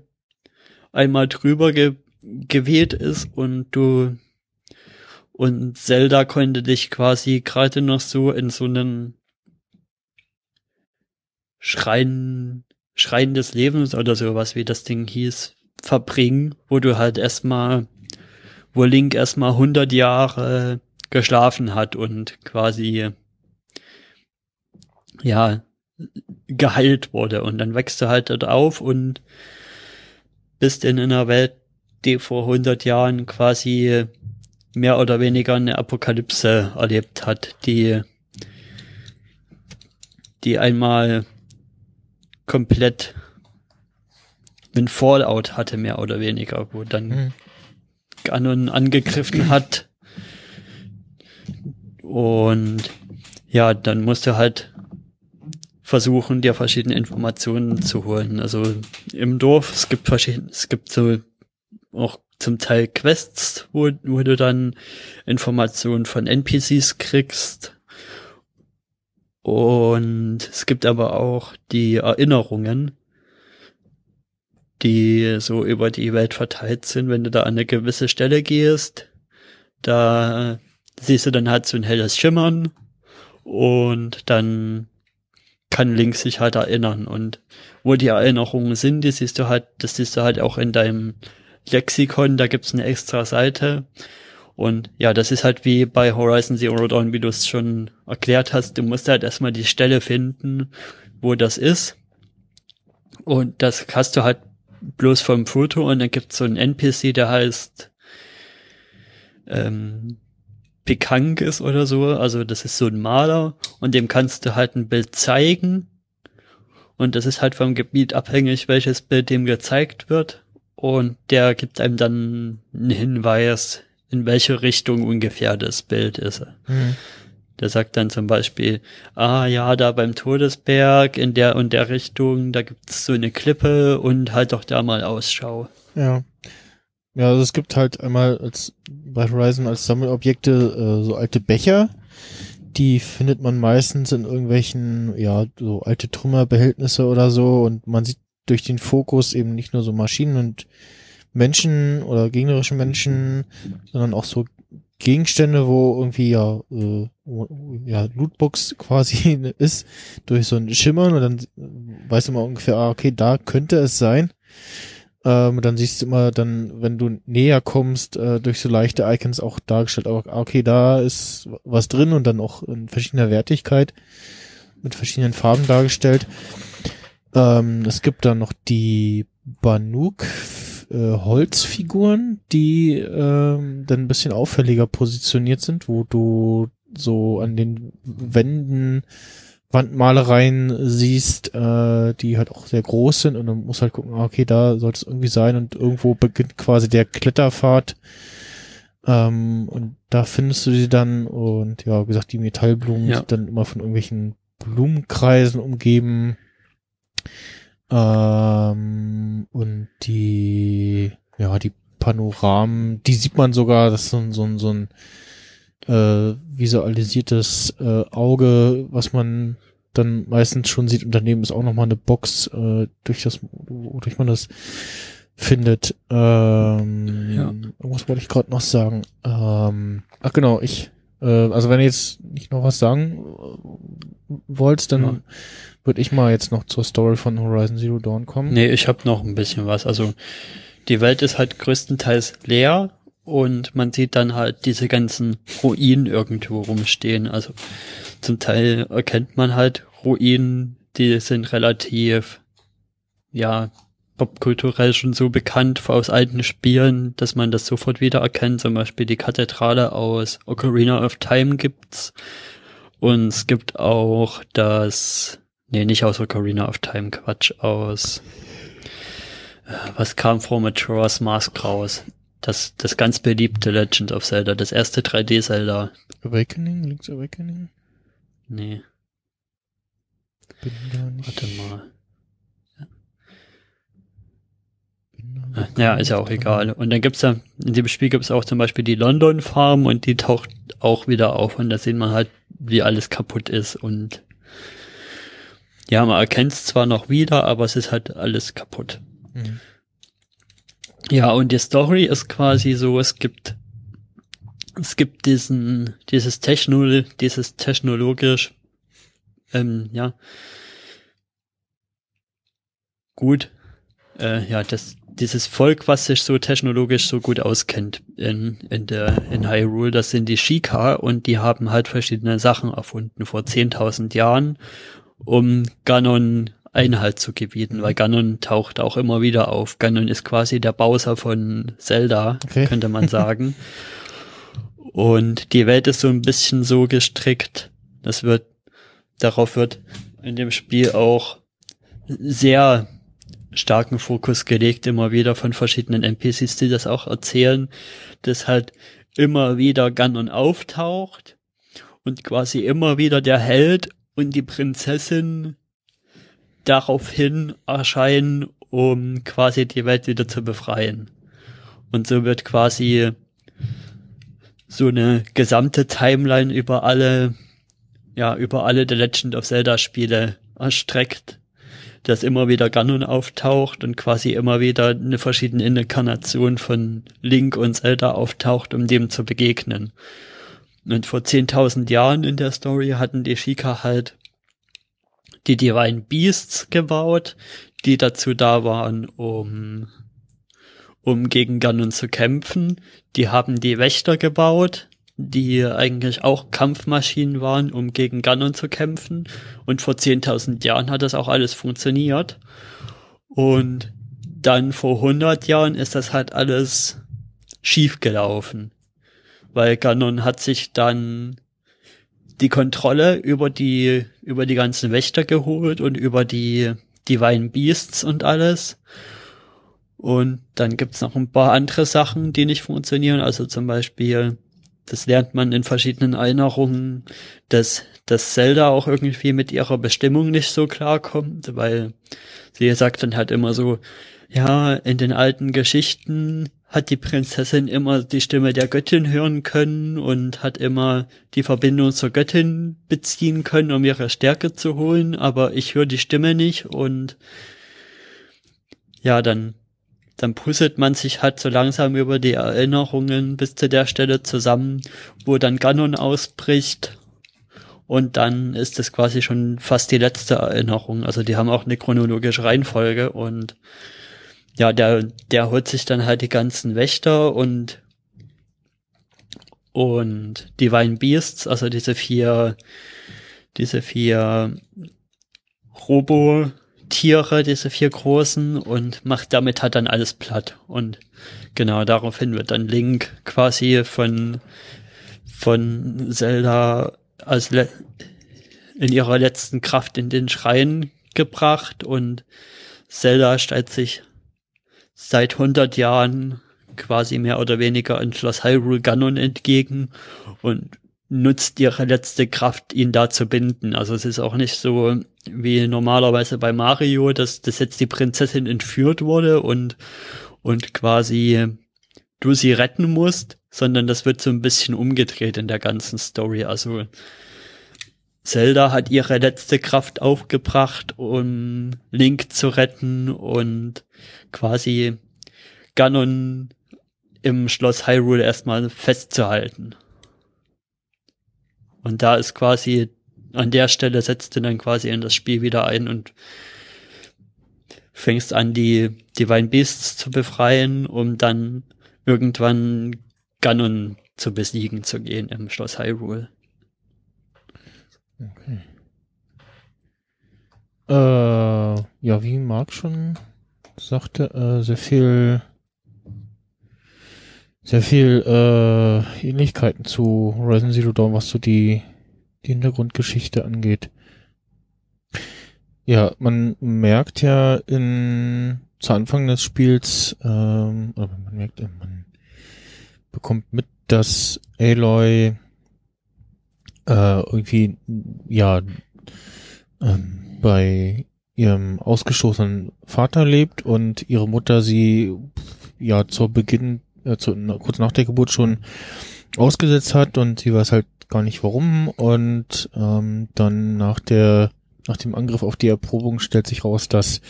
einmal drüber ge gewählt ist und du und Zelda konnte dich quasi gerade noch so in so einen Schrein, Schrein des Lebens oder sowas, wie das Ding hieß, verbringen, wo du halt erstmal, wo Link erstmal 100 Jahre geschlafen hat und quasi, ja, geheilt wurde. Und dann wächst du halt dort auf und bist in einer Welt, die vor 100 Jahren quasi mehr oder weniger eine Apokalypse erlebt hat, die, die einmal komplett einen Fallout hatte, mehr oder weniger, wo dann mhm. Ganon angegriffen hat. Und ja, dann musst du halt versuchen, dir verschiedene Informationen zu holen. Also im Dorf, es gibt verschiedene, es gibt so auch zum Teil Quests, wo, wo du dann Informationen von NPCs kriegst. Und es gibt aber auch die Erinnerungen, die so über die Welt verteilt sind. Wenn du da an eine gewisse Stelle gehst, da siehst du dann halt so ein helles Schimmern und dann kann Link sich halt erinnern. Und wo die Erinnerungen sind, die siehst du halt, das siehst du halt auch in deinem Lexikon, da gibt's eine extra Seite. Und ja, das ist halt wie bei Horizon Zero Dawn, wie du es schon erklärt hast, du musst halt erstmal die Stelle finden, wo das ist. Und das hast du halt bloß vom Foto und dann gibt's so einen NPC, der heißt ähm, Pikang ist oder so. Also das ist so ein Maler und dem kannst du halt ein Bild zeigen. Und das ist halt vom Gebiet abhängig, welches Bild dem gezeigt wird. Und der gibt einem dann einen Hinweis, in welche Richtung ungefähr das Bild ist. Mhm. Der sagt dann zum Beispiel, ah ja, da beim Todesberg in der und der Richtung, da gibt's so eine Klippe und halt doch da mal Ausschau.
Ja. Ja, also es gibt halt einmal als bei Horizon als Sammelobjekte äh, so alte Becher. Die findet man meistens in irgendwelchen, ja, so alte Trümmerbehältnisse oder so und man sieht durch den Fokus eben nicht nur so Maschinen und Menschen oder gegnerische Menschen, sondern auch so Gegenstände, wo irgendwie ja, äh, ja Lootbox quasi ist, durch so ein Schimmern und dann weiß man ungefähr, ah, okay, da könnte es sein. Ähm, dann siehst du immer dann, wenn du näher kommst, äh, durch so leichte Icons auch dargestellt, aber ah, okay, da ist was drin und dann auch in verschiedener Wertigkeit mit verschiedenen Farben dargestellt. Ähm, es gibt dann noch die Banuk äh, Holzfiguren, die ähm, dann ein bisschen auffälliger positioniert sind, wo du so an den Wänden Wandmalereien siehst, äh, die halt auch sehr groß sind und dann musst halt gucken, ah, okay, da sollte es irgendwie sein und irgendwo beginnt quasi der Kletterpfad ähm, und da findest du sie dann und ja, wie gesagt, die Metallblumen ja. sind dann immer von irgendwelchen Blumenkreisen umgeben ähm, und die, ja, die Panoramen, die sieht man sogar, das ist so ein, so ein, so ein äh, visualisiertes äh, Auge, was man dann meistens schon sieht. Und daneben ist auch nochmal eine Box, äh, durch das, wodurch man das findet. Ähm, ja. Was wollte ich gerade noch sagen? Ähm, ach genau, ich, äh, also wenn ihr jetzt nicht noch was sagen äh, wollt, dann ja. würde ich mal jetzt noch zur Story von Horizon Zero Dawn kommen.
Nee, ich habe noch ein bisschen was. Also die Welt ist halt größtenteils leer und man sieht dann halt diese ganzen Ruinen irgendwo rumstehen. Also zum Teil erkennt man halt Ruinen, die sind relativ, ja, popkulturell schon so bekannt aus alten Spielen, dass man das sofort wieder erkennt. Zum Beispiel die Kathedrale aus Ocarina of Time gibt's. Und es gibt auch das, nee, nicht aus Ocarina of Time, Quatsch, aus, äh, was kam vor Majora's Mask raus? Das, das ganz beliebte Legend of Zelda, das erste 3D-Zelda.
Awakening? Link's Awakening?
Nee. Bin da nicht. Warte mal. Ja. ist ja auch egal. Und dann gibt's ja, in dem Spiel gibt's auch zum Beispiel die London Farm und die taucht auch wieder auf und da sieht man halt, wie alles kaputt ist und ja, man erkennt es zwar noch wieder, aber es ist halt alles kaputt. Mhm. Ja, und die Story ist quasi so, es gibt, es gibt diesen, dieses Techno, dieses technologisch, ähm, ja, gut, äh, ja, das, dieses Volk, was sich so technologisch so gut auskennt in, in der, in Hyrule, das sind die Shika und die haben halt verschiedene Sachen erfunden vor 10.000 Jahren, um Ganon Einhalt zu gebieten, weil Ganon taucht auch immer wieder auf. Ganon ist quasi der Bowser von Zelda, okay. könnte man sagen. und die Welt ist so ein bisschen so gestrickt, das wird, darauf wird in dem Spiel auch sehr starken Fokus gelegt, immer wieder von verschiedenen NPCs, die das auch erzählen, dass halt immer wieder Ganon auftaucht und quasi immer wieder der Held und die Prinzessin daraufhin erscheinen, um quasi die Welt wieder zu befreien. Und so wird quasi so eine gesamte Timeline über alle, ja, über alle The Legend of Zelda Spiele erstreckt, dass immer wieder Ganon auftaucht und quasi immer wieder eine verschiedene Inkarnation von Link und Zelda auftaucht, um dem zu begegnen. Und vor 10.000 Jahren in der Story hatten die Shika halt die Divine Beasts gebaut, die dazu da waren, um, um gegen Ganon zu kämpfen. Die haben die Wächter gebaut, die eigentlich auch Kampfmaschinen waren, um gegen Ganon zu kämpfen. Und vor 10.000 Jahren hat das auch alles funktioniert. Und dann vor 100 Jahren ist das halt alles schief gelaufen. Weil Ganon hat sich dann die Kontrolle über die, über die ganzen Wächter geholt und über die Divine Beasts und alles. Und dann gibt's noch ein paar andere Sachen, die nicht funktionieren. Also zum Beispiel, das lernt man in verschiedenen Erinnerungen, dass, dass Zelda auch irgendwie mit ihrer Bestimmung nicht so klarkommt, weil sie sagt dann halt immer so, ja, in den alten Geschichten hat die Prinzessin immer die Stimme der Göttin hören können und hat immer die Verbindung zur Göttin beziehen können, um ihre Stärke zu holen, aber ich höre die Stimme nicht und ja, dann dann puzzelt man sich halt so langsam über die Erinnerungen bis zu der Stelle zusammen, wo dann Ganon ausbricht und dann ist es quasi schon fast die letzte Erinnerung. Also die haben auch eine chronologische Reihenfolge und ja, der, der holt sich dann halt die ganzen Wächter und und Divine Beasts, also diese vier, diese vier Robo-Tiere, diese vier großen und macht damit halt dann alles platt. Und genau daraufhin wird dann Link quasi von, von Zelda als in ihrer letzten Kraft in den Schrein gebracht und Zelda stellt sich seit 100 Jahren quasi mehr oder weniger in Schloss Hyrule Ganon entgegen und nutzt ihre letzte Kraft, ihn da zu binden. Also es ist auch nicht so wie normalerweise bei Mario, dass, dass jetzt die Prinzessin entführt wurde und, und quasi du sie retten musst, sondern das wird so ein bisschen umgedreht in der ganzen Story. Also Zelda hat ihre letzte Kraft aufgebracht, um Link zu retten und quasi Ganon im Schloss Hyrule erstmal festzuhalten. Und da ist quasi, an der Stelle setzt du dann quasi in das Spiel wieder ein und fängst an, die Divine Beasts zu befreien, um dann irgendwann Ganon zu besiegen zu gehen im Schloss Hyrule.
Okay. Äh, ja, wie Marc schon sagte, äh, sehr viel, sehr viel äh, Ähnlichkeiten zu Horizon Zero Dawn, was so die, die Hintergrundgeschichte angeht. Ja, man merkt ja in zu Anfang des Spiels, ähm, oder man merkt, man bekommt mit, dass Aloy äh, irgendwie ja ähm, bei ihrem ausgestoßenen Vater lebt und ihre Mutter sie ja zur Beginn, äh, zu, kurz nach der Geburt schon ausgesetzt hat und sie weiß halt gar nicht warum und ähm, dann nach der nach dem Angriff auf die Erprobung stellt sich raus, dass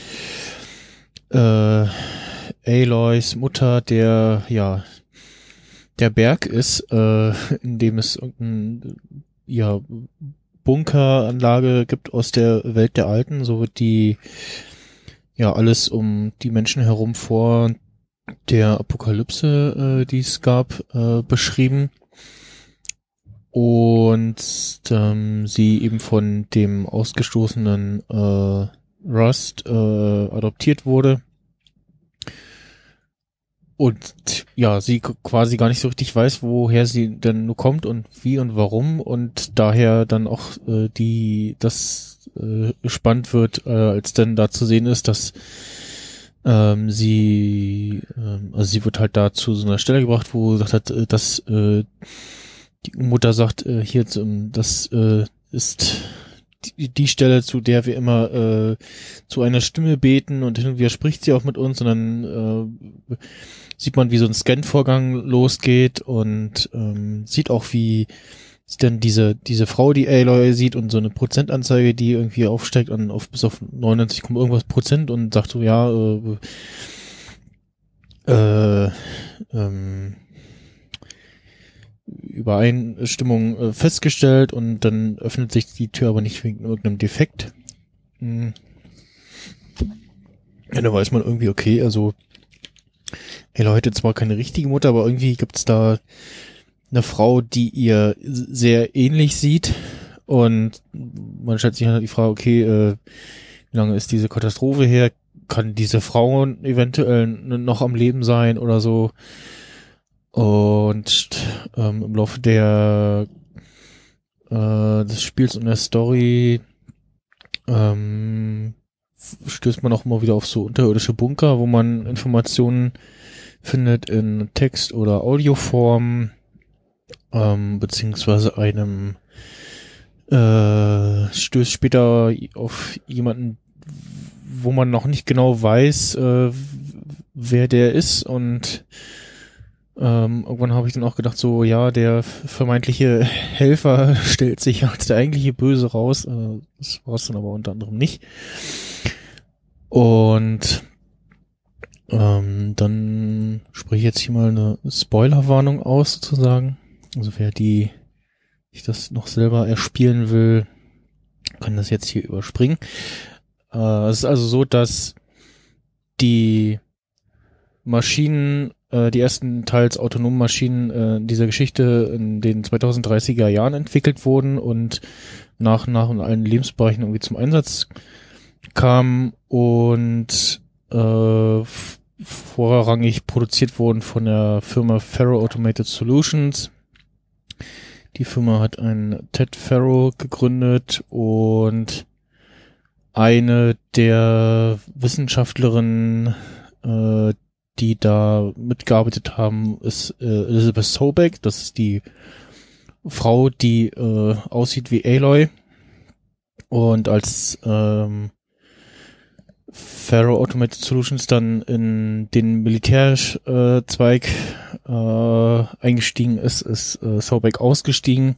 äh, Aloys Mutter der ja der Berg ist, äh, in dem es irgendein ja, Bunkeranlage gibt aus der Welt der Alten. So wird die ja alles um die Menschen herum vor der Apokalypse, äh, die es gab, äh, beschrieben. Und ähm, sie eben von dem ausgestoßenen äh, Rust äh, adoptiert wurde. Und ja, sie quasi gar nicht so richtig weiß, woher sie denn nur kommt und wie und warum und daher dann auch äh, die das äh, spannend wird, äh, als dann da zu sehen ist, dass ähm, sie, ähm, also sie wird halt da zu so einer Stelle gebracht, wo sie sagt hat, äh, dass äh, die Mutter sagt, äh, hier, das äh, ist die, die Stelle, zu der wir immer äh, zu einer Stimme beten und hin und wieder spricht sie auch mit uns und dann äh, sieht man, wie so ein Scan-Vorgang losgeht und ähm, sieht auch, wie dann diese, diese Frau, die Aloy sieht und so eine Prozentanzeige, die irgendwie aufsteigt und auf bis auf 99, irgendwas Prozent und sagt so, ja, äh, äh, ähm, Übereinstimmung äh, festgestellt und dann öffnet sich die Tür aber nicht wegen irgendeinem Defekt. Hm. Ja, da weiß man irgendwie, okay, also Aloy hatte zwar keine richtige Mutter, aber irgendwie gibt's da eine Frau, die ihr sehr ähnlich sieht. Und man stellt sich halt die Frage, okay, äh, wie lange ist diese Katastrophe her? Kann diese Frau eventuell noch am Leben sein oder so? Und ähm, im Laufe der äh, des Spiels und der Story ähm, stößt man auch immer wieder auf so unterirdische Bunker, wo man Informationen findet in Text- oder Audioform ähm, beziehungsweise einem äh, stößt später auf jemanden, wo man noch nicht genau weiß, äh, wer der ist und ähm, irgendwann habe ich dann auch gedacht, so ja, der vermeintliche Helfer stellt sich als der eigentliche Böse raus. Äh, das war es dann aber unter anderem nicht. Und ähm, dann spreche ich jetzt hier mal eine Spoilerwarnung aus, sozusagen. Also wer die ich das noch selber erspielen will, kann das jetzt hier überspringen. Äh, es ist also so, dass die Maschinen, äh, die ersten teils autonomen Maschinen äh, dieser Geschichte in den 2030er Jahren entwickelt wurden und nach und nach in allen Lebensbereichen irgendwie zum Einsatz kamen und äh, vorrangig produziert wurden von der Firma Ferro Automated Solutions. Die Firma hat einen Ted Farrow gegründet und eine der Wissenschaftlerinnen, äh, die da mitgearbeitet haben, ist äh, Elizabeth Sobeck. Das ist die Frau, die äh, aussieht wie Aloy und als ähm, Faro Automated Solutions dann in den Militärzweig äh, äh, eingestiegen ist, ist äh, Saubeck ausgestiegen,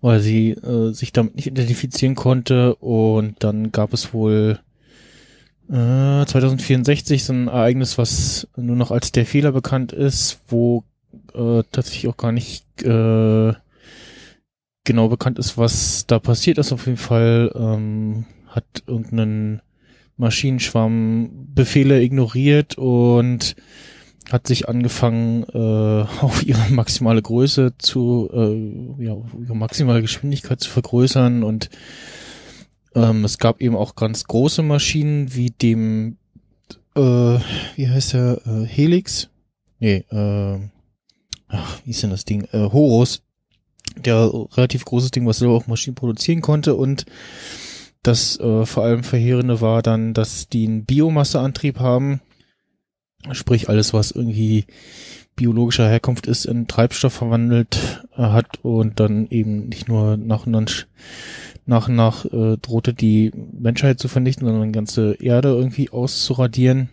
weil sie äh, sich damit nicht identifizieren konnte und dann gab es wohl äh, 2064 so ein Ereignis, was nur noch als der Fehler bekannt ist, wo äh, tatsächlich auch gar nicht äh, genau bekannt ist, was da passiert ist. Auf jeden Fall ähm, hat irgendeinen Maschinenschwamm Befehle ignoriert und hat sich angefangen, äh, auf ihre maximale Größe zu, äh, ja, ihre maximale Geschwindigkeit zu vergrößern und ähm, es gab eben auch ganz große Maschinen wie dem, äh, wie heißt der, äh, Helix? Nee, äh, ach, wie ist denn das Ding? Äh, Horus, der relativ großes Ding, was selber auch Maschinen produzieren konnte und das äh, vor allem Verheerende war dann, dass die einen Biomasseantrieb haben, sprich alles, was irgendwie biologischer Herkunft ist, in Treibstoff verwandelt äh, hat und dann eben nicht nur nach und nach, nach, und nach äh, drohte die Menschheit zu vernichten, sondern die ganze Erde irgendwie auszuradieren.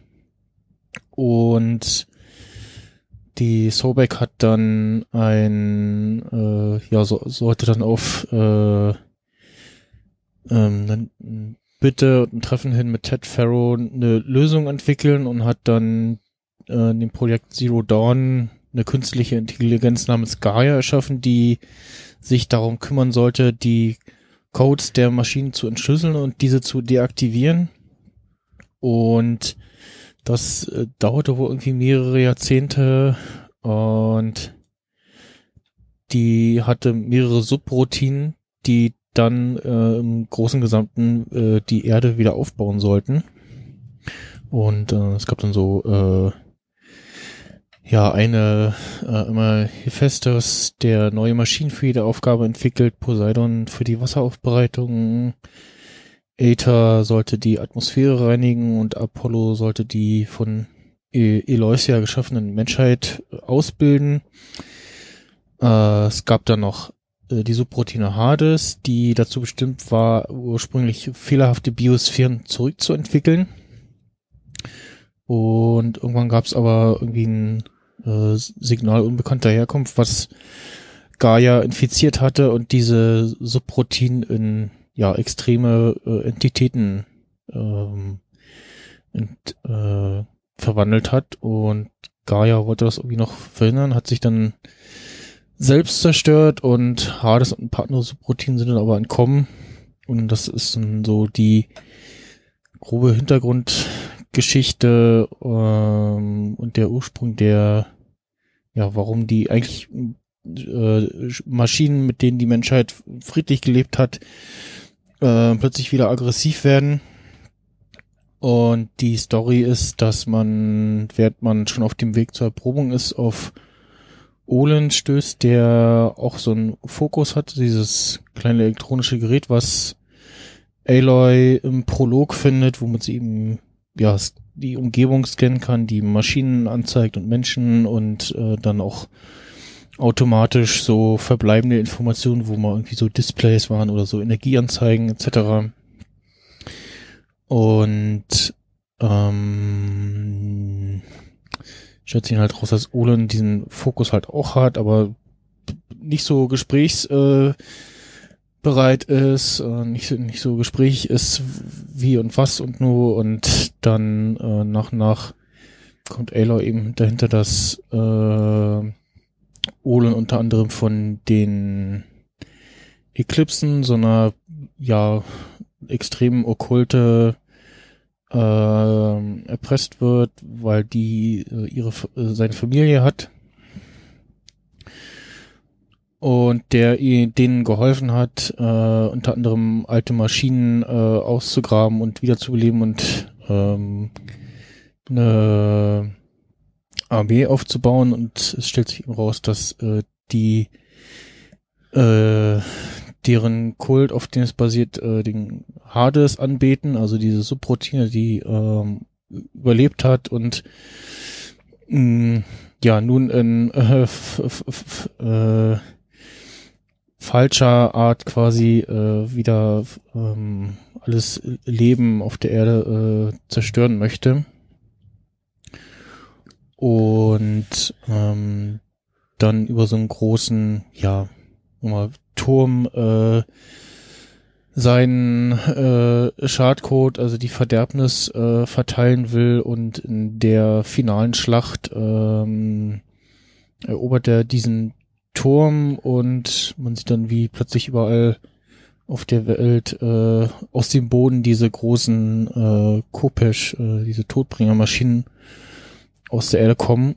Und die Sobek hat dann ein, äh, ja, so, sollte dann auf äh, ähm, bitte ein Treffen hin mit Ted Farrow eine Lösung entwickeln und hat dann äh, in dem Projekt Zero Dawn eine künstliche Intelligenz namens Gaia erschaffen, die sich darum kümmern sollte, die Codes der Maschinen zu entschlüsseln und diese zu deaktivieren. Und das äh, dauerte wohl irgendwie mehrere Jahrzehnte und die hatte mehrere Subroutinen, die dann äh, im großen Gesamten äh, die Erde wieder aufbauen sollten. Und äh, es gab dann so äh, ja eine äh, immer Hephaestus, der neue Maschinen für jede Aufgabe entwickelt, Poseidon für die Wasseraufbereitung, Aether sollte die Atmosphäre reinigen und Apollo sollte die von e Eleusia geschaffenen Menschheit ausbilden. Äh, es gab dann noch äh, die Subroutine Hades, die dazu bestimmt war, ursprünglich fehlerhafte Biosphären zurückzuentwickeln. Und irgendwann gab es aber irgendwie ein äh, Signal unbekannter Herkunft, was Gaia infiziert hatte und diese Subroutinen in ja extreme äh, Entitäten ähm, ent, äh, verwandelt hat und Gaia wollte das irgendwie noch verhindern, hat sich dann selbst zerstört und Hades und ein paar andere Subroutinen sind dann aber entkommen. Und das ist dann so die grobe Hintergrundgeschichte ähm, und der Ursprung der, ja, warum die eigentlich äh, Maschinen, mit denen die Menschheit friedlich gelebt hat, äh, plötzlich wieder aggressiv werden. Und die Story ist, dass man, während man schon auf dem Weg zur Erprobung ist, auf Olen stößt, der auch so einen Fokus hat, dieses kleine elektronische Gerät, was Aloy im Prolog findet, womit sie eben ja die Umgebung scannen kann, die Maschinen anzeigt und Menschen und äh, dann auch automatisch so verbleibende Informationen, wo mal irgendwie so Displays waren oder so Energieanzeigen etc. Und ähm, stellt sich halt raus, dass Olen diesen Fokus halt auch hat, aber nicht so gesprächsbereit äh, ist, äh, nicht, so, nicht so gesprächig ist, wie und was und nur und dann äh, nach nach kommt Aloy eben dahinter, dass äh, Olen unter anderem von den Eklipsen, so einer ja extrem okkulte äh, erpresst wird, weil die äh, ihre äh, seine Familie hat und der denen geholfen hat, äh, unter anderem alte Maschinen äh, auszugraben und wiederzubeleben und ähm, eine Armee aufzubauen. Und es stellt sich eben raus, dass äh, die äh, deren Kult, auf den es basiert, äh, den Hades anbeten, also diese Subroutine, die ähm, überlebt hat und mh, mm, ja nun in äh, äh, falscher Art quasi äh, wieder ähm, alles Leben auf der Erde äh, zerstören möchte. Und ähm, dann über so einen großen, ja, mal Turm äh, seinen äh, Schadcode, also die Verderbnis äh, verteilen will und in der finalen Schlacht ähm, erobert er diesen Turm und man sieht dann, wie plötzlich überall auf der Welt äh, aus dem Boden diese großen äh, Kopesh, äh, diese Todbringermaschinen aus der Erde kommen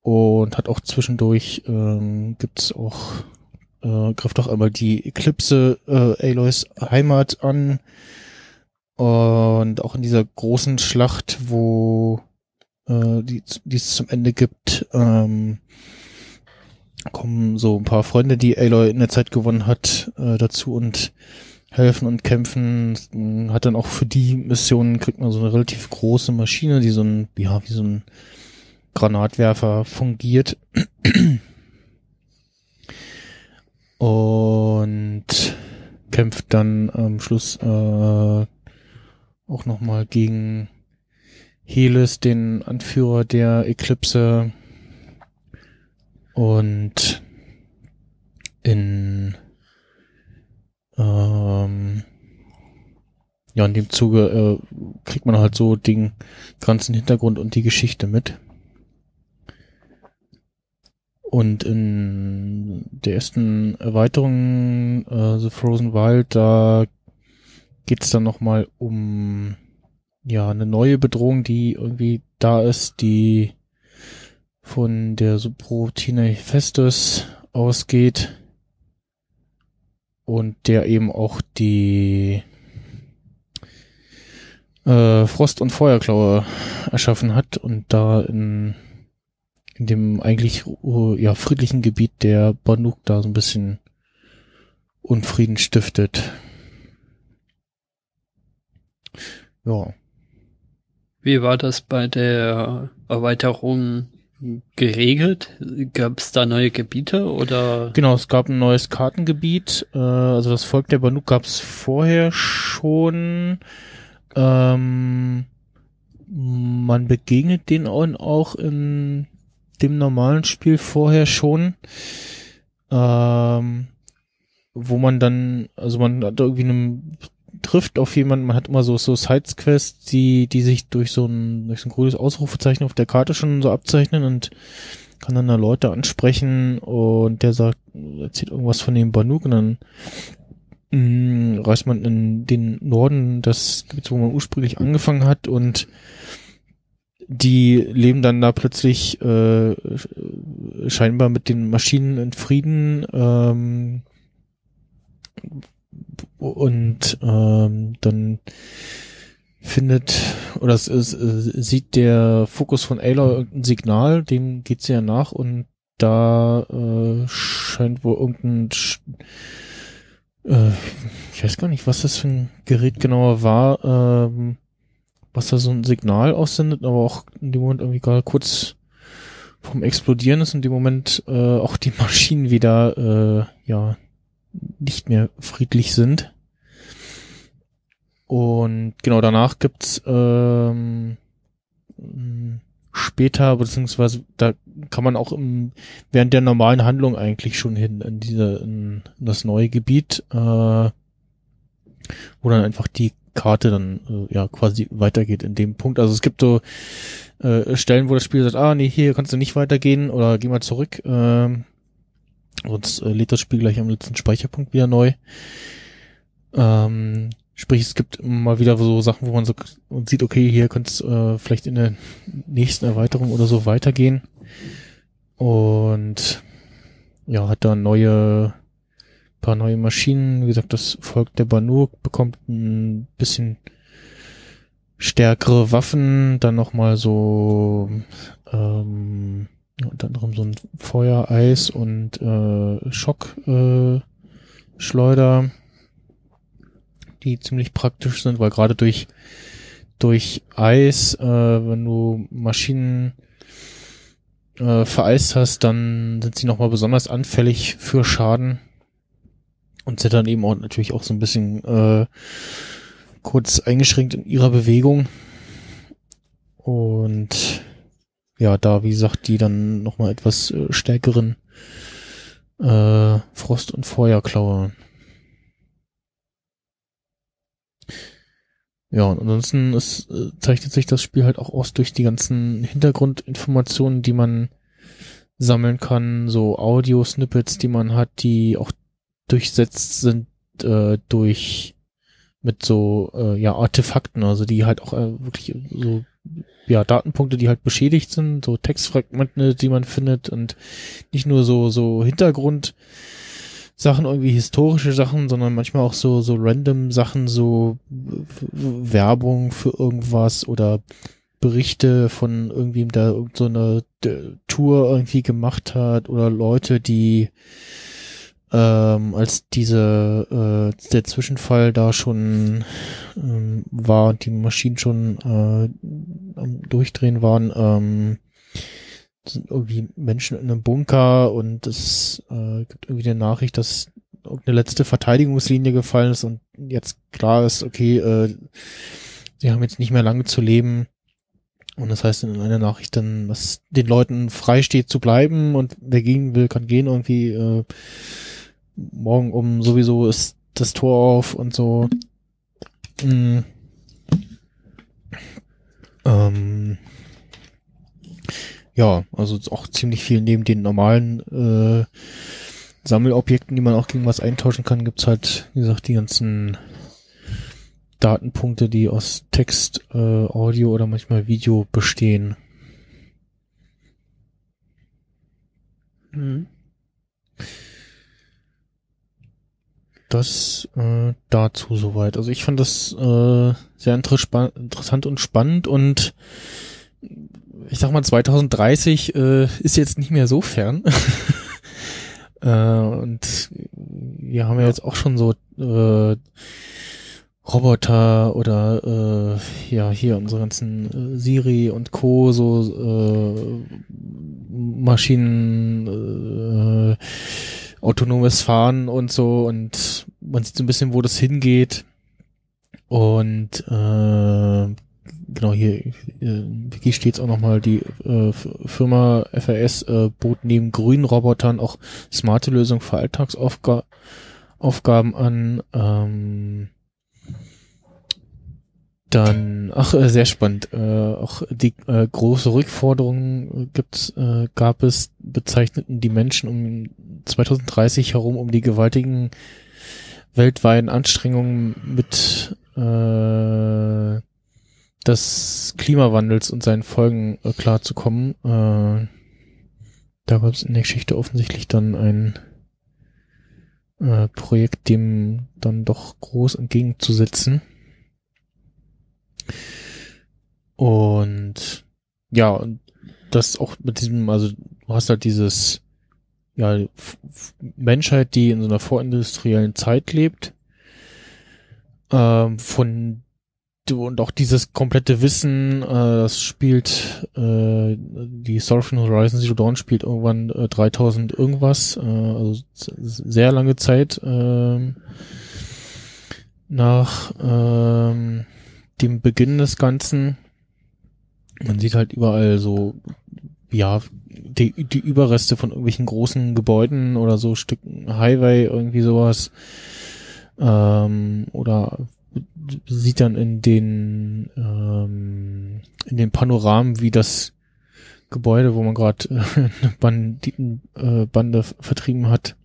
und hat auch zwischendurch ähm, gibt's auch äh, greift auch einmal die Eclipse äh, Aloys Heimat an. Und auch in dieser großen Schlacht, wo äh, die, die es zum Ende gibt, ähm, kommen so ein paar Freunde, die Aloy in der Zeit gewonnen hat, äh, dazu und helfen und kämpfen. Hat dann auch für die Missionen kriegt man so eine relativ große Maschine, die so ein, ja, wie so ein Granatwerfer fungiert und kämpft dann am Schluss äh, auch nochmal gegen Helis, den Anführer der Eclipse und in ähm, ja, in dem Zuge äh, kriegt man halt so den ganzen Hintergrund und die Geschichte mit. Und in der ersten Erweiterung äh, The Frozen Wild, da geht es dann nochmal um ja eine neue Bedrohung, die irgendwie da ist, die von der Subroutine Festus ausgeht und der eben auch die äh, Frost- und Feuerklaue erschaffen hat und da in, in dem eigentlich uh, ja friedlichen Gebiet der Banuk da so ein bisschen Unfrieden stiftet. Ja.
Wie war das bei der Erweiterung geregelt? Gab es da neue Gebiete oder?
Genau, es gab ein neues Kartengebiet. Äh, also das Volk der Banuk gab es vorher schon. Ähm, man begegnet den auch in dem normalen Spiel vorher schon. Ähm, wo man dann, also man hat irgendwie einen trifft auf jemanden, man hat immer so, so Sides-Quests, die, die sich durch so ein, durch so ein grünes Ausrufezeichen auf der Karte schon so abzeichnen und kann dann da Leute ansprechen und der sagt, erzählt irgendwas von dem Banuk und dann mh, mm, reist man in den Norden, das wo man ursprünglich angefangen hat und die leben dann da plötzlich äh, scheinbar mit den Maschinen in Frieden, ähm, und ähm, dann findet oder es, es sieht der Fokus von Ayla irgendein Signal, dem geht sie ja nach und da äh, scheint wohl irgendein äh, ich weiß gar nicht, was das für ein Gerät genauer war, ähm, was da so ein Signal aussendet, aber auch in dem Moment irgendwie gerade kurz vom Explodieren ist und in dem Moment äh, auch die Maschinen wieder äh, ja nicht mehr friedlich sind. Und genau danach gibt's ähm, später, beziehungsweise da kann man auch im, während der normalen Handlung eigentlich schon hin in diese, in, das neue Gebiet, äh, wo dann einfach die Karte dann äh, ja quasi weitergeht in dem Punkt. Also es gibt so äh, Stellen, wo das Spiel sagt, ah nee, hier kannst du nicht weitergehen oder geh mal zurück. Äh, Sonst äh, lädt das Spiel gleich am letzten Speicherpunkt wieder neu. Ähm, sprich, es gibt mal wieder so Sachen, wo man so sieht, okay, hier könnte es äh, vielleicht in der nächsten Erweiterung oder so weitergehen. Und ja, hat da neue, paar neue Maschinen. Wie gesagt, das Volk der Banuk bekommt ein bisschen stärkere Waffen, dann nochmal so ähm, unter anderem so ein Feuer, Eis und äh, Schockschleuder, äh, die ziemlich praktisch sind, weil gerade durch durch Eis, äh, wenn du Maschinen äh, vereist hast, dann sind sie nochmal besonders anfällig für Schaden und sind dann eben auch natürlich auch so ein bisschen äh, kurz eingeschränkt in ihrer Bewegung. Und ja, da, wie gesagt, die dann nochmal etwas äh, stärkeren äh, Frost- und Feuerklaue. Ja, und ansonsten ist, äh, zeichnet sich das Spiel halt auch aus durch die ganzen Hintergrundinformationen, die man sammeln kann, so Audio-Snippets, die man hat, die auch durchsetzt sind äh, durch mit so äh, ja Artefakten, also die halt auch äh, wirklich so ja, Datenpunkte, die halt beschädigt sind, so Textfragmente, die man findet und nicht nur so, so Hintergrund, Sachen, irgendwie historische Sachen, sondern manchmal auch so, so random Sachen, so Werbung für irgendwas oder Berichte von irgendwie, der so eine Tour irgendwie gemacht hat oder Leute, die ähm, als diese äh, der Zwischenfall da schon ähm, war und die Maschinen schon äh, am Durchdrehen waren, ähm, sind irgendwie Menschen in einem Bunker und es äh, gibt irgendwie eine Nachricht, dass eine letzte Verteidigungslinie gefallen ist und jetzt klar ist, okay, äh, sie haben jetzt nicht mehr lange zu leben. Und das heißt in einer Nachricht dann, dass den Leuten frei steht zu bleiben und wer gehen will, kann gehen irgendwie. Äh, morgen um sowieso ist das Tor auf und so. Mhm. Ähm, ja, also auch ziemlich viel neben den normalen äh, Sammelobjekten, die man auch gegen was eintauschen kann, gibt's halt, wie gesagt, die ganzen Datenpunkte, die aus Text, äh, Audio oder manchmal Video bestehen.
Mhm.
Das äh, dazu soweit. Also ich fand das äh, sehr inter interessant und spannend und ich sag mal 2030 äh, ist jetzt nicht mehr so fern. äh, und wir haben ja jetzt auch schon so äh, Roboter oder äh, ja hier unsere ganzen äh, Siri und Co. so äh, Maschinen, äh, autonomes Fahren und so und man sieht so ein bisschen, wo das hingeht. Und äh, genau hier, äh, Wiki steht auch nochmal, die äh, Firma FRS äh, bot neben grünen Robotern auch smarte Lösungen für Alltagsaufgaben an. Ähm, dann, ach, äh, sehr spannend. Äh, auch die äh, große Rückforderungen gibt's, äh, gab es, bezeichneten die Menschen um 2030 herum um die gewaltigen weltweiten Anstrengungen mit äh, des Klimawandels und seinen Folgen äh, klarzukommen. Äh, da gab es in der Geschichte offensichtlich dann ein äh, Projekt, dem dann doch groß entgegenzusetzen. Und ja, und das auch mit diesem, also du hast halt dieses, ja, Menschheit, die in so einer vorindustriellen Zeit lebt, ähm, von und auch dieses komplette Wissen, äh, das spielt äh, die Story von Horizon Zero Dawn spielt irgendwann äh, 3000 irgendwas, äh, also sehr lange Zeit äh, nach äh, dem Beginn des Ganzen. Man sieht halt überall so, ja, die, die Überreste von irgendwelchen großen Gebäuden oder so Stücken Highway, irgendwie sowas. Ähm, oder sieht dann in den ähm, in den Panoramen, wie das Gebäude, wo man gerade äh, eine Banditenbande äh, vertrieben hat,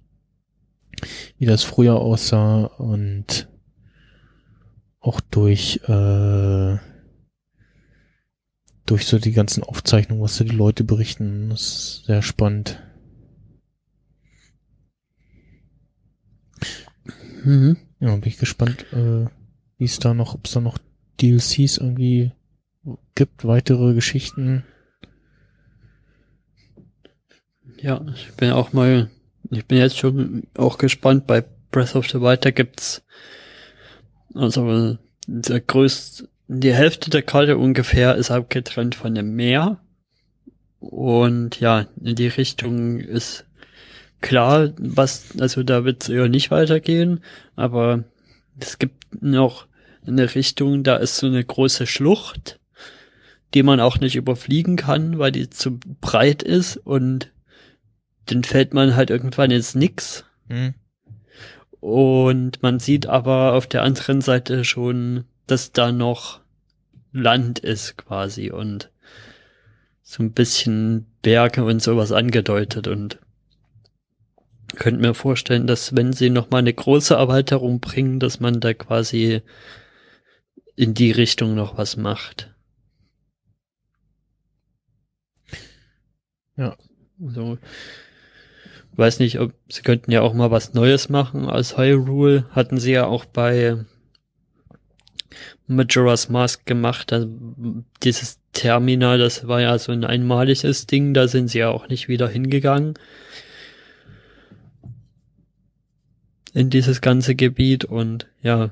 wie das früher aussah und auch durch äh, durch so die ganzen Aufzeichnungen, was da die Leute berichten, das ist sehr spannend. Mhm. Ja, bin ich gespannt, äh, wie es da noch, ob es da noch DLCs irgendwie gibt, weitere Geschichten.
Ja, ich bin auch mal, ich bin jetzt schon auch gespannt. Bei Breath of the Wild, da gibt's also der größte, die Hälfte der Karte ungefähr ist abgetrennt von dem Meer. Und ja, in die Richtung ist klar, was, also da wird es eher nicht weitergehen, aber es gibt noch eine Richtung, da ist so eine große Schlucht, die man auch nicht überfliegen kann, weil die zu breit ist und dann fällt man halt irgendwann ins Nix. Mhm. Und man sieht aber auf der anderen Seite schon, dass da noch Land ist quasi und so ein bisschen Berge und sowas angedeutet und könnte mir vorstellen, dass wenn sie noch mal eine große Erweiterung bringen, dass man da quasi in die Richtung noch was macht.
Ja.
So. Weiß nicht, ob sie könnten ja auch mal was Neues machen als Hyrule. Hatten sie ja auch bei Majora's Mask gemacht. Also dieses Terminal, das war ja so ein einmaliges Ding, da sind sie ja auch nicht wieder hingegangen. In dieses ganze Gebiet und ja,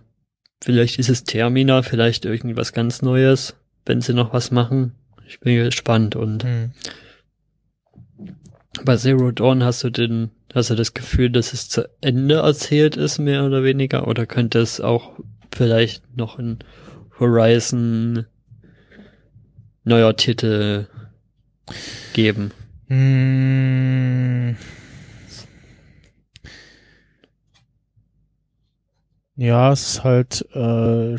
vielleicht dieses Terminal, vielleicht irgendwas ganz Neues, wenn sie noch was machen. Ich bin gespannt und hm. Bei Zero Dawn hast du den, hast du das Gefühl, dass es zu Ende erzählt ist, mehr oder weniger? Oder könnte es auch vielleicht noch ein Horizon neuer Titel geben?
Hm. Ja, es ist halt äh,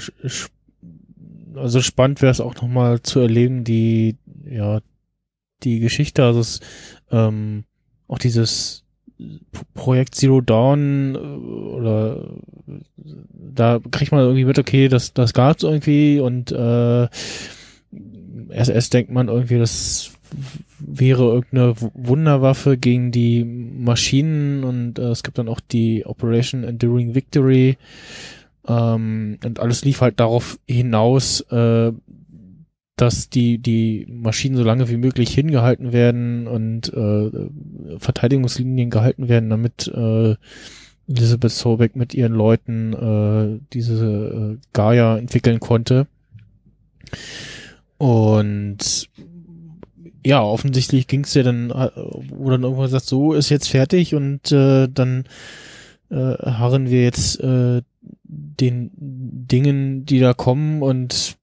also spannend wäre es auch nochmal zu erleben, die ja die Geschichte, also es ähm, auch dieses Projekt Zero Dawn äh, oder da kriegt man irgendwie mit, okay, das, das gab's irgendwie und äh, erst denkt man irgendwie, das wäre irgendeine Wunderwaffe gegen die Maschinen und äh, es gibt dann auch die Operation Enduring Victory ähm, und alles lief halt darauf hinaus, äh, dass die, die Maschinen so lange wie möglich hingehalten werden und äh, Verteidigungslinien gehalten werden, damit äh, Elizabeth Sobeck mit ihren Leuten äh, diese äh, Gaia entwickeln konnte. Und ja, offensichtlich ging es ja dann, äh, wo dann irgendwann sagt, so ist jetzt fertig und äh, dann äh, harren wir jetzt äh, den Dingen, die da kommen und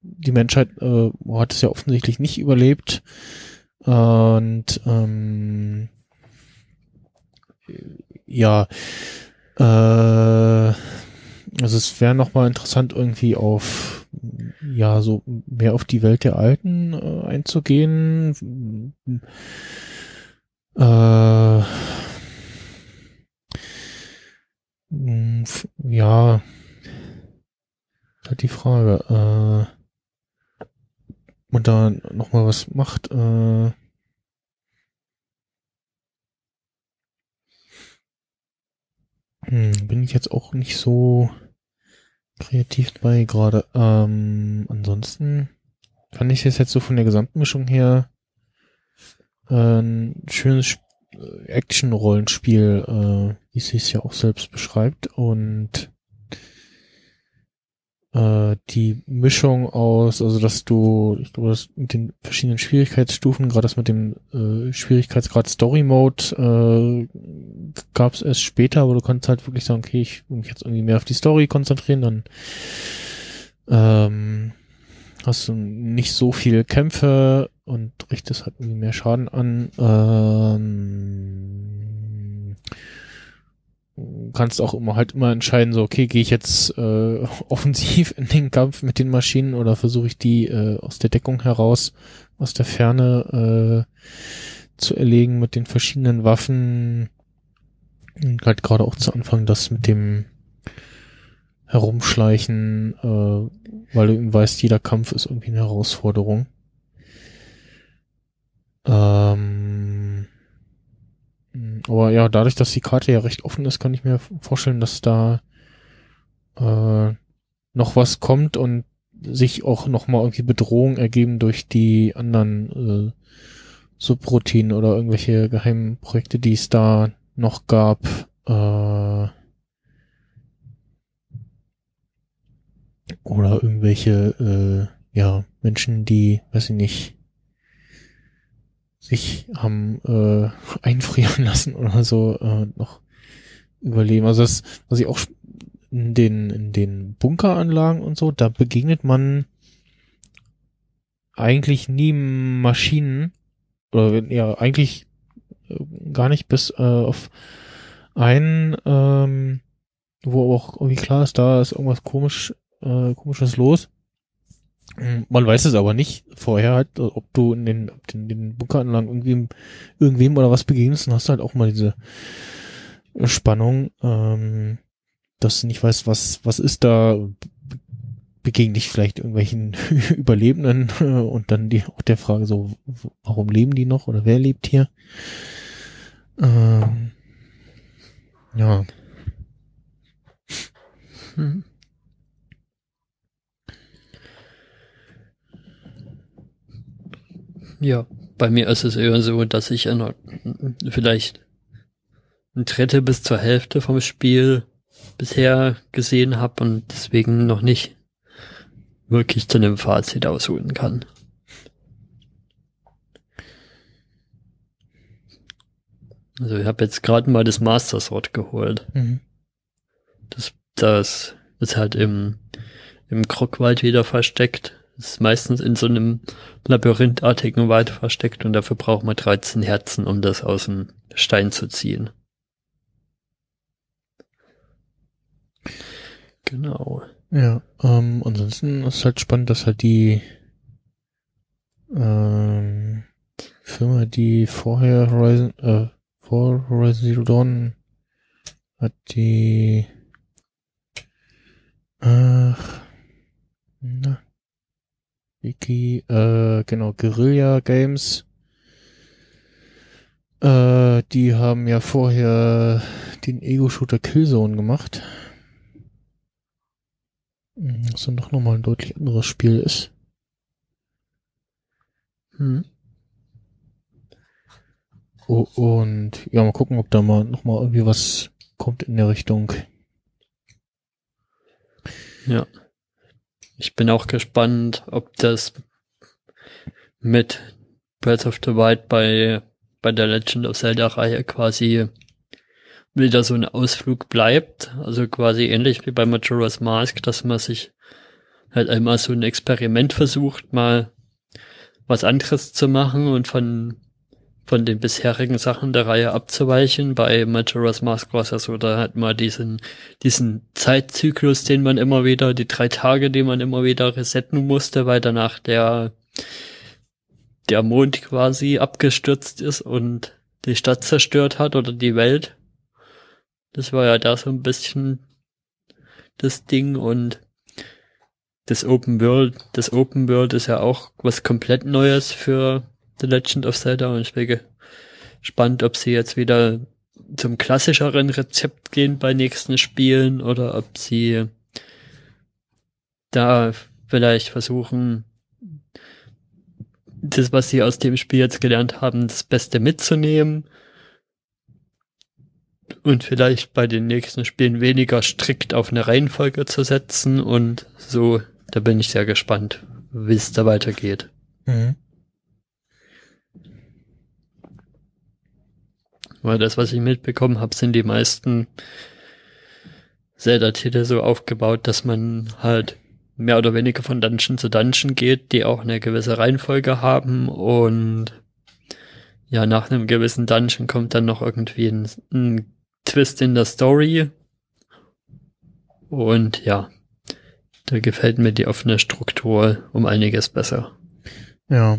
die Menschheit äh, hat es ja offensichtlich nicht überlebt. Und ähm, ja, äh, also es wäre nochmal interessant, irgendwie auf ja, so mehr auf die Welt der Alten äh, einzugehen. Äh, ja, halt die Frage. Äh, und da nochmal was macht. Äh, hm, bin ich jetzt auch nicht so kreativ bei gerade. Ähm, ansonsten fand ich es jetzt so von der gesamten Mischung her äh, ein schönes äh, Action-Rollenspiel, äh, wie es sich ja auch selbst beschreibt. Und äh, die Mischung aus, also dass du, ich glaube, das mit den verschiedenen Schwierigkeitsstufen, gerade das mit dem äh, Schwierigkeitsgrad Story Mode, äh, gab es erst später, aber du kannst halt wirklich sagen, okay, ich will mich jetzt irgendwie mehr auf die Story konzentrieren, dann ähm, hast du nicht so viele Kämpfe und richtest halt irgendwie mehr Schaden an. Ähm, kannst auch immer halt immer entscheiden, so, okay, gehe ich jetzt äh, offensiv in den Kampf mit den Maschinen oder versuche ich die äh, aus der Deckung heraus, aus der Ferne äh, zu erlegen mit den verschiedenen Waffen. Und halt gerade auch zu Anfang das mit dem Herumschleichen, äh, weil du eben weißt, jeder Kampf ist irgendwie eine Herausforderung. Ähm, aber ja, dadurch, dass die Karte ja recht offen ist, kann ich mir vorstellen, dass da äh, noch was kommt und sich auch nochmal irgendwie Bedrohung ergeben durch die anderen äh, Subroutinen oder irgendwelche geheimen Projekte, die es da noch gab. Äh, oder irgendwelche äh, ja Menschen, die, weiß ich nicht, sich haben äh, einfrieren lassen oder so äh, noch überleben. Also das, was ich auch in den in den Bunkeranlagen und so, da begegnet man eigentlich nie Maschinen oder ja eigentlich äh, gar nicht bis äh, auf einen, ähm, wo auch irgendwie klar ist, da ist irgendwas komisch äh, komisches los. Man weiß es aber nicht vorher halt, ob du in den, in den Bunkeranlagen irgendwem, irgendwem oder was begegnest, dann hast du halt auch mal diese Spannung, ähm, dass du nicht weißt, was, was ist da, begegnen dich vielleicht irgendwelchen Überlebenden und dann die, auch der Frage so, warum leben die noch oder wer lebt hier? Ähm, ja. Hm.
Ja, bei mir ist es eher so, dass ich eine, vielleicht ein Drittel bis zur Hälfte vom Spiel bisher gesehen habe und deswegen noch nicht wirklich zu einem Fazit ausholen kann. Also ich habe jetzt gerade mal das Master Sword geholt. Mhm. Das, das ist halt im, im Krockwald wieder versteckt ist meistens in so einem labyrinthartigen Wald versteckt und dafür braucht man 13 Herzen, um das aus dem Stein zu ziehen. Genau.
Ja, ähm, ansonsten ist halt spannend, dass halt die ähm, Firma, die vorher Horizon, äh, vor Horizon Zero Dawn hat die, ach, na, Wiki, äh, genau, Guerilla Games. Äh, die haben ja vorher den Ego-Shooter Killzone gemacht. Hm, Was dann doch nochmal ein deutlich anderes Spiel ist.
Hm.
Oh, und ja, mal gucken, ob da mal nochmal irgendwie was kommt in der Richtung.
Ja. Ich bin auch gespannt, ob das mit Breath of the Wild bei, bei der Legend of Zelda-Reihe quasi wieder so ein Ausflug bleibt. Also quasi ähnlich wie bei Majora's Mask, dass man sich halt einmal so ein Experiment versucht, mal was anderes zu machen und von von den bisherigen Sachen der Reihe abzuweichen. Bei Majora's Mask war es ja so, da hat man diesen, diesen Zeitzyklus, den man immer wieder, die drei Tage, die man immer wieder resetten musste, weil danach der, der Mond quasi abgestürzt ist und die Stadt zerstört hat oder die Welt. Das war ja da so ein bisschen das Ding und das Open World, das Open World ist ja auch was komplett Neues für The Legend of Zelda und ich bin gespannt, ob sie jetzt wieder zum klassischeren Rezept gehen bei nächsten Spielen oder ob sie da vielleicht versuchen, das, was sie aus dem Spiel jetzt gelernt haben, das Beste mitzunehmen und vielleicht bei den nächsten Spielen weniger strikt auf eine Reihenfolge zu setzen und so, da bin ich sehr gespannt, wie es da weitergeht.
Mhm.
Weil das, was ich mitbekommen habe, sind die meisten Zelda-Titel so aufgebaut, dass man halt mehr oder weniger von Dungeon zu Dungeon geht, die auch eine gewisse Reihenfolge haben und ja, nach einem gewissen Dungeon kommt dann noch irgendwie ein, ein Twist in der Story und ja, da gefällt mir die offene Struktur um einiges besser.
Ja.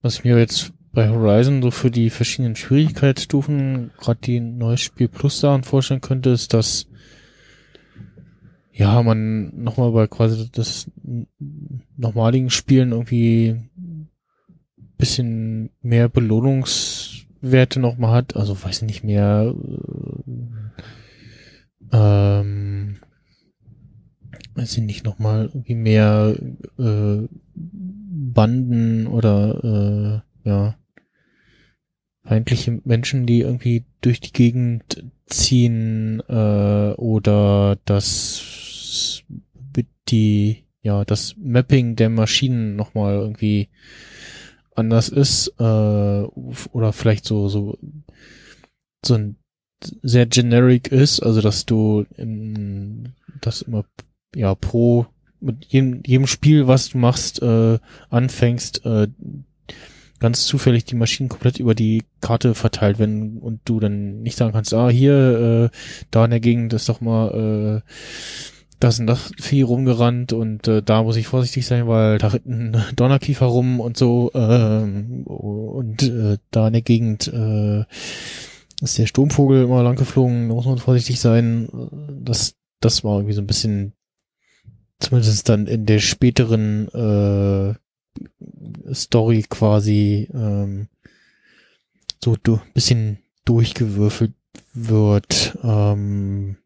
Was mir jetzt bei Horizon so für die verschiedenen Schwierigkeitsstufen, gerade die neues Spiel Plus Sachen vorstellen könnte, ist, dass ja, man nochmal bei quasi das normaligen Spielen irgendwie bisschen mehr Belohnungswerte nochmal hat. Also weiß ich nicht mehr äh, ähm, weiß ich nicht nochmal irgendwie mehr äh, Banden oder äh, ja feindliche Menschen, die irgendwie durch die Gegend ziehen äh, oder das die ja das Mapping der Maschinen nochmal irgendwie anders ist äh, oder vielleicht so so so ein sehr generic ist, also dass du in, das immer ja pro mit jedem, jedem Spiel, was du machst, äh, anfängst, äh, ganz zufällig die Maschinen komplett über die Karte verteilt werden und du dann nicht sagen kannst, ah, hier, äh, da in der Gegend ist doch mal, äh, da ist ein Vieh rumgerannt und äh, da muss ich vorsichtig sein, weil da rennt ein Donnerkiefer rum und so ähm, und äh, da in der Gegend äh, ist der Sturmvogel immer lang geflogen, da muss man vorsichtig sein. Das, das war irgendwie so ein bisschen, zumindest dann in der späteren äh, Story quasi ähm, so du, bisschen durchgewürfelt wird. Ähm,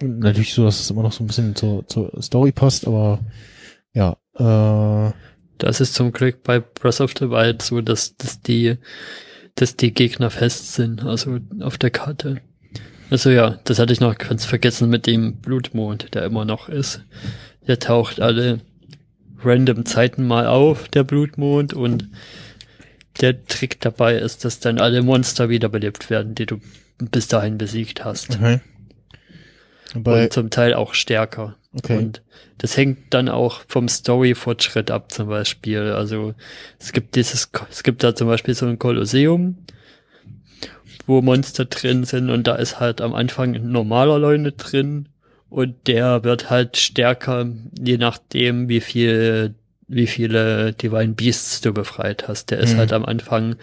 natürlich so, dass es immer noch so ein bisschen zur, zur Story passt, aber ja. Äh,
das ist zum Glück bei Breath of the Wild so, dass, dass die dass die Gegner fest sind, also auf der Karte. Also ja, das hatte ich noch ganz vergessen mit dem Blutmond, der immer noch ist. Der taucht alle random Zeiten mal auf, der Blutmond, und der Trick dabei ist, dass dann alle Monster wiederbelebt werden, die du bis dahin besiegt hast.
okay.
Und zum Teil auch stärker.
okay.
Und das hängt dann auch vom Story-Fortschritt ab, zum Beispiel. Also es gibt dieses, es gibt da zum Beispiel so ein Kolosseum, wo Monster drin sind und da ist halt am Anfang ein normaler Leune drin und der wird halt stärker, je nachdem, wie viel wie viele Divine Beasts du befreit hast. Der ist
Mhm.
halt am Anfang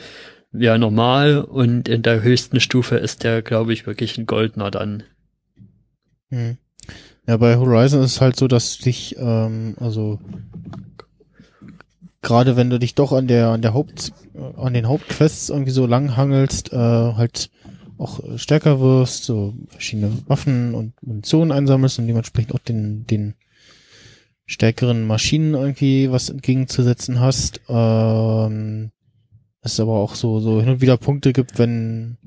ja normal und in der höchsten Stufe ist der, glaube ich, wirklich ein Goldner dann.
Hm. Ja, bei Horizon ist es halt so, dass dich, ähm, also gerade wenn du dich doch an der an der Haupt an den Hauptquests irgendwie so lang hangelst, äh, halt auch äh, stärker wirst, so verschiedene Waffen und Munition einsammelst und dementsprechend auch den den stärkeren Maschinen irgendwie was entgegenzusetzen hast. Ähm, es aber auch so so hin und wieder Punkte gibt, wenn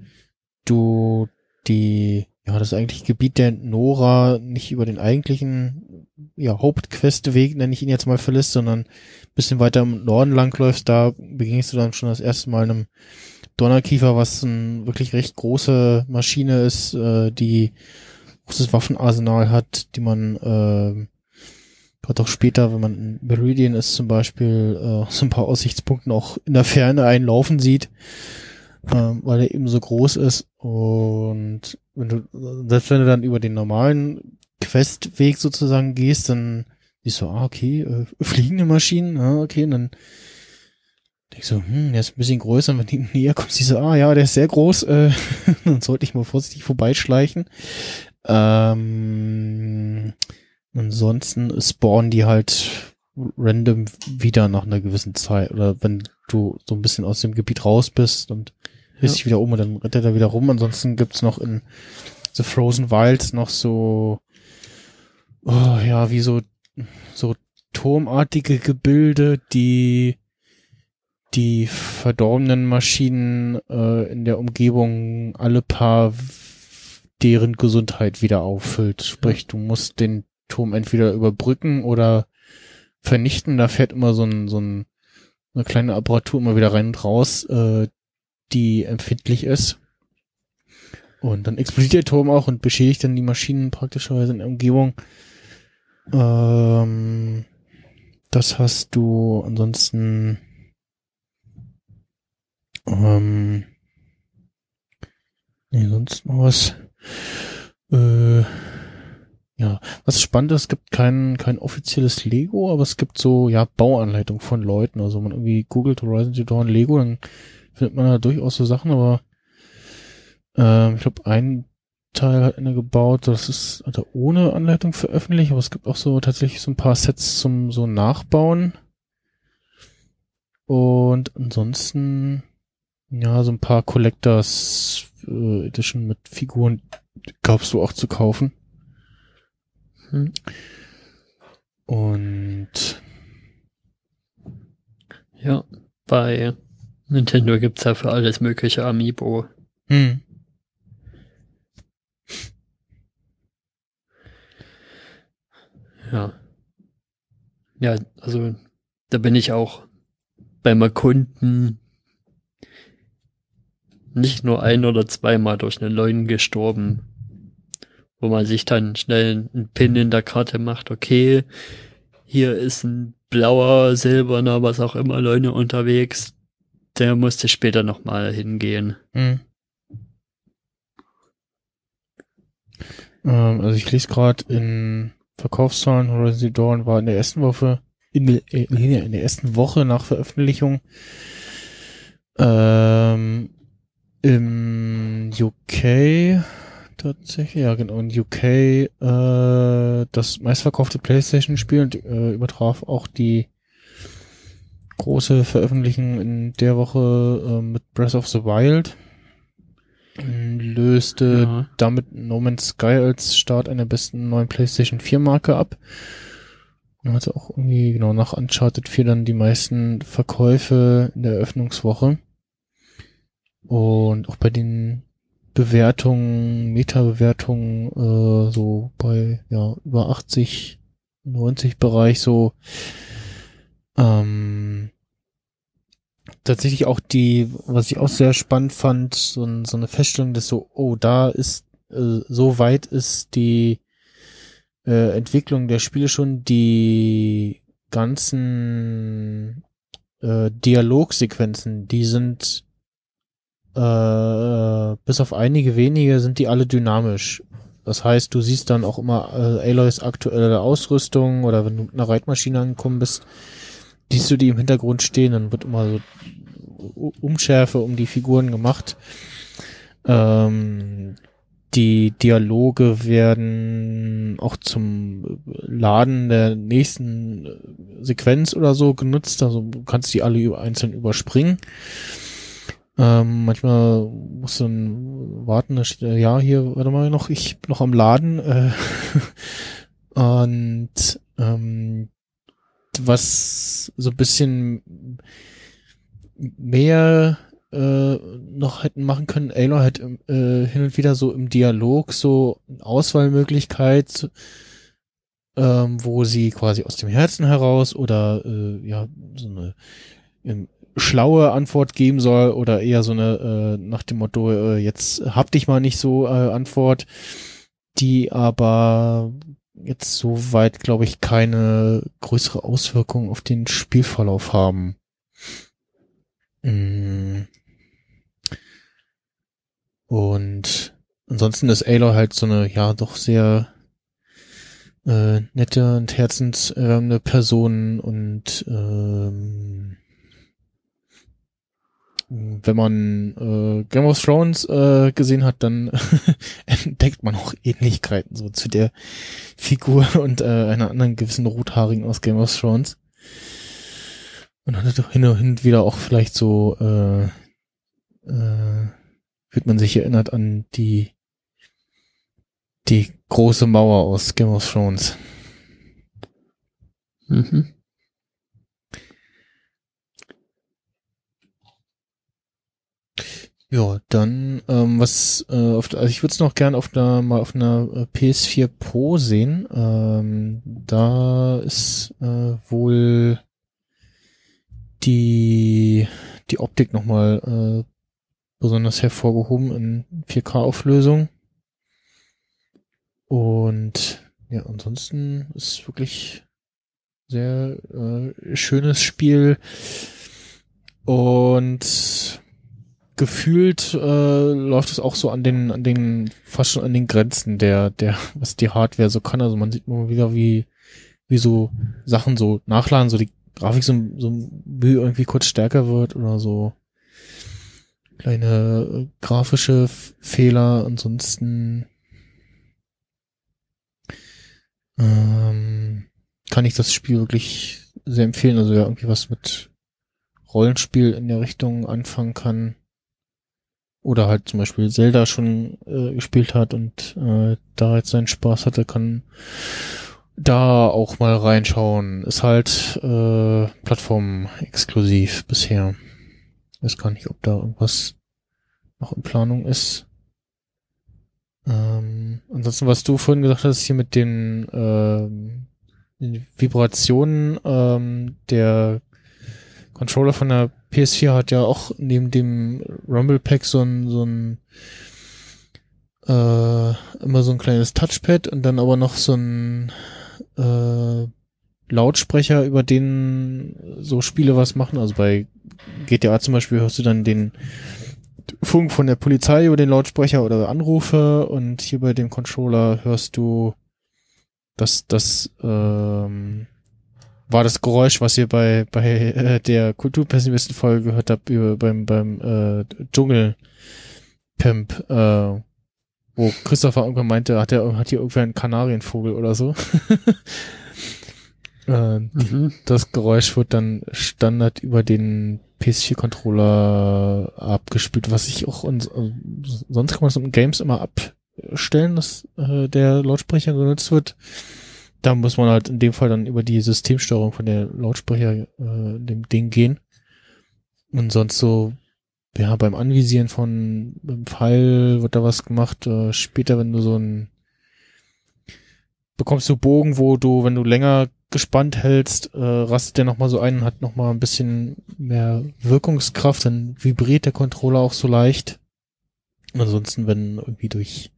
du die ja, das eigentliche Gebiet der Nora nicht über den eigentlichen ja, Hauptquestweg, nenne ich ihn jetzt mal, verlässt, sondern bisschen weiter im Norden langläufst, da begegnest du dann schon das erste Mal einem Donnerkiefer, was eine wirklich recht große Maschine ist, äh, die großes Waffenarsenal hat, die man äh, gerade auch später, wenn man in Meridian ist zum Beispiel, äh, so ein paar Aussichtspunkten auch in der Ferne einlaufen sieht ähm, weil er eben so groß ist. Und wenn du, selbst wenn du dann über den normalen Questweg sozusagen gehst, dann siehst du, ah, okay, äh, fliegende Maschinen, ah, okay, und dann denkst du, hm, der ist ein bisschen größer, und wenn du näher kommst, siehst du, ah, ja, der ist sehr groß, äh, dann sollte ich mal vorsichtig vorbeischleichen. Ähm, ansonsten spawnen die halt random wieder nach einer gewissen Zeit oder wenn du so ein bisschen aus dem Gebiet raus bist und drehst
Ja.
dich wieder um und dann rennt er da wieder rum. Ansonsten gibt's noch in The Frozen Wilds noch so, oh, ja, wie so, so turmartige Gebilde, die die verdorbenen Maschinen äh, in der Umgebung alle paar deren Gesundheit wieder auffüllt. Sprich, du musst den Turm entweder überbrücken oder vernichten. Da fährt immer so ein, so ein eine kleine Apparatur immer wieder rein und raus, äh, die empfindlich ist. Und dann explodiert der Turm auch und beschädigt dann die Maschinen praktischerweise in der Umgebung. Ähm, das hast du ansonsten ähm, nee, sonst noch was. Äh, ja, was spannend ist, es gibt kein, kein offizielles Lego, aber es gibt so, ja, Bauanleitungen von Leuten. Also man irgendwie googelt Horizon Zero Dawn Lego, dann findet man da durchaus so Sachen, aber ähm, ich glaube, ein Teil hat einer gebaut, das ist er ohne Anleitung veröffentlicht, aber es gibt auch so tatsächlich so ein paar Sets zum so Nachbauen. Und ansonsten, ja, so ein paar Collectors äh, Edition mit Figuren gab's so auch zu kaufen.
Hm.
Und
Ja, bei Nintendo gibt's ja für alles mögliche Amiibo.
hm,
Ja. Ja, also da bin ich auch beim Erkunden nicht nur ein oder zweimal durch einen Leuen gestorben, wo man sich dann schnell einen Pin in der Karte macht, okay, hier ist ein blauer, silberner, was auch immer Leune unterwegs, der musste später nochmal hingehen.
hm. Ähm, also ich lese gerade in Verkaufszahlen, Horizon Zero Dawn war in der ersten Woche, in der, äh, in der ersten Woche nach Veröffentlichung ähm, im UK tatsächlich, ja genau, in UK äh, das meistverkaufte PlayStation-Spiel und äh, übertraf auch die große Veröffentlichung in der Woche äh, mit Breath of the Wild. Löste
Ja.
damit No Man's Sky als Start einer besten neuen PlayStation 4 Marke ab. Und hatte auch irgendwie genau nach Uncharted 4 dann die meisten Verkäufe in der Eröffnungswoche. Und auch bei den Bewertungen, Meta-Bewertungen, äh, so bei ja über 80, 90 Bereich so ähm, tatsächlich auch die, was ich auch sehr spannend fand, so, so eine Feststellung, dass so, oh, da ist, äh, so weit ist die äh, Entwicklung der Spiele schon, die ganzen äh, Dialogsequenzen, die sind äh, bis auf einige wenige sind die alle dynamisch. Das heißt, du siehst dann auch immer äh, Aloys aktuelle Ausrüstung oder wenn du mit einer Reitmaschine angekommen bist, siehst du die im Hintergrund stehen, dann wird immer so Umschärfe um die Figuren gemacht. Ähm, die Dialoge werden auch zum Laden der nächsten äh, Sequenz oder so genutzt. Also du kannst die alle einzeln überspringen. Ähm, manchmal musst du dann warten, da steht, ja, hier, warte mal noch, ich bin noch am Laden. Äh, und ähm, was so ein bisschen mehr äh, noch hätten machen können, Aloy hat im, äh, hin und wieder so im Dialog so eine Auswahlmöglichkeit, ähm, wo sie quasi aus dem Herzen heraus oder äh, ja so eine ähm, schlaue Antwort geben soll oder eher so eine äh, nach dem Motto äh, jetzt hab dich mal nicht so äh, Antwort, die aber jetzt soweit glaube ich keine größere Auswirkung auf den Spielverlauf haben. Mm. Und ansonsten ist Aloy halt so eine, ja, doch sehr äh, nette und herzenserwärmende Person und ähm, wenn man äh, Game of Thrones äh, gesehen hat, dann entdeckt man auch Ähnlichkeiten so zu der Figur und äh, einer anderen gewissen Rothaarigen aus Game of Thrones. Und hat hin und hin und wieder auch vielleicht so äh, äh, wird man sich erinnert an die die große Mauer aus Game of Thrones.
Mhm.
Ja, dann ähm, was äh, auf, also ich würde es noch gern auf einer mal auf einer äh, PS4 Pro sehen. Ähm, da ist äh, wohl die die Optik noch mal äh, besonders hervorgehoben in 4K Auflösung. Und ja, ansonsten ist wirklich sehr äh, schönes Spiel und gefühlt äh, läuft es auch so an den an den fast schon an den Grenzen der der was die Hardware so kann. Also man sieht mal wieder wie wie so Sachen so nachladen so die Grafik so so irgendwie kurz stärker wird oder so kleine äh, grafische F- Fehler. Ansonsten ähm, kann ich das Spiel wirklich sehr empfehlen. Also ja irgendwie was mit Rollenspiel in der Richtung anfangen kann oder halt zum Beispiel Zelda schon äh, gespielt hat und äh, da jetzt seinen Spaß hatte, kann da auch mal reinschauen. Ist halt äh, plattformexklusiv bisher. Weiß gar nicht, ob da irgendwas noch in Planung ist. Ähm, ansonsten, was du vorhin gesagt hast, hier mit den, ähm, den Vibrationen, ähm, der Controller von der PS4 hat ja auch neben dem Rumble Pack so ein, so ein äh, immer so ein kleines Touchpad und dann aber noch so ein äh, Lautsprecher, über den so Spiele was machen. Also bei GTA zum Beispiel hörst du dann den Funk von der Polizei über den Lautsprecher oder Anrufe und hier bei dem Controller hörst du das, das ähm, war das Geräusch, was ihr bei, bei äh, der Kulturpessimisten-Folge gehört habt, über, beim, beim äh, Dschungelcamp, äh, wo Christopher irgendwann meinte, hat er hat hier irgendwer einen Kanarienvogel oder so. äh,
Mhm.
das Geräusch wird dann Standard über den PS4-Controller abgespielt, was ich auch äh, sonst kann man es in Games immer abstellen, dass äh, der Lautsprecher genutzt wird. Da muss man halt in dem Fall dann über die Systemsteuerung von der Lautsprecher äh, dem Ding gehen. Und sonst so, ja, beim Anvisieren von beim Pfeil wird da was gemacht. Äh, später, wenn du so ein bekommst du Bogen, wo du, wenn du länger gespannt hältst, äh, rastet der nochmal so ein und hat nochmal ein bisschen mehr Wirkungskraft, dann vibriert der Controller auch so leicht. Ansonsten, wenn irgendwie durch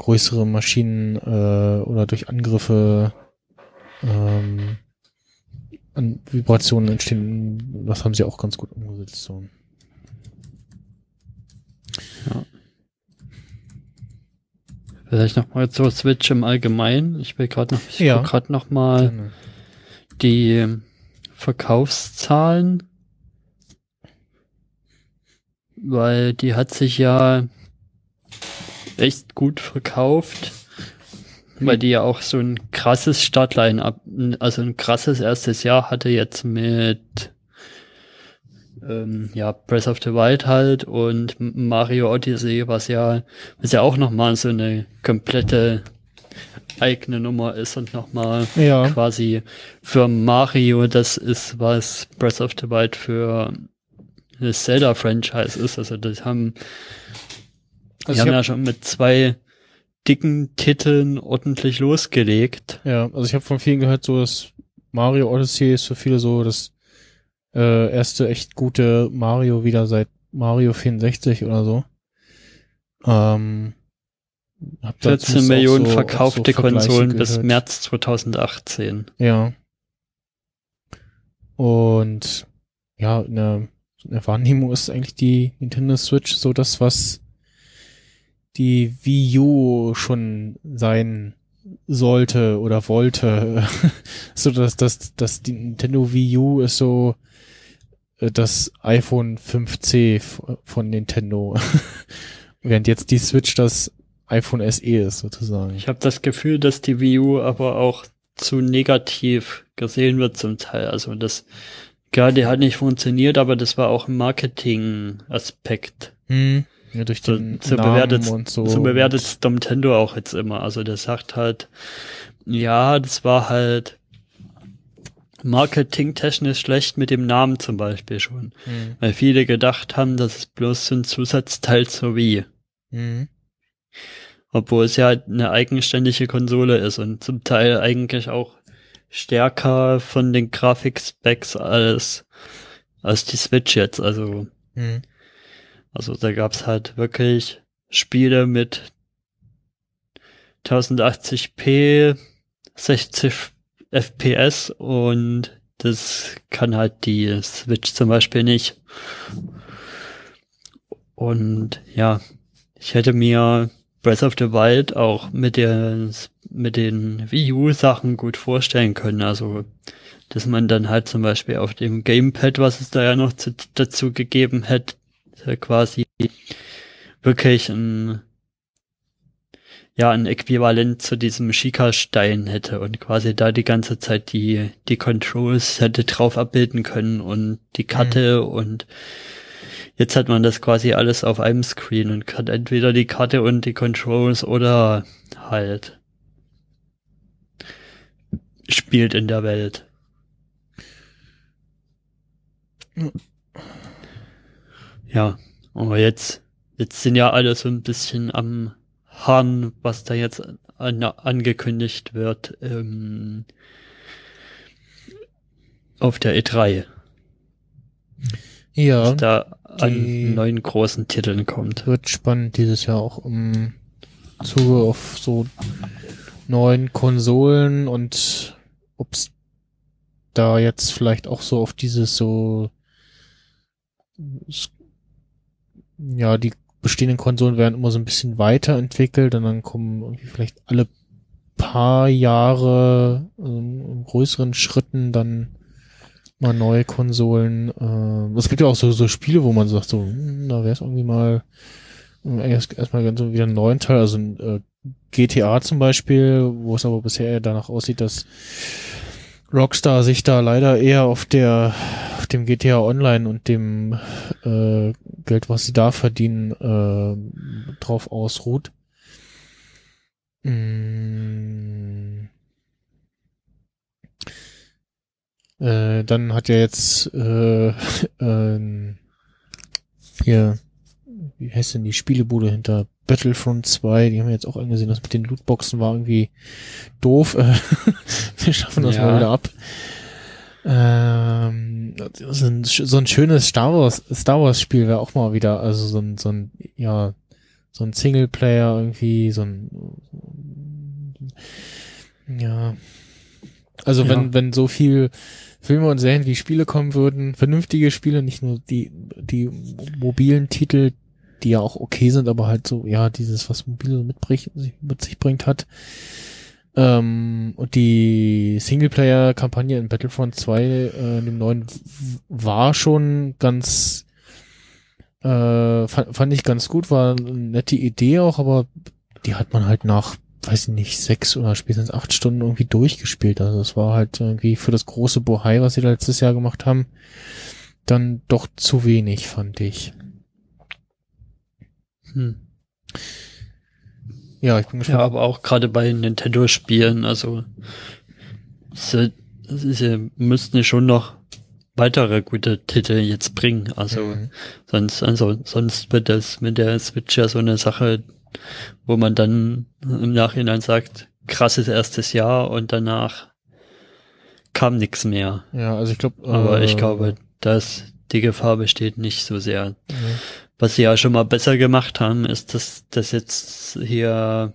größere Maschinen äh, oder durch Angriffe ähm, an Vibrationen entstehen, das haben sie auch ganz gut umgesetzt. So.
Vielleicht noch mal zur Switch im Allgemeinen. Ich will gerade noch, ich
Ja.
gerade noch mal
Gerne.
die Verkaufszahlen, weil die hat sich ja echt gut verkauft, weil die ja auch so ein krasses Startline ab, also ein krasses erstes Jahr hatte jetzt mit ähm, ja Breath of the Wild halt und Mario Odyssey, was ja was ja auch noch mal so eine komplette eigene Nummer ist und nochmal
Ja.
quasi für Mario das ist, was Breath of the Wild für das Zelda-Franchise ist. Also das haben,
Also ich
haben
hab-
ja schon mit zwei dicken Titeln ordentlich losgelegt.
Ja, also ich habe von vielen gehört, so dass Mario Odyssey ist für viele so das äh, erste echt gute Mario wieder seit Mario 64 oder so. Ähm, hab da
14
zumindest auch
Millionen
so-
verkaufte
so
Konsolen bis
gehört.
März 2018.
Ja. Und ja, eine, eine Wahrnehmung ist eigentlich die Nintendo Switch so das, was die Wii U schon sein sollte oder wollte. so dass das, das die Nintendo Wii U ist so äh, das iPhone 5C f- von Nintendo. Während jetzt die Switch das iPhone SE ist, sozusagen.
Ich habe das Gefühl, dass die Wii U aber auch zu negativ gesehen wird zum Teil. Also das, klar, die hat nicht funktioniert, aber das war auch ein Marketing-Aspekt.
Hm. Ja, durch
So,
den
so
Namen
bewertet,
und so.
so bewertet Nintendo auch jetzt immer. Also der sagt halt, ja, das war halt marketingtechnisch schlecht mit dem Namen zum Beispiel schon.
Hm.
Weil viele gedacht haben, das ist bloß so ein Zusatzteil zur Wii.
Hm.
Obwohl es ja eine eigenständige Konsole ist und zum Teil eigentlich auch stärker von den Grafikspecs als, als die Switch jetzt. Also,
Hm.
Also da gab's halt wirklich Spiele mit 1080p, 60 FPS und das kann halt die Switch zum Beispiel nicht. Und ja, ich hätte mir Breath of the Wild auch mit der mit den Wii U Sachen gut vorstellen können. Also, dass man dann halt zum Beispiel auf dem Gamepad, was es da ja noch zu, dazu gegeben hätte, quasi wirklich ein ja ein Äquivalent zu diesem Shika-Stein hätte und quasi da die ganze Zeit die die Controls hätte drauf abbilden können und die Karte und Jetzt hat man das quasi alles auf einem Screen und kann entweder die Karte und die Controls oder halt spielt in der Welt. Ja, aber jetzt, jetzt sind ja alle so ein bisschen am Hahn, was da jetzt an, angekündigt wird ähm, auf der E3
Ja,
was da an neuen großen Titeln kommt.
wird spannend dieses Jahr auch im Zuge auf so neuen Konsolen und ob's da jetzt vielleicht auch so auf dieses so ja, die bestehenden Konsolen werden immer so ein bisschen weiterentwickelt und dann kommen irgendwie vielleicht alle paar Jahre ähm, in größeren Schritten dann mal neue Konsolen. Äh, es gibt ja auch so, so Spiele, wo man sagt, so, hm, da wäre es irgendwie mal äh, erst erstmal ganz so wieder einen neuen Teil, also ein äh, GTA zum Beispiel, wo es aber bisher eher danach aussieht, dass Rockstar sich da leider eher auf der dem GTA Online und dem äh, Geld, was sie da verdienen, äh, drauf ausruht. Mm. Äh, dann hat ja jetzt äh, ähm, hier, wie heißt denn die Spielebude hinter Battlefront 2, die haben wir jetzt auch angesehen, das mit den Lootboxen war irgendwie doof. Äh, wir schaffen das
Ja.
mal wieder ab. Ähm, so ein, so ein schönes Star Wars, Star Wars Spiel wäre auch mal wieder, also so ein, so ein, ja, so ein Singleplayer irgendwie, so ein, ja. Also
Ja.
wenn, wenn so viel Filme und Serien wie Spiele kommen würden, vernünftige Spiele, nicht nur die, die mobilen Titel, die ja auch okay sind, aber halt so, ja, dieses, was mobile mitbringt, mit sich bringt hat, Ähm, und die Singleplayer-Kampagne in Battlefront 2, äh, dem neuen, war schon ganz, äh, fand, fand ich ganz gut, war eine nette Idee auch, aber die hat man halt nach, weiß ich nicht, sechs oder spätestens acht Stunden irgendwie durchgespielt. Also es war halt irgendwie für das große Bohai, was sie letztes Jahr gemacht haben, dann doch zu wenig, fand ich.
Hm.
Ja, ich bin
Ja,
gespannt.
aber auch gerade bei Nintendo-Spielen, also sie, sie müssten ja schon noch weitere gute Titel jetzt bringen. Also
Mhm.
sonst, also sonst wird das mit der Switch ja so eine Sache, wo man dann im Nachhinein sagt, krasses erstes Jahr und danach kam nichts mehr.
Ja, also ich glaube.
Aber
äh,
ich glaube, dass die Gefahr besteht nicht so sehr.
ja.
Was sie ja schon mal besser gemacht haben, ist, dass das jetzt hier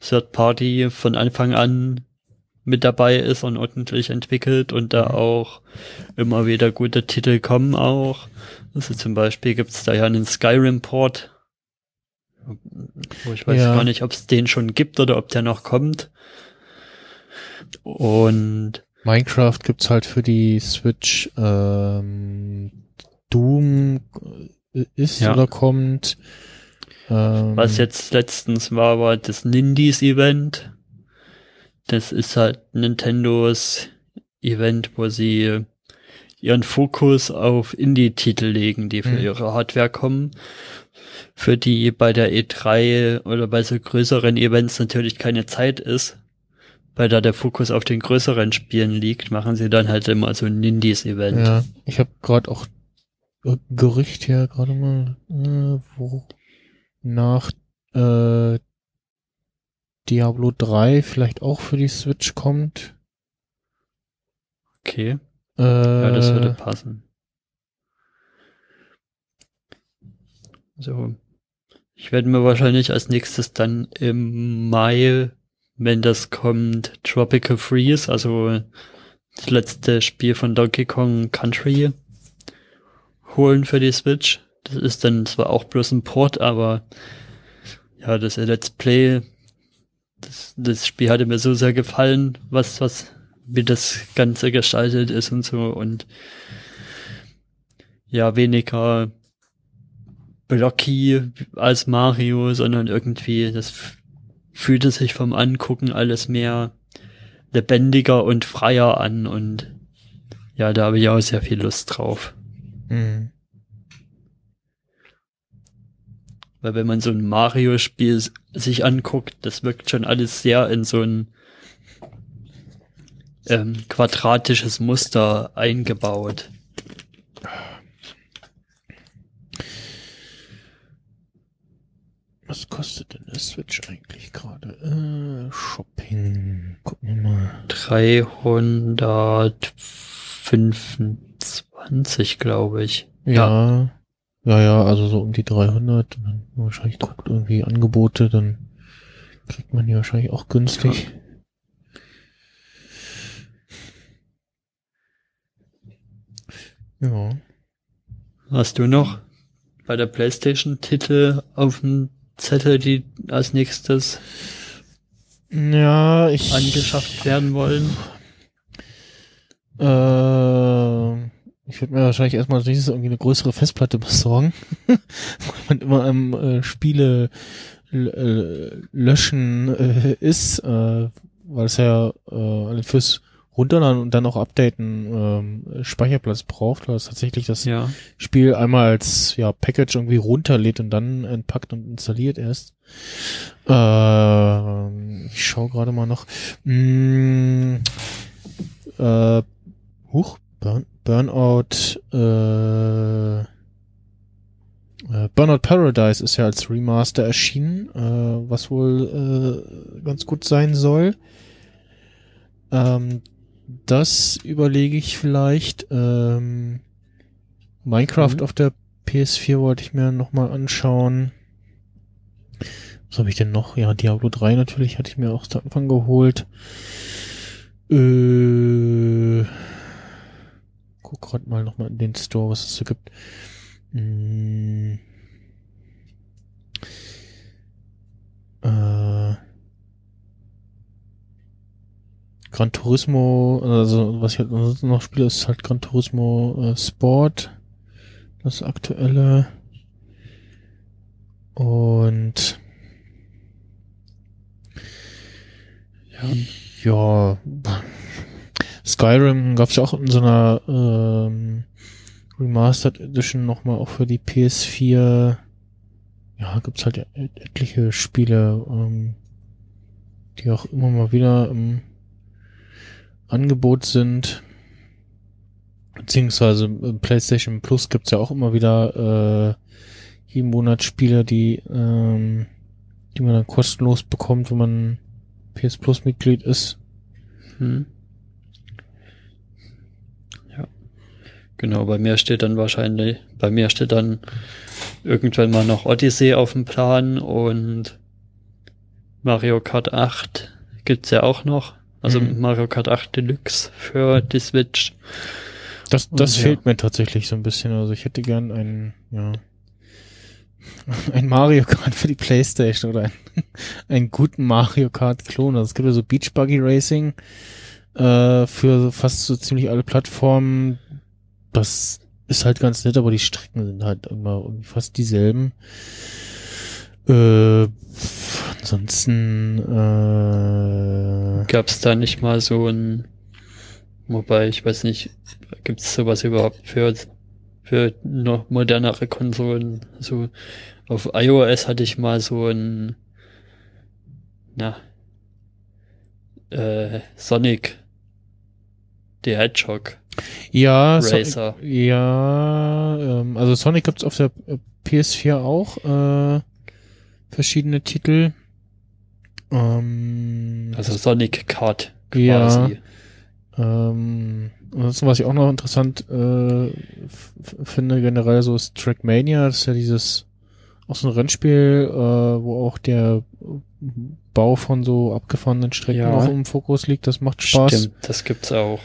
Third Party von Anfang an mit dabei ist und ordentlich entwickelt und da
Mhm.
auch immer wieder gute Titel kommen auch. Also zum Beispiel gibt's da ja einen Skyrim-Port, wo ich weiß
Ja.
gar nicht, ob es den schon gibt oder ob der noch kommt. Und
Minecraft gibt's halt für die Switch. Ähm, Doom ist
Ja.
oder kommt. Ähm,
Was jetzt letztens war, war das Nindies Event. Das ist halt Nintendos Event, wo sie ihren Fokus auf Indie-Titel legen, die für
Mhm.
ihre Hardware kommen. Für die bei der E3 oder bei so größeren Events natürlich keine Zeit ist. Weil da der Fokus auf den größeren Spielen liegt, machen sie dann halt immer so ein Nindies-Event.
Ja, ich habe gerade auch Gerücht hier gerade mal, äh, wo nach äh, Diablo 3 vielleicht auch für die Switch kommt.
Okay,
Äh,
ja, das würde passen. So. Ich werde mir wahrscheinlich als nächstes dann im Mai, wenn das kommt, Tropical Freeze, also das letzte Spiel von Donkey Kong Country, holen für die Switch. Das ist dann zwar auch bloß ein Port, aber ja, das Let's Play, das, das Spiel hatte mir so sehr gefallen, was, was, wie das Ganze gestaltet ist und so und ja, weniger blocky als Mario, sondern irgendwie, das fühlte sich vom Angucken alles mehr lebendiger und freier an und ja, da habe ich auch sehr viel Lust drauf.
Mh.
Weil wenn man so ein Mario-Spiel sich anguckt, das wirkt schon alles sehr in so ein ähm, quadratisches Muster eingebaut.
Was kostet denn der Switch eigentlich gerade? Äh, Shopping. Gucken wir mal.
325, glaube ich.
Ja. Ja, ja, also so um die 300. Und dann wahrscheinlich guckt irgendwie Angebote, dann kriegt man die wahrscheinlich auch günstig. Ja.
Hast du noch bei der PlayStation Titel auf dem Zettel, die als nächstes
Ja, ich.
angeschafft werden wollen?
Äh, ich würde mir wahrscheinlich erstmal nächstes irgendwie eine größere Festplatte besorgen. Weil man immer am äh, Spiele äh, löschen äh, ist, äh, weil es ja äh, fürs Runterladen und dann auch Updaten ähm, Speicherplatz braucht, weil es tatsächlich das
Ja.
Spiel einmal als ja, Package irgendwie runterlädt und dann entpackt und installiert erst. Ähm, ich schaue gerade mal noch. Mm, äh, huch, Burn, Burnout, äh, äh, Burnout Paradise ist ja als Remaster erschienen, äh, was wohl äh, ganz gut sein soll. Ähm, das überlege ich vielleicht. Ähm, Minecraft
Mhm.
auf der PS4 wollte ich mir nochmal anschauen. Was habe ich denn noch? Ja, Diablo 3 natürlich hatte ich mir auch zu Anfang geholt. Äh, guck grad mal nochmal in den Store, was es so gibt. Mm. Äh, Gran Turismo, also was ich halt ansonsten noch spiele, ist halt Gran Turismo äh, Sport. Das aktuelle. Und ja, ja Skyrim gab's ja auch in so einer ähm, Remastered Edition nochmal auch für die PS4. Ja, gibt's halt et etliche Spiele, ähm, die auch immer mal wieder im Angebot sind. Beziehungsweise PlayStation Plus gibt's ja auch immer wieder äh, jeden Monat Spiele, die, ähm, die man dann kostenlos bekommt, wenn man PS Plus Mitglied ist. Hm.
Genau, bei mir steht dann wahrscheinlich, bei mir steht dann irgendwann mal noch Odyssey auf dem Plan und Mario Kart 8 gibt's ja auch noch. Also mhm. Mario Kart 8 Deluxe für die Switch.
Das, das und, fehlt ja. mir tatsächlich so ein bisschen. Also ich hätte gern einen, ja, ein Mario Kart für die Playstation oder ein, einen guten Mario Kart Klon. Also es gibt ja so Beach Buggy Racing äh, für fast so ziemlich alle Plattformen. Das ist halt ganz nett, aber die Strecken sind halt immer irgendwie fast dieselben. Äh, ansonsten
äh, gab es da nicht mal so ein, wobei ich weiß nicht, gibt es sowas überhaupt für für noch modernere Konsolen. So auf iOS hatte ich mal so ein na äh, Sonic the Hedgehog.
Ja, Racer. So, ja, ähm, also Sonic gibt's auf der PS4 auch äh, verschiedene Titel.
Ähm, also Sonic Kart
quasi. Ja, ähm, ansonsten, was ich auch noch interessant äh, finde, generell so ist Trackmania, das ist ja dieses auch so ein Rennspiel, äh, wo auch der Bau von so abgefahrenen Strecken ja. noch im Fokus liegt. Das macht Spaß. Stimmt,
das gibt's auch.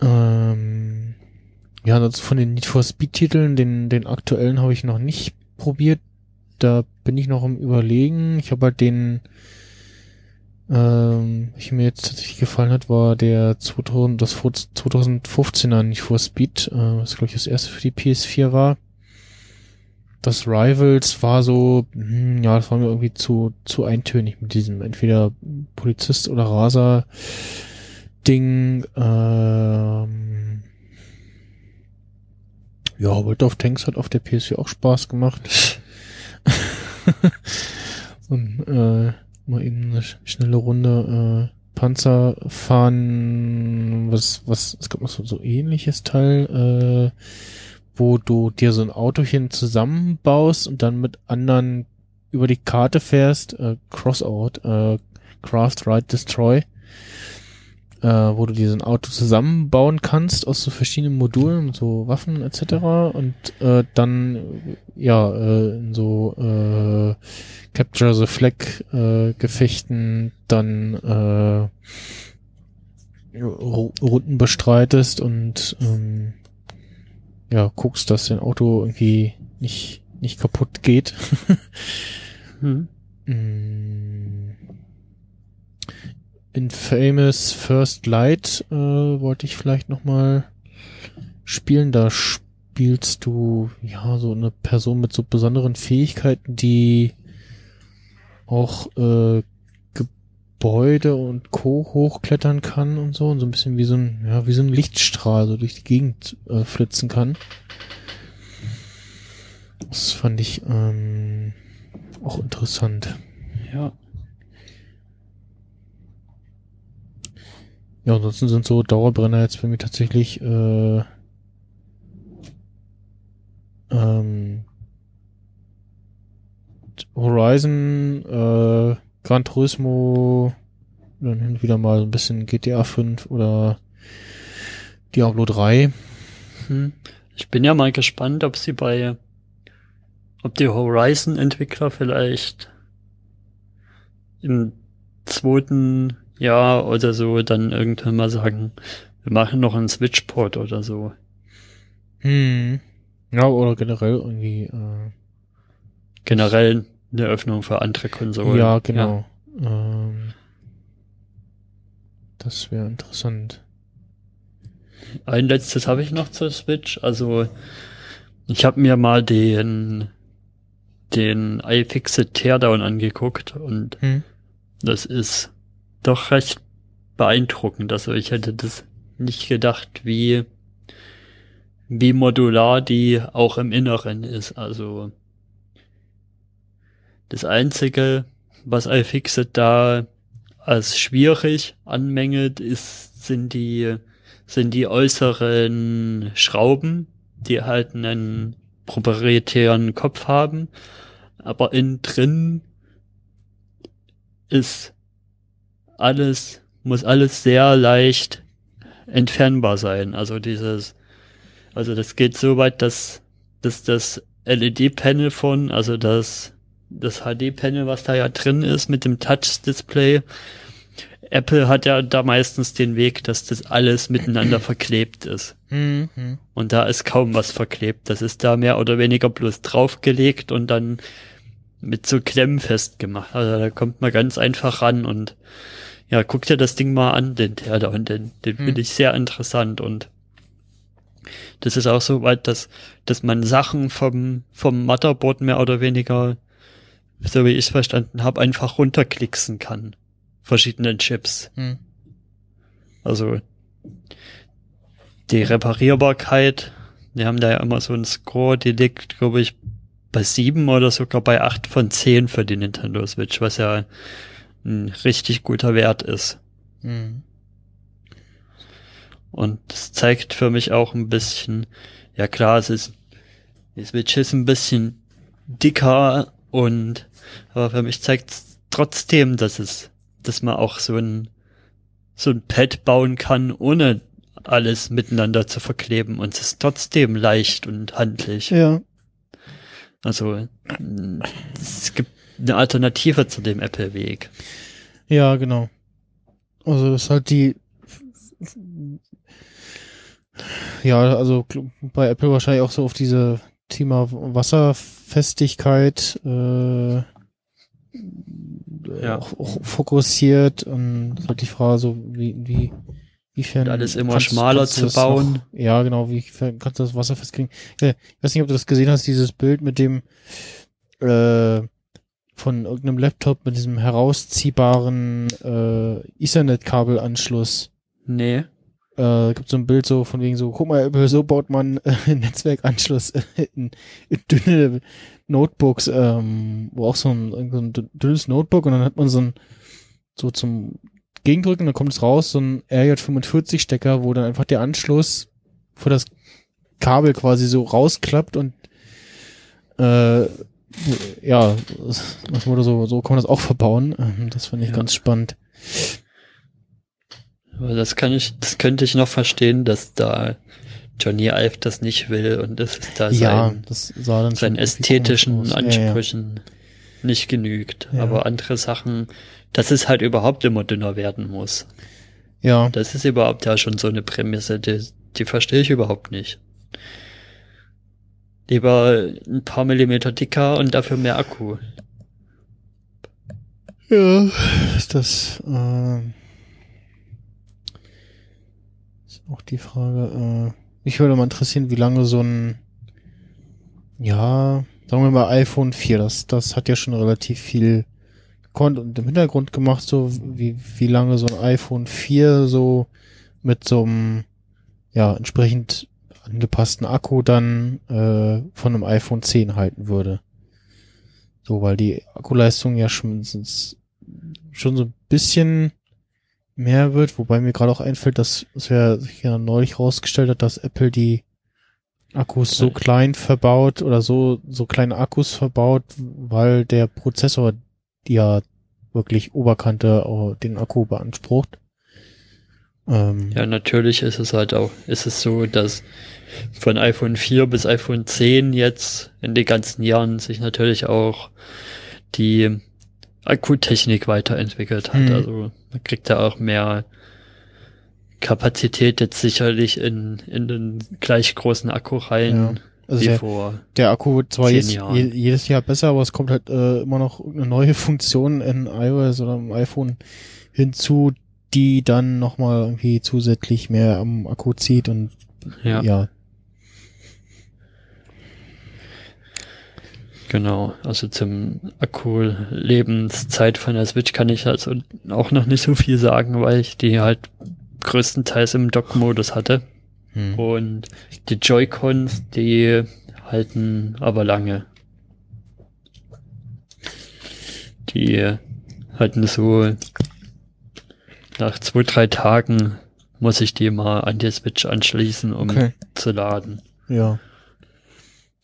Ähm, ja, also von den Need for Speed Titeln, den, den aktuellen habe ich noch nicht probiert. Da bin ich noch im Überlegen. Ich habe halt den ähm, ich mir jetzt tatsächlich gefallen hat, war der 2000, das 2015er nicht for Speed, äh, was glaube ich das erste für die PS4 war. Das Rivals war so, hm, ja, das war mir irgendwie zu, zu eintönig mit diesem entweder Polizist oder Raser Ding. Ähm, ja, World of Tanks hat auf der PS4 auch Spaß gemacht. Und äh, mal eben eine schnelle Runde äh, Panzer fahren, was, was, es gab noch so, so ähnliches Teil, äh, wo du dir so ein Autochen zusammenbaust und dann mit anderen über die Karte fährst, äh, Crossout, äh, Craft, Ride, Destroy äh, wo du dir so ein Auto zusammenbauen kannst aus so verschiedenen Modulen, so Waffen etc. Und äh, dann ja äh, in so äh, Capture the Flag äh, Gefechten dann äh, Runden bestreitest und ähm, ja guckst, dass dein Auto irgendwie nicht nicht kaputt geht. hm. Mm. Infamous First Light äh, wollte ich vielleicht noch mal spielen. Da spielst du ja so eine Person mit so besonderen Fähigkeiten, die auch äh, Gebäude und Co. hochklettern kann und so und so ein bisschen wie so ein ja wie so ein Lichtstrahl so durch die Gegend äh, flitzen kann. Das fand ich ähm, auch interessant.
Ja.
Ja, ansonsten sind so Dauerbrenner jetzt für mich tatsächlich äh, ähm, Horizon, äh, Gran Turismo, dann hin wieder mal ein bisschen GTA 5 oder Diablo 3.
Hm. Ich bin ja mal gespannt, ob sie bei, ob die Horizon-Entwickler vielleicht im zweiten ja, oder so dann irgendwann mal sagen, wir machen noch einen Switchport oder so.
Hm. Ja, oder generell irgendwie. Äh,
generell eine Öffnung für andere Konsolen.
Ja, genau. Ja. Ähm, Das wäre interessant.
Ein letztes habe ich noch zur Switch. Also ich habe mir mal den den iFixit Teardown angeguckt und
Hm.
das ist doch recht beeindruckend. Also ich hätte das nicht gedacht, wie wie modular die auch im Inneren ist. Also das einzige, was iFixit da als schwierig anmängelt, ist sind die sind die äußeren Schrauben, die halt einen proprietären Kopf haben, aber innen drin ist alles, muss alles sehr leicht entfernbar sein. Also dieses, also das geht so weit, dass, dass das LED-Panel von, also das, das HD-Panel, was da ja drin ist mit dem Touch-Display, Apple hat ja da meistens den Weg, dass das alles miteinander verklebt ist.
Hm, hm.
Und da ist kaum was verklebt. Das ist da mehr oder weniger bloß draufgelegt und dann mit so Klemmen festgemacht. Also da kommt man ganz einfach ran und ja, guck dir das Ding mal an, den und den, den
Hm.
finde ich sehr interessant und das ist auch so weit, dass, dass man Sachen vom, vom Motherboard mehr oder weniger, so wie ich es verstanden habe, einfach runterklicksen kann. Verschiedenen Chips.
Hm.
Also die Reparierbarkeit, wir haben da ja immer so einen Score, die liegt, glaube ich, bei sieben oder sogar bei acht von zehn für die Nintendo Switch, was ja ein richtig guter Wert ist.
Hm.
Und das zeigt für mich auch ein bisschen, ja klar, es ist, die Switch ist ein bisschen dicker und, aber für mich zeigt es trotzdem, dass es, dass man auch so ein, so ein Pad bauen kann, ohne alles miteinander zu verkleben und es ist trotzdem leicht und handlich.
Ja.
Also, mh, es gibt eine Alternative zu dem Apple-Weg.
Ja, genau. Also das ist halt die ja, also bei Apple wahrscheinlich auch so auf diese Thema Wasserfestigkeit äh,
Ja.
auch, auch fokussiert und halt die Frage so wie wie wiefern
Und alles immer
kannst-
schmaler
kannst
zu bauen.
Noch, ja, genau, wie kannst du das Wasser festkriegen? Ich weiß nicht, ob du das gesehen hast, dieses Bild mit dem äh, von irgendeinem Laptop mit diesem herausziehbaren äh, Ethernet-Kabelanschluss.
Nee.
Äh, gibt so ein Bild so von wegen so, guck mal, so baut man äh, einen Netzwerkanschluss in, in dünne Notebooks, ähm, wo auch so ein, so ein dünn- dünnes Notebook und dann hat man so ein, so zum Gegendrücken, dann kommt es raus, so ein RJ45-Stecker, wo dann einfach der Anschluss für das Kabel quasi so rausklappt und äh, ja, das wurde so, so kann man das auch verbauen. Ähm, Das fand ich
Ja.
ganz spannend.
Aber das kann ich, das könnte ich noch verstehen, dass da Johnny Ive das nicht will und das ist da
ja,
sein,
das sah dann
seinen ästhetischen
aus. Ja, ja.
Ansprüchen nicht genügt. Aber andere Sachen, dass es halt überhaupt immer dünner werden muss.
Ja,
Das ist überhaupt ja schon so eine Prämisse, die, die verstehe ich überhaupt nicht. Lieber ein paar Millimeter dicker und dafür mehr Akku.
ja, ist das äh, ist auch die Frage. Äh, mich würde mal interessieren, wie lange so ein ja, sagen wir mal iPhone 4, das das hat ja schon relativ viel gekonnt und im Hintergrund gemacht, so wie wie lange so ein iPhone 4 so mit so einem ja entsprechend angepassten Akku dann äh, von einem iPhone 10 halten würde. So, weil die Akkuleistung ja schon, schon so ein bisschen mehr wird, wobei mir gerade auch einfällt, dass es ja sich ja neulich rausgestellt hat, dass Apple die Akkus so klein verbaut oder so, so kleine Akkus verbaut, weil der Prozessor ja wirklich Oberkante auch den Akku beansprucht. Ähm,
Ja, natürlich ist es halt auch, ist es so, dass von iPhone 4 bis iPhone 10 jetzt in den ganzen Jahren sich natürlich auch die Akkutechnik weiterentwickelt hat.
Mhm.
Also man kriegt da auch mehr Kapazität jetzt sicherlich in, in den gleich großen Akku rein
also
wie
der,
vor.
der Akku wird zwar jedes, jedes Jahr besser, aber es kommt halt äh, immer noch eine neue Funktion in iOS oder im iPhone hinzu, die dann nochmal irgendwie zusätzlich mehr am Akku zieht und
Ja,
ja.
genau. Also zum Akku-Lebenszeit von der Switch kann ich also auch noch nicht so viel sagen, weil ich die halt größtenteils im Dock-Modus hatte.
Hm.
Und die Joy-Cons, die halten aber lange. Die halten so nach zwei, drei Tagen muss ich die mal an die Switch anschließen, um
Okay.
zu laden.
Ja.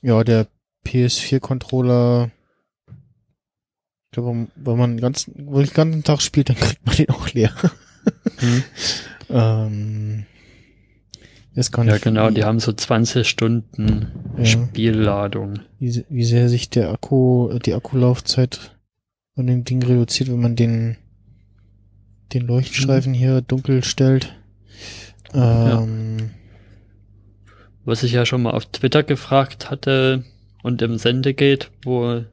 Ja, der PS4-Controller, ich glaube, wenn man den ganzen, wenn den ganzen Tag spielt, dann kriegt man den auch leer.
Hm?
ähm, jetzt kann
Ja,
ich,
genau, die haben so 20 Stunden
Ja.
Spielladung.
wie, wie sehr sich der Akku, die Akkulaufzeit von dem Ding reduziert, wenn man den, den Leuchtstreifen hier dunkel stellt. Ähm,
Was ich ja schon mal auf Twitter gefragt hatte und im Sendegate, wo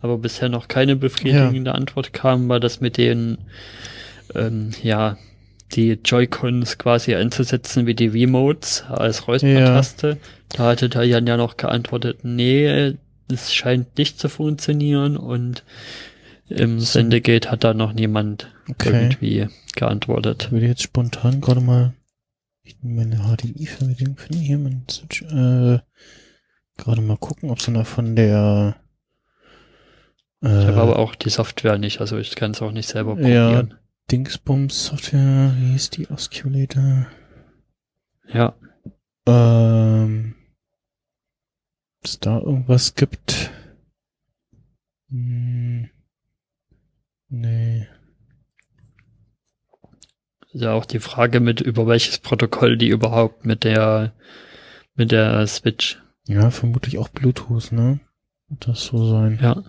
aber bisher noch keine befriedigende Antwort kam, war das mit den, ähm, ja, die Joy-Cons quasi einzusetzen wie die V-Modes als Räuspertaste. Da hatte der Jan ja noch geantwortet, nee, es scheint nicht zu funktionieren und im. Sendegate hat da noch niemand
okay.
irgendwie geantwortet.
Ich würde jetzt spontan gerade mal ich nehme meine HDMI-Verbindung finden hier mein Switch, äh, gerade mal gucken, ob es noch von der äh,
Ich habe aber auch die Software nicht, also ich kann es auch nicht selber
Ja.
probieren.
Dingsbums Software, wie ist die Osculator?
Ja.
Ähm, ob es da irgendwas gibt? Hm, nee.
Ja, auch die Frage mit, über welches Protokoll die überhaupt mit der, mit der Switch.
Ja, vermutlich auch Bluetooth, ne? Wird das so sein?
Ja.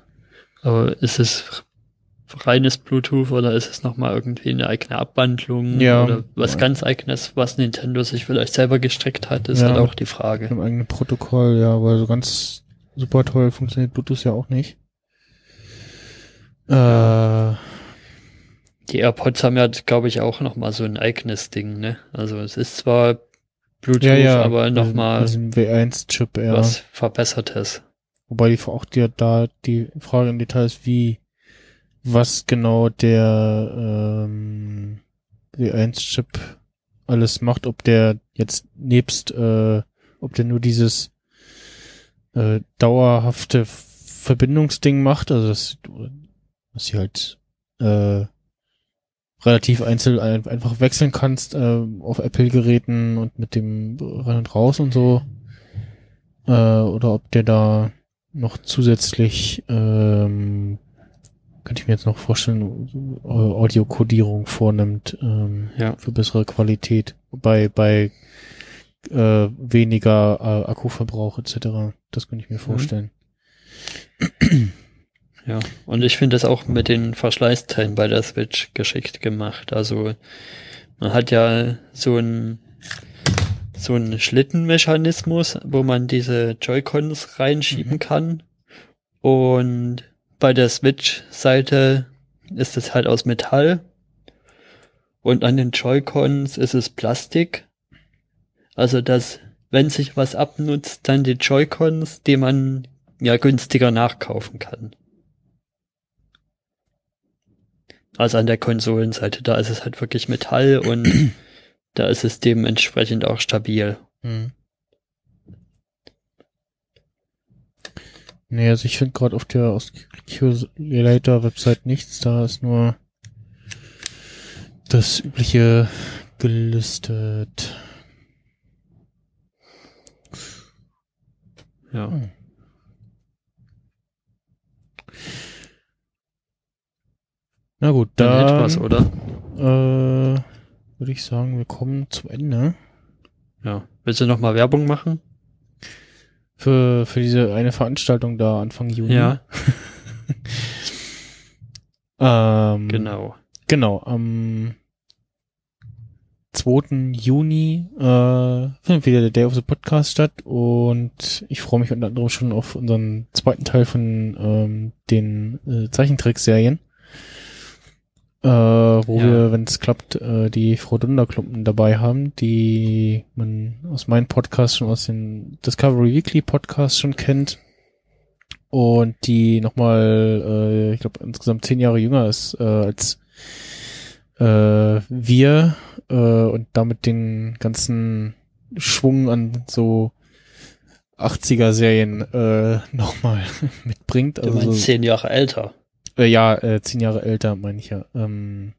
Aber ist es reines Bluetooth oder ist es nochmal irgendwie eine eigene Abwandlung
Ja.
oder was ganz eigenes, was Nintendo sich vielleicht selber gestrickt hat, ist
Ja.
halt auch die
Mit
Frage.
einem eigenen Protokoll, ja, weil so ganz super toll funktioniert Bluetooth ja auch nicht. Äh,
Die AirPods haben ja, glaube ich, auch nochmal so ein eigenes Ding, ne? Also es ist zwar Bluetooth,
ja, ja.
aber nochmal
diesem W1-Chip, ja.
was Verbessertes.
Wobei die auch die, da die Frage im Detail ist, wie, was genau der ähm, W1-Chip alles macht, ob der jetzt nebst, äh, ob der nur dieses äh, dauerhafte Verbindungsding macht, also das, dass sie halt äh, relativ einzeln ein- einfach wechseln kannst äh, auf Apple-Geräten und mit dem rein und raus und so. Äh, oder ob der da noch zusätzlich, ähm, könnte ich mir jetzt noch vorstellen, äh, Audiokodierung vornimmt ähm,
Ja.
für bessere Qualität bei bei äh, weniger äh, Akkuverbrauch etc. Das könnte ich mir vorstellen.
Ja, und ich finde es auch mit den Verschleißteilen bei der Switch geschickt gemacht. Also man hat ja so ein so einen Schlittenmechanismus, wo man diese Joy-Cons reinschieben
Mhm.
kann. Und bei der Switch-Seite ist es halt aus Metall. Und an den Joy-Cons ist es Plastik. Also dass, wenn sich was abnutzt, dann die Joy-Cons, die man ja günstiger nachkaufen kann. Also an der Konsolenseite, da ist es halt wirklich Metall und da ist es dementsprechend auch stabil.
Mhm. Nee, also ich finde gerade auf der Oscillator-Website nichts, da ist nur das übliche gelistet.
Ja.
Hm. Na gut,
Dann
dann
etwas, oder?
äh, würde ich sagen, wir kommen zum Ende.
Ja. Willst du noch mal Werbung machen?
Für, für diese eine Veranstaltung da Anfang Juni.
Ja,
Ähm,
genau.
Genau, am 2. Juni äh, findet wieder der Day of the Podcast statt und ich freue mich unter anderem schon auf unseren zweiten Teil von ähm, den äh, Zeichentrickserien. Äh, wo
Ja.
wir, wenn es klappt, äh, die Frau Dunderklumpen dabei haben, die man aus meinem Podcast schon aus den Discovery Weekly Podcast schon kennt und die nochmal, äh, ich glaube, insgesamt zehn Jahre jünger ist äh, als äh, wir äh, und damit den ganzen Schwung an so 80er Serien äh, nochmal mitbringt.
Du
Also
meinst
so-
zehn Jahre älter.
Äh, ja, äh, zehn Jahre älter, meine ich ja. Ähm,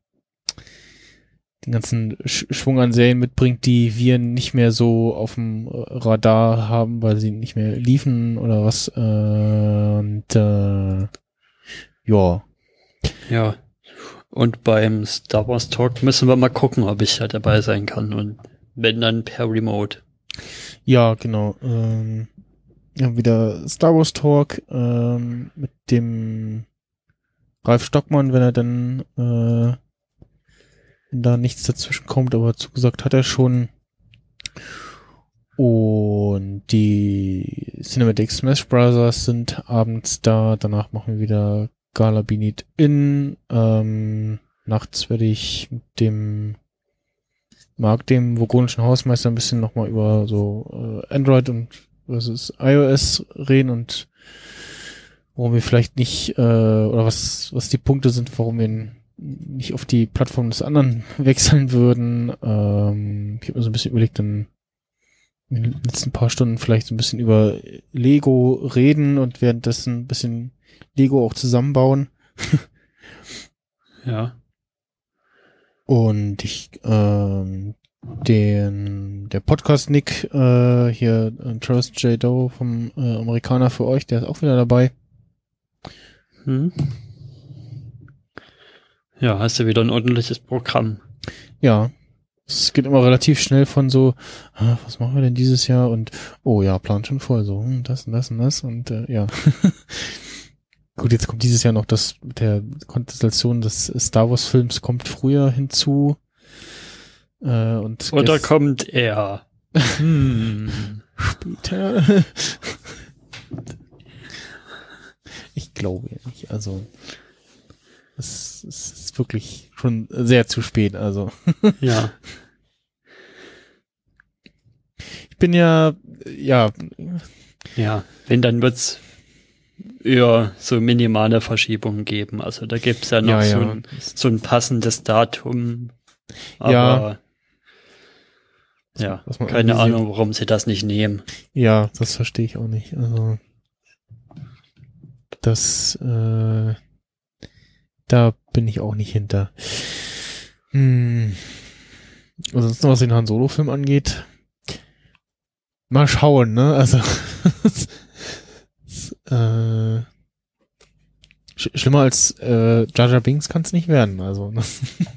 den ganzen Sch Schwung an Serien mitbringt, die wir nicht mehr so auf dem Radar haben, weil sie nicht mehr liefen oder was. Äh, und äh, ja,
Ja. Und beim Star Wars Talk müssen wir mal gucken, ob ich da dabei sein kann. Und wenn dann per Remote.
ja, genau. Ähm, wir haben wieder Star Wars Talk ähm, mit dem Ralf Stockmann, wenn er dann äh, da nichts dazwischen kommt, aber zugesagt hat er schon. Und die Cinematic Smash Brothers sind abends da. Danach machen wir wieder Gala Beneath In. Ähm, nachts werde ich mit dem Marc, dem vogonischen Hausmeister, ein bisschen nochmal über so äh, Android und versus iOS reden und warum wir vielleicht nicht, äh, oder was, was die Punkte sind, warum wir nicht auf die Plattform des anderen wechseln würden. Ähm, ich habe mir so ein bisschen überlegt, dann in den letzten paar Stunden vielleicht so ein bisschen über Lego reden und währenddessen ein bisschen Lego auch zusammenbauen.
Ja.
Und ich, ähm, den, der Podcast Nick, äh, hier, äh, Trust J. Doe vom äh, Amerikaner für euch, der ist auch wieder dabei.
Hm? Ja, hast du wieder ein ordentliches Programm.
Ja. Es geht immer relativ schnell von so, ah, was machen wir denn dieses Jahr? Und, oh ja, Plan schon voll, so, hm, das und das und das und, äh, ja. Gut, jetzt kommt dieses Jahr noch das mit der Konstellation des Star Wars Films kommt früher hinzu. Äh, und
Oder kommt er? Hm.
später. glaube ja nicht. Also es, es ist wirklich schon sehr zu spät. Also
Ja.
ich bin ja ja
Ja. Wenn, dann wird's eher so minimale Verschiebungen geben. Also da gibt's ja noch
Ja,
so,
ja.
Ein, so ein passendes Datum. Aber
Ja.
ja, keine. Ahnung, warum sie das nicht nehmen.
ja, das verstehe ich auch nicht. Also das äh, da bin ich auch nicht hinter. Hm. Ansonsten, was den Han Solo Film angeht, mal schauen, ne? Also äh, sch schlimmer als äh, Jar Binks kann es nicht werden. Also ne?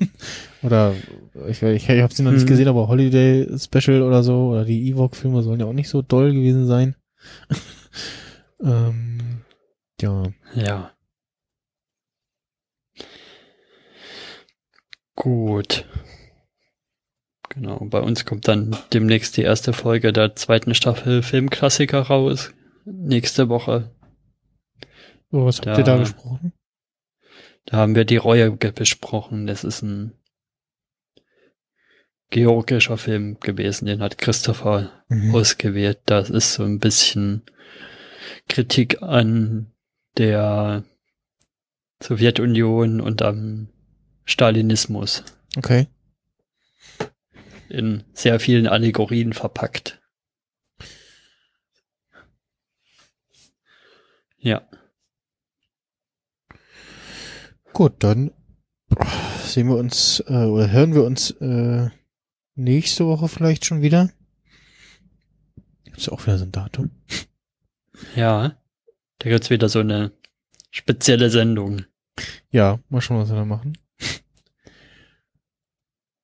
oder ich, ich, ich habe sie noch nicht
Mhm.
gesehen, aber Holiday Special oder so oder die Ewok Filme sollen ja auch nicht so doll gewesen sein. ähm, ja,
Ja. Gut. Genau, bei uns kommt dann demnächst die erste Folge der zweiten Staffel Filmklassiker raus. Nächste Woche.
so, was habt
Da-
ihr da gesprochen?
Da haben wir die Reue besprochen. Das ist ein georgischer Film gewesen, den hat Christopher
Mhm.
ausgewählt. Das ist so ein bisschen Kritik an der Sowjetunion und am Stalinismus
Okay.
in sehr vielen Allegorien verpackt. Ja,
Gut, dann sehen wir uns äh, oder hören wir uns äh, nächste Woche vielleicht schon wieder. Ist auch wieder so ein Datum.
ja. Da gibt's wieder so eine spezielle Sendung.
Ja, mal schauen, was wir da machen.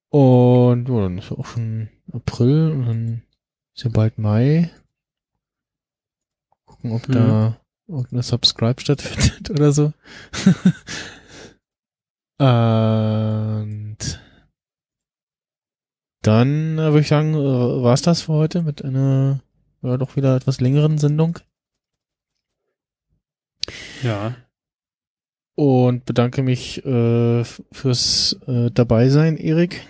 Und ja, dann ist ja auch schon April und dann ist ja bald Mai. Gucken, ob
Mhm.
da irgendeine Subscribe stattfindet oder so. Und dann äh, würde ich sagen, äh, war's das für heute mit einer ja, doch wieder etwas längeren Sendung.
Ja.
und bedanke mich äh, fürs äh, Dabeisein, Erik.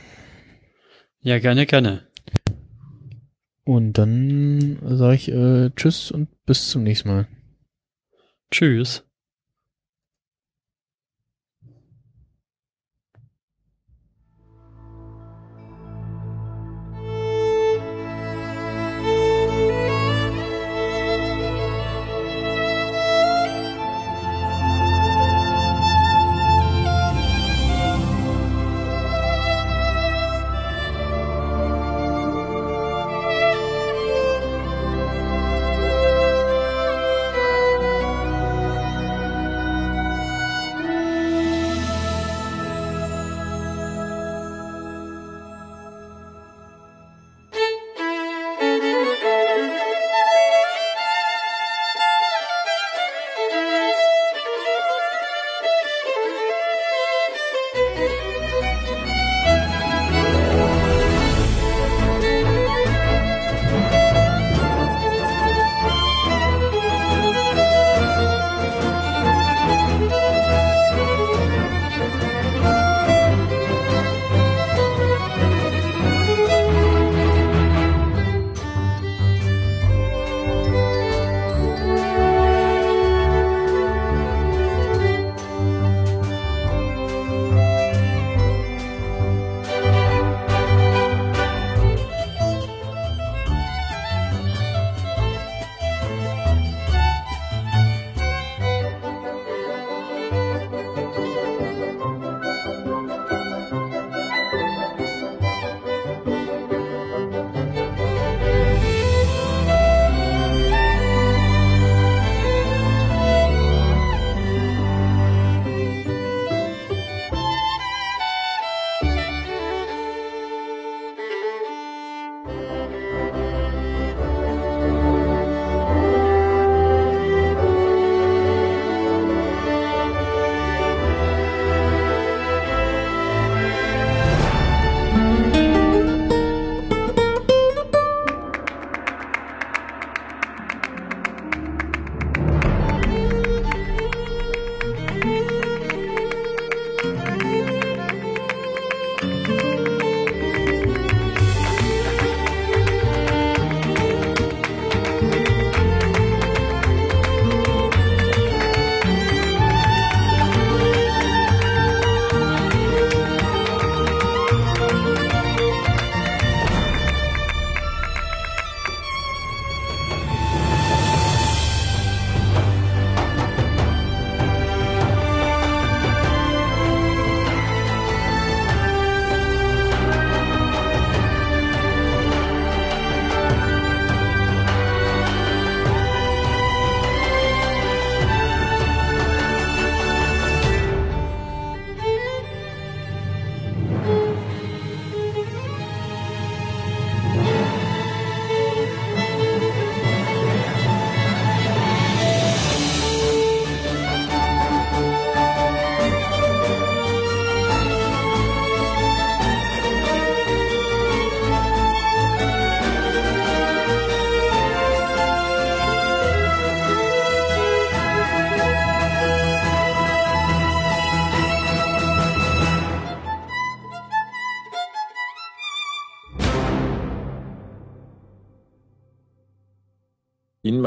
Ja, gerne, gerne.
Und dann sage ich äh, Tschüss und bis zum nächsten Mal.
Tschüss.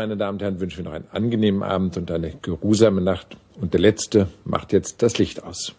Meine Damen und Herren, wünschen wir noch einen angenehmen Abend und eine geruhsame Nacht. Und der Letzte macht jetzt das Licht aus.